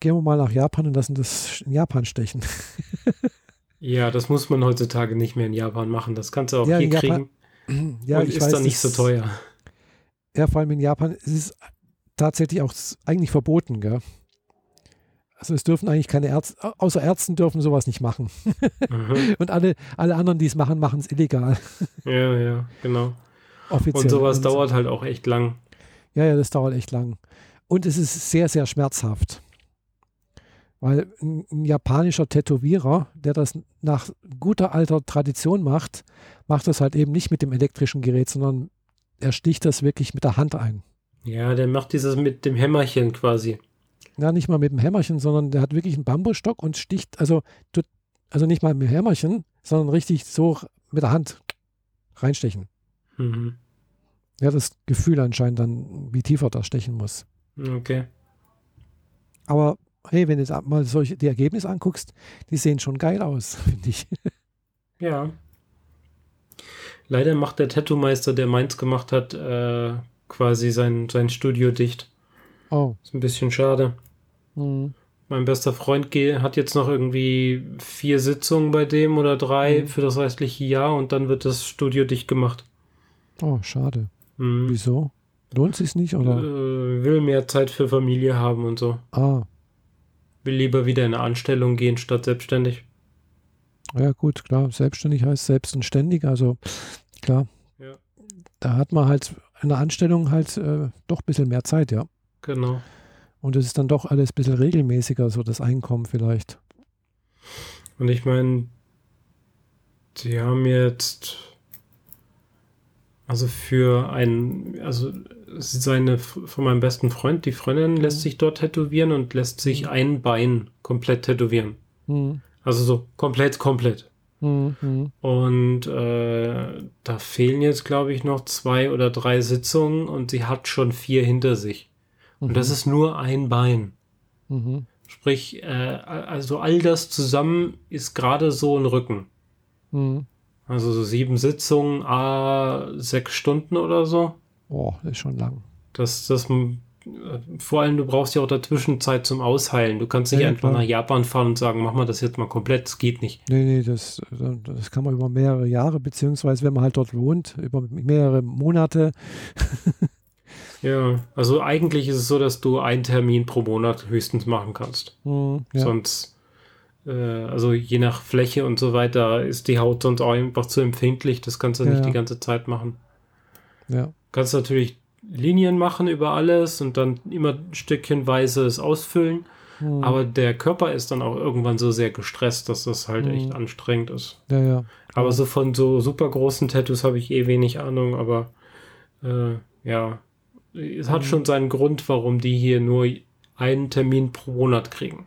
gehen wir mal nach Japan und lassen das in Japan stechen. ja, das muss man heutzutage nicht mehr in Japan machen. Das kannst du auch Ja, hier kriegen. ja, und ich ist weiß, dann nicht so teuer. Ja, vor allem in Japan ist es tatsächlich auch eigentlich verboten, gell? Also es dürfen eigentlich keine Ärzte, außer Ärzten dürfen sowas nicht machen. Mhm. Und alle, alle anderen, die es machen, machen es illegal. Ja, ja, genau. Offiziell. Und sowas Und- dauert halt auch echt lang. Ja, ja, das dauert echt lang. Und es ist sehr, sehr schmerzhaft. Weil ein, japanischer Tätowierer, der das nach guter alter Tradition macht, macht das halt eben nicht mit dem elektrischen Gerät, sondern er sticht das wirklich mit der Hand ein. Ja, der macht dieses mit dem Hämmerchen quasi. Ja, nicht mal mit dem Hämmerchen, sondern der hat wirklich einen Bambusstock und sticht, also, also nicht mal mit dem Hämmerchen, sondern richtig so mit der Hand reinstechen. Mhm. Ja, das Gefühl anscheinend dann, wie tiefer das stechen muss. Okay. Aber hey, wenn du jetzt mal solche die Ergebnisse anguckst, die sehen schon geil aus, finde ich. Ja. Leider macht der Tattoo-Meister, der meins gemacht hat, äh, quasi sein, sein Studio dicht. Oh. Ist ein bisschen schade. Mhm. Mein bester Freund hat jetzt noch irgendwie vier Sitzungen bei dem oder drei mhm. für das restliche Jahr und dann wird das Studio dicht gemacht. Oh, schade. Mhm. Wieso? Lohnt sich nicht oder? Äh, will mehr Zeit für Familie haben und so. Ah. Will lieber wieder in eine Anstellung gehen statt selbstständig. Ja, gut, klar. Selbstständig heißt selbst und ständig. Also klar. Ja. Da hat man halt in der Anstellung halt äh, doch ein bisschen mehr Zeit, ja. Genau. Und es ist dann doch alles ein bisschen regelmäßiger, so das Einkommen vielleicht. Und ich meine, sie haben jetzt also für einen, also seine von meinem besten Freund, die Freundin mhm. lässt sich dort tätowieren und lässt sich mhm. ein Bein komplett tätowieren. Mhm. Also so komplett, komplett. Mhm. Und äh, da fehlen jetzt, glaube ich, noch zwei oder drei Sitzungen und sie hat schon vier hinter sich. Und das mhm. ist nur ein Bein. Mhm. Sprich, äh, also all das zusammen ist gerade so ein Rücken. Also so sieben Sitzungen, a sechs Stunden oder so. Boah, ist schon lang. Das, das, äh, vor allem, du brauchst ja auch dazwischen Zeit zum Ausheilen. Du kannst nicht ja, einfach klar. nach Japan fahren und sagen, mach mal das jetzt mal komplett. Das geht nicht. Nee, nee, das, das kann man über mehrere Jahre, beziehungsweise wenn man halt dort wohnt, über mehrere Monate. ja, also eigentlich ist es so, dass du einen Termin pro Monat höchstens machen kannst. Mhm, ja. Sonst also je nach Fläche und so weiter ist die Haut sonst auch einfach zu empfindlich. Das kannst du ja, nicht die ganze Zeit machen. Ja. Kannst natürlich Linien machen über alles und dann immer stückchenweise es ausfüllen. Mhm. Aber der Körper ist dann auch irgendwann so sehr gestresst, dass das halt mhm. echt anstrengend ist. Ja, ja. Aber so von so super großen Tattoos habe ich eh wenig Ahnung, aber äh, ja, es hat mhm. schon seinen Grund, warum die hier nur einen Termin pro Monat kriegen.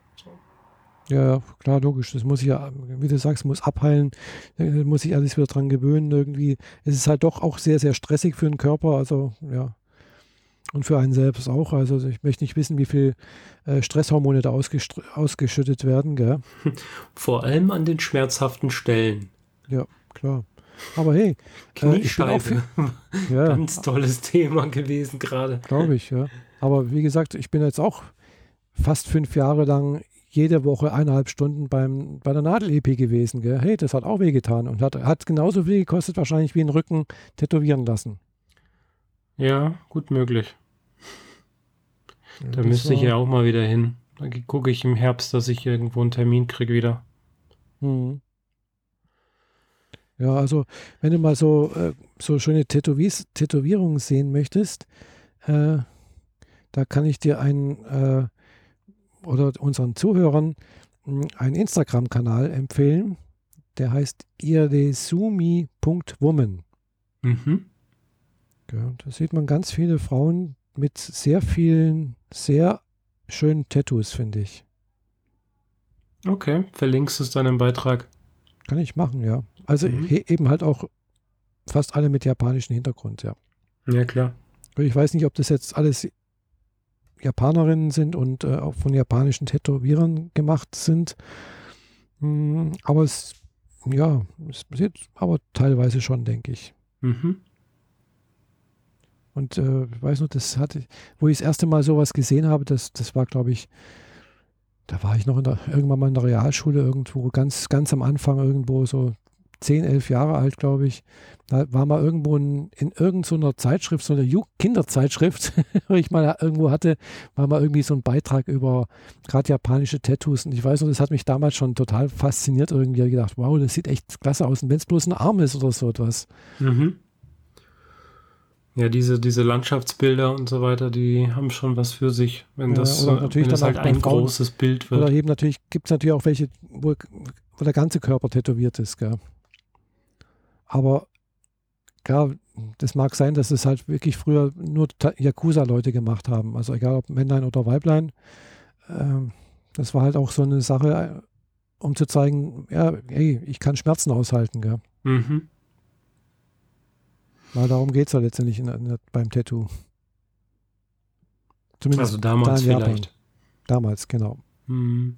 Ja, klar, logisch. Das muss ich ja, wie du sagst, muss abheilen, äh, muss ich alles wieder dran gewöhnen. Irgendwie. Es ist halt doch auch sehr, sehr stressig für den Körper. Also, ja. Und für einen selbst auch. Also, ich möchte nicht wissen, wie viel äh, Stresshormone da ausgeschüttet werden. Gell? Vor allem an den schmerzhaften Stellen. Ja, klar. Aber hey, Kniescheibe. Äh, ja. Ganz tolles Thema gewesen gerade. Glaube ich, ja. Aber wie gesagt, ich bin jetzt auch fast fünf Jahre lang jede Woche eineinhalb Stunden beim, bei der Nadel-EP gewesen. Gell? Hey, das hat auch wehgetan und hat, hat genauso viel gekostet wahrscheinlich wie einen Rücken tätowieren lassen. Ja, gut möglich. Da müsste ich ja auch mal wieder hin. Da gucke ich im Herbst, dass ich irgendwo einen Termin kriege wieder. Hm. Ja, also wenn du mal so, äh, so schöne Tätowies, Tätowierungen sehen möchtest, äh, da kann ich dir einen äh, oder unseren Zuhörern hm, einen Instagram-Kanal empfehlen. Der heißt irdesumi.woman. Mhm. Ja, da sieht man ganz viele Frauen mit sehr vielen, sehr schönen Tattoos, finde ich. Okay, verlinkst du es dann im Beitrag? Kann ich machen, ja. Also mhm. eben halt auch fast alle mit japanischem Hintergrund, ja. Ja, klar. Ich weiß nicht, ob das jetzt alles Japanerinnen sind und äh, auch von japanischen Tätowierern gemacht sind. Mm, aber es, ja, es passiert aber teilweise schon, denke ich. Mhm. Und äh, ich weiß noch, das hatte, wo ich das erste Mal sowas gesehen habe, das, das war, glaube ich, da war ich noch der, irgendwann mal in der Realschule irgendwo, ganz, ganz am Anfang irgendwo, so 10, 11 Jahre alt, glaube ich. Da war mal irgendwo in, in irgendeiner Zeitschrift, so eine Kinderzeitschrift, wo ich mal irgendwo hatte, war mal irgendwie so ein Beitrag über gerade japanische Tattoos. Und ich weiß noch, das hat mich damals schon total fasziniert. Irgendwie gedacht, wow, das sieht echt klasse aus. Und wenn es bloß ein Arm ist oder so etwas. Mhm. Ja, diese, diese Landschaftsbilder und so weiter, die haben schon was für sich, wenn das, oder natürlich wenn das dann halt ein Frauen- großes Bild Oder wird. eben natürlich, gibt es natürlich auch welche, wo, wo der ganze Körper tätowiert ist, gell. Aber klar, das mag sein, dass es halt wirklich früher nur Yakuza-Leute gemacht haben. Also egal ob Männlein oder Weiblein. Ähm, das war halt auch so eine Sache, äh, um zu zeigen, ja, hey, ich kann Schmerzen aushalten, gell. Mhm. Weil darum geht es ja letztendlich in, in, beim Tattoo. Zumindest Also damals da vielleicht. Damals, genau. Mhm.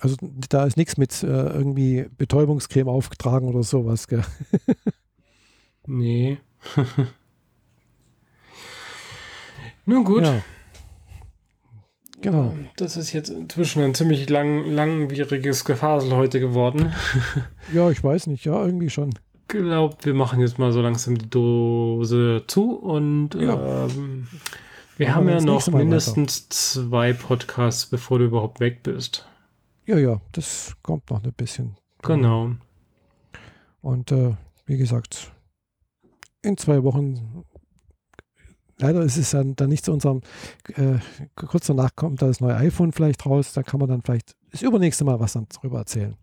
Also da ist nichts mit äh, irgendwie Betäubungscreme aufgetragen oder sowas. Gell? Nee. Nun gut. Ja. Genau. Das ist jetzt inzwischen ein ziemlich lang, langwieriges Gefasel heute geworden. Ja, ich weiß nicht. Ja, irgendwie schon. Glaubt, wir machen jetzt mal so langsam die Dose zu und Ja. ähm, wir Machen haben wir ja noch mindestens zwei Podcasts, bevor du überhaupt weg bist. Ja, ja, das kommt noch ein bisschen. Genau. Und äh, wie gesagt, in zwei Wochen, leider ist es dann, dann nicht zu unserem, äh, kurz danach kommt das neue iPhone vielleicht raus, da kann man dann vielleicht das übernächste Mal was dann darüber erzählen.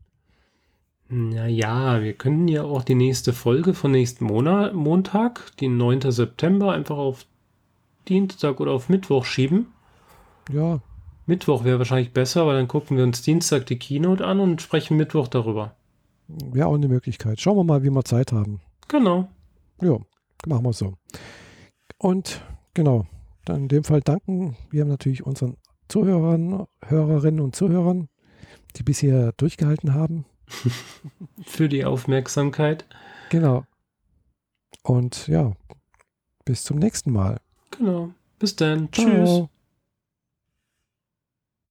Naja, wir können ja auch die nächste Folge von nächsten Monat, Montag, den 9. September, einfach auf Dienstag oder auf Mittwoch schieben. Ja, Mittwoch wäre wahrscheinlich besser, weil dann gucken wir uns Dienstag die Keynote an und sprechen Mittwoch darüber. wäre auch eine Möglichkeit. Schauen wir mal, wie wir Zeit haben. Genau. Ja, machen wir so. Und genau, dann in dem Fall danken wir natürlich unseren Zuhörern, Hörerinnen und Zuhörern, die bisher durchgehalten haben. Für die Aufmerksamkeit. Genau. Und ja, bis zum nächsten Mal. Genau. Bis dann. Ciao. Tschüss.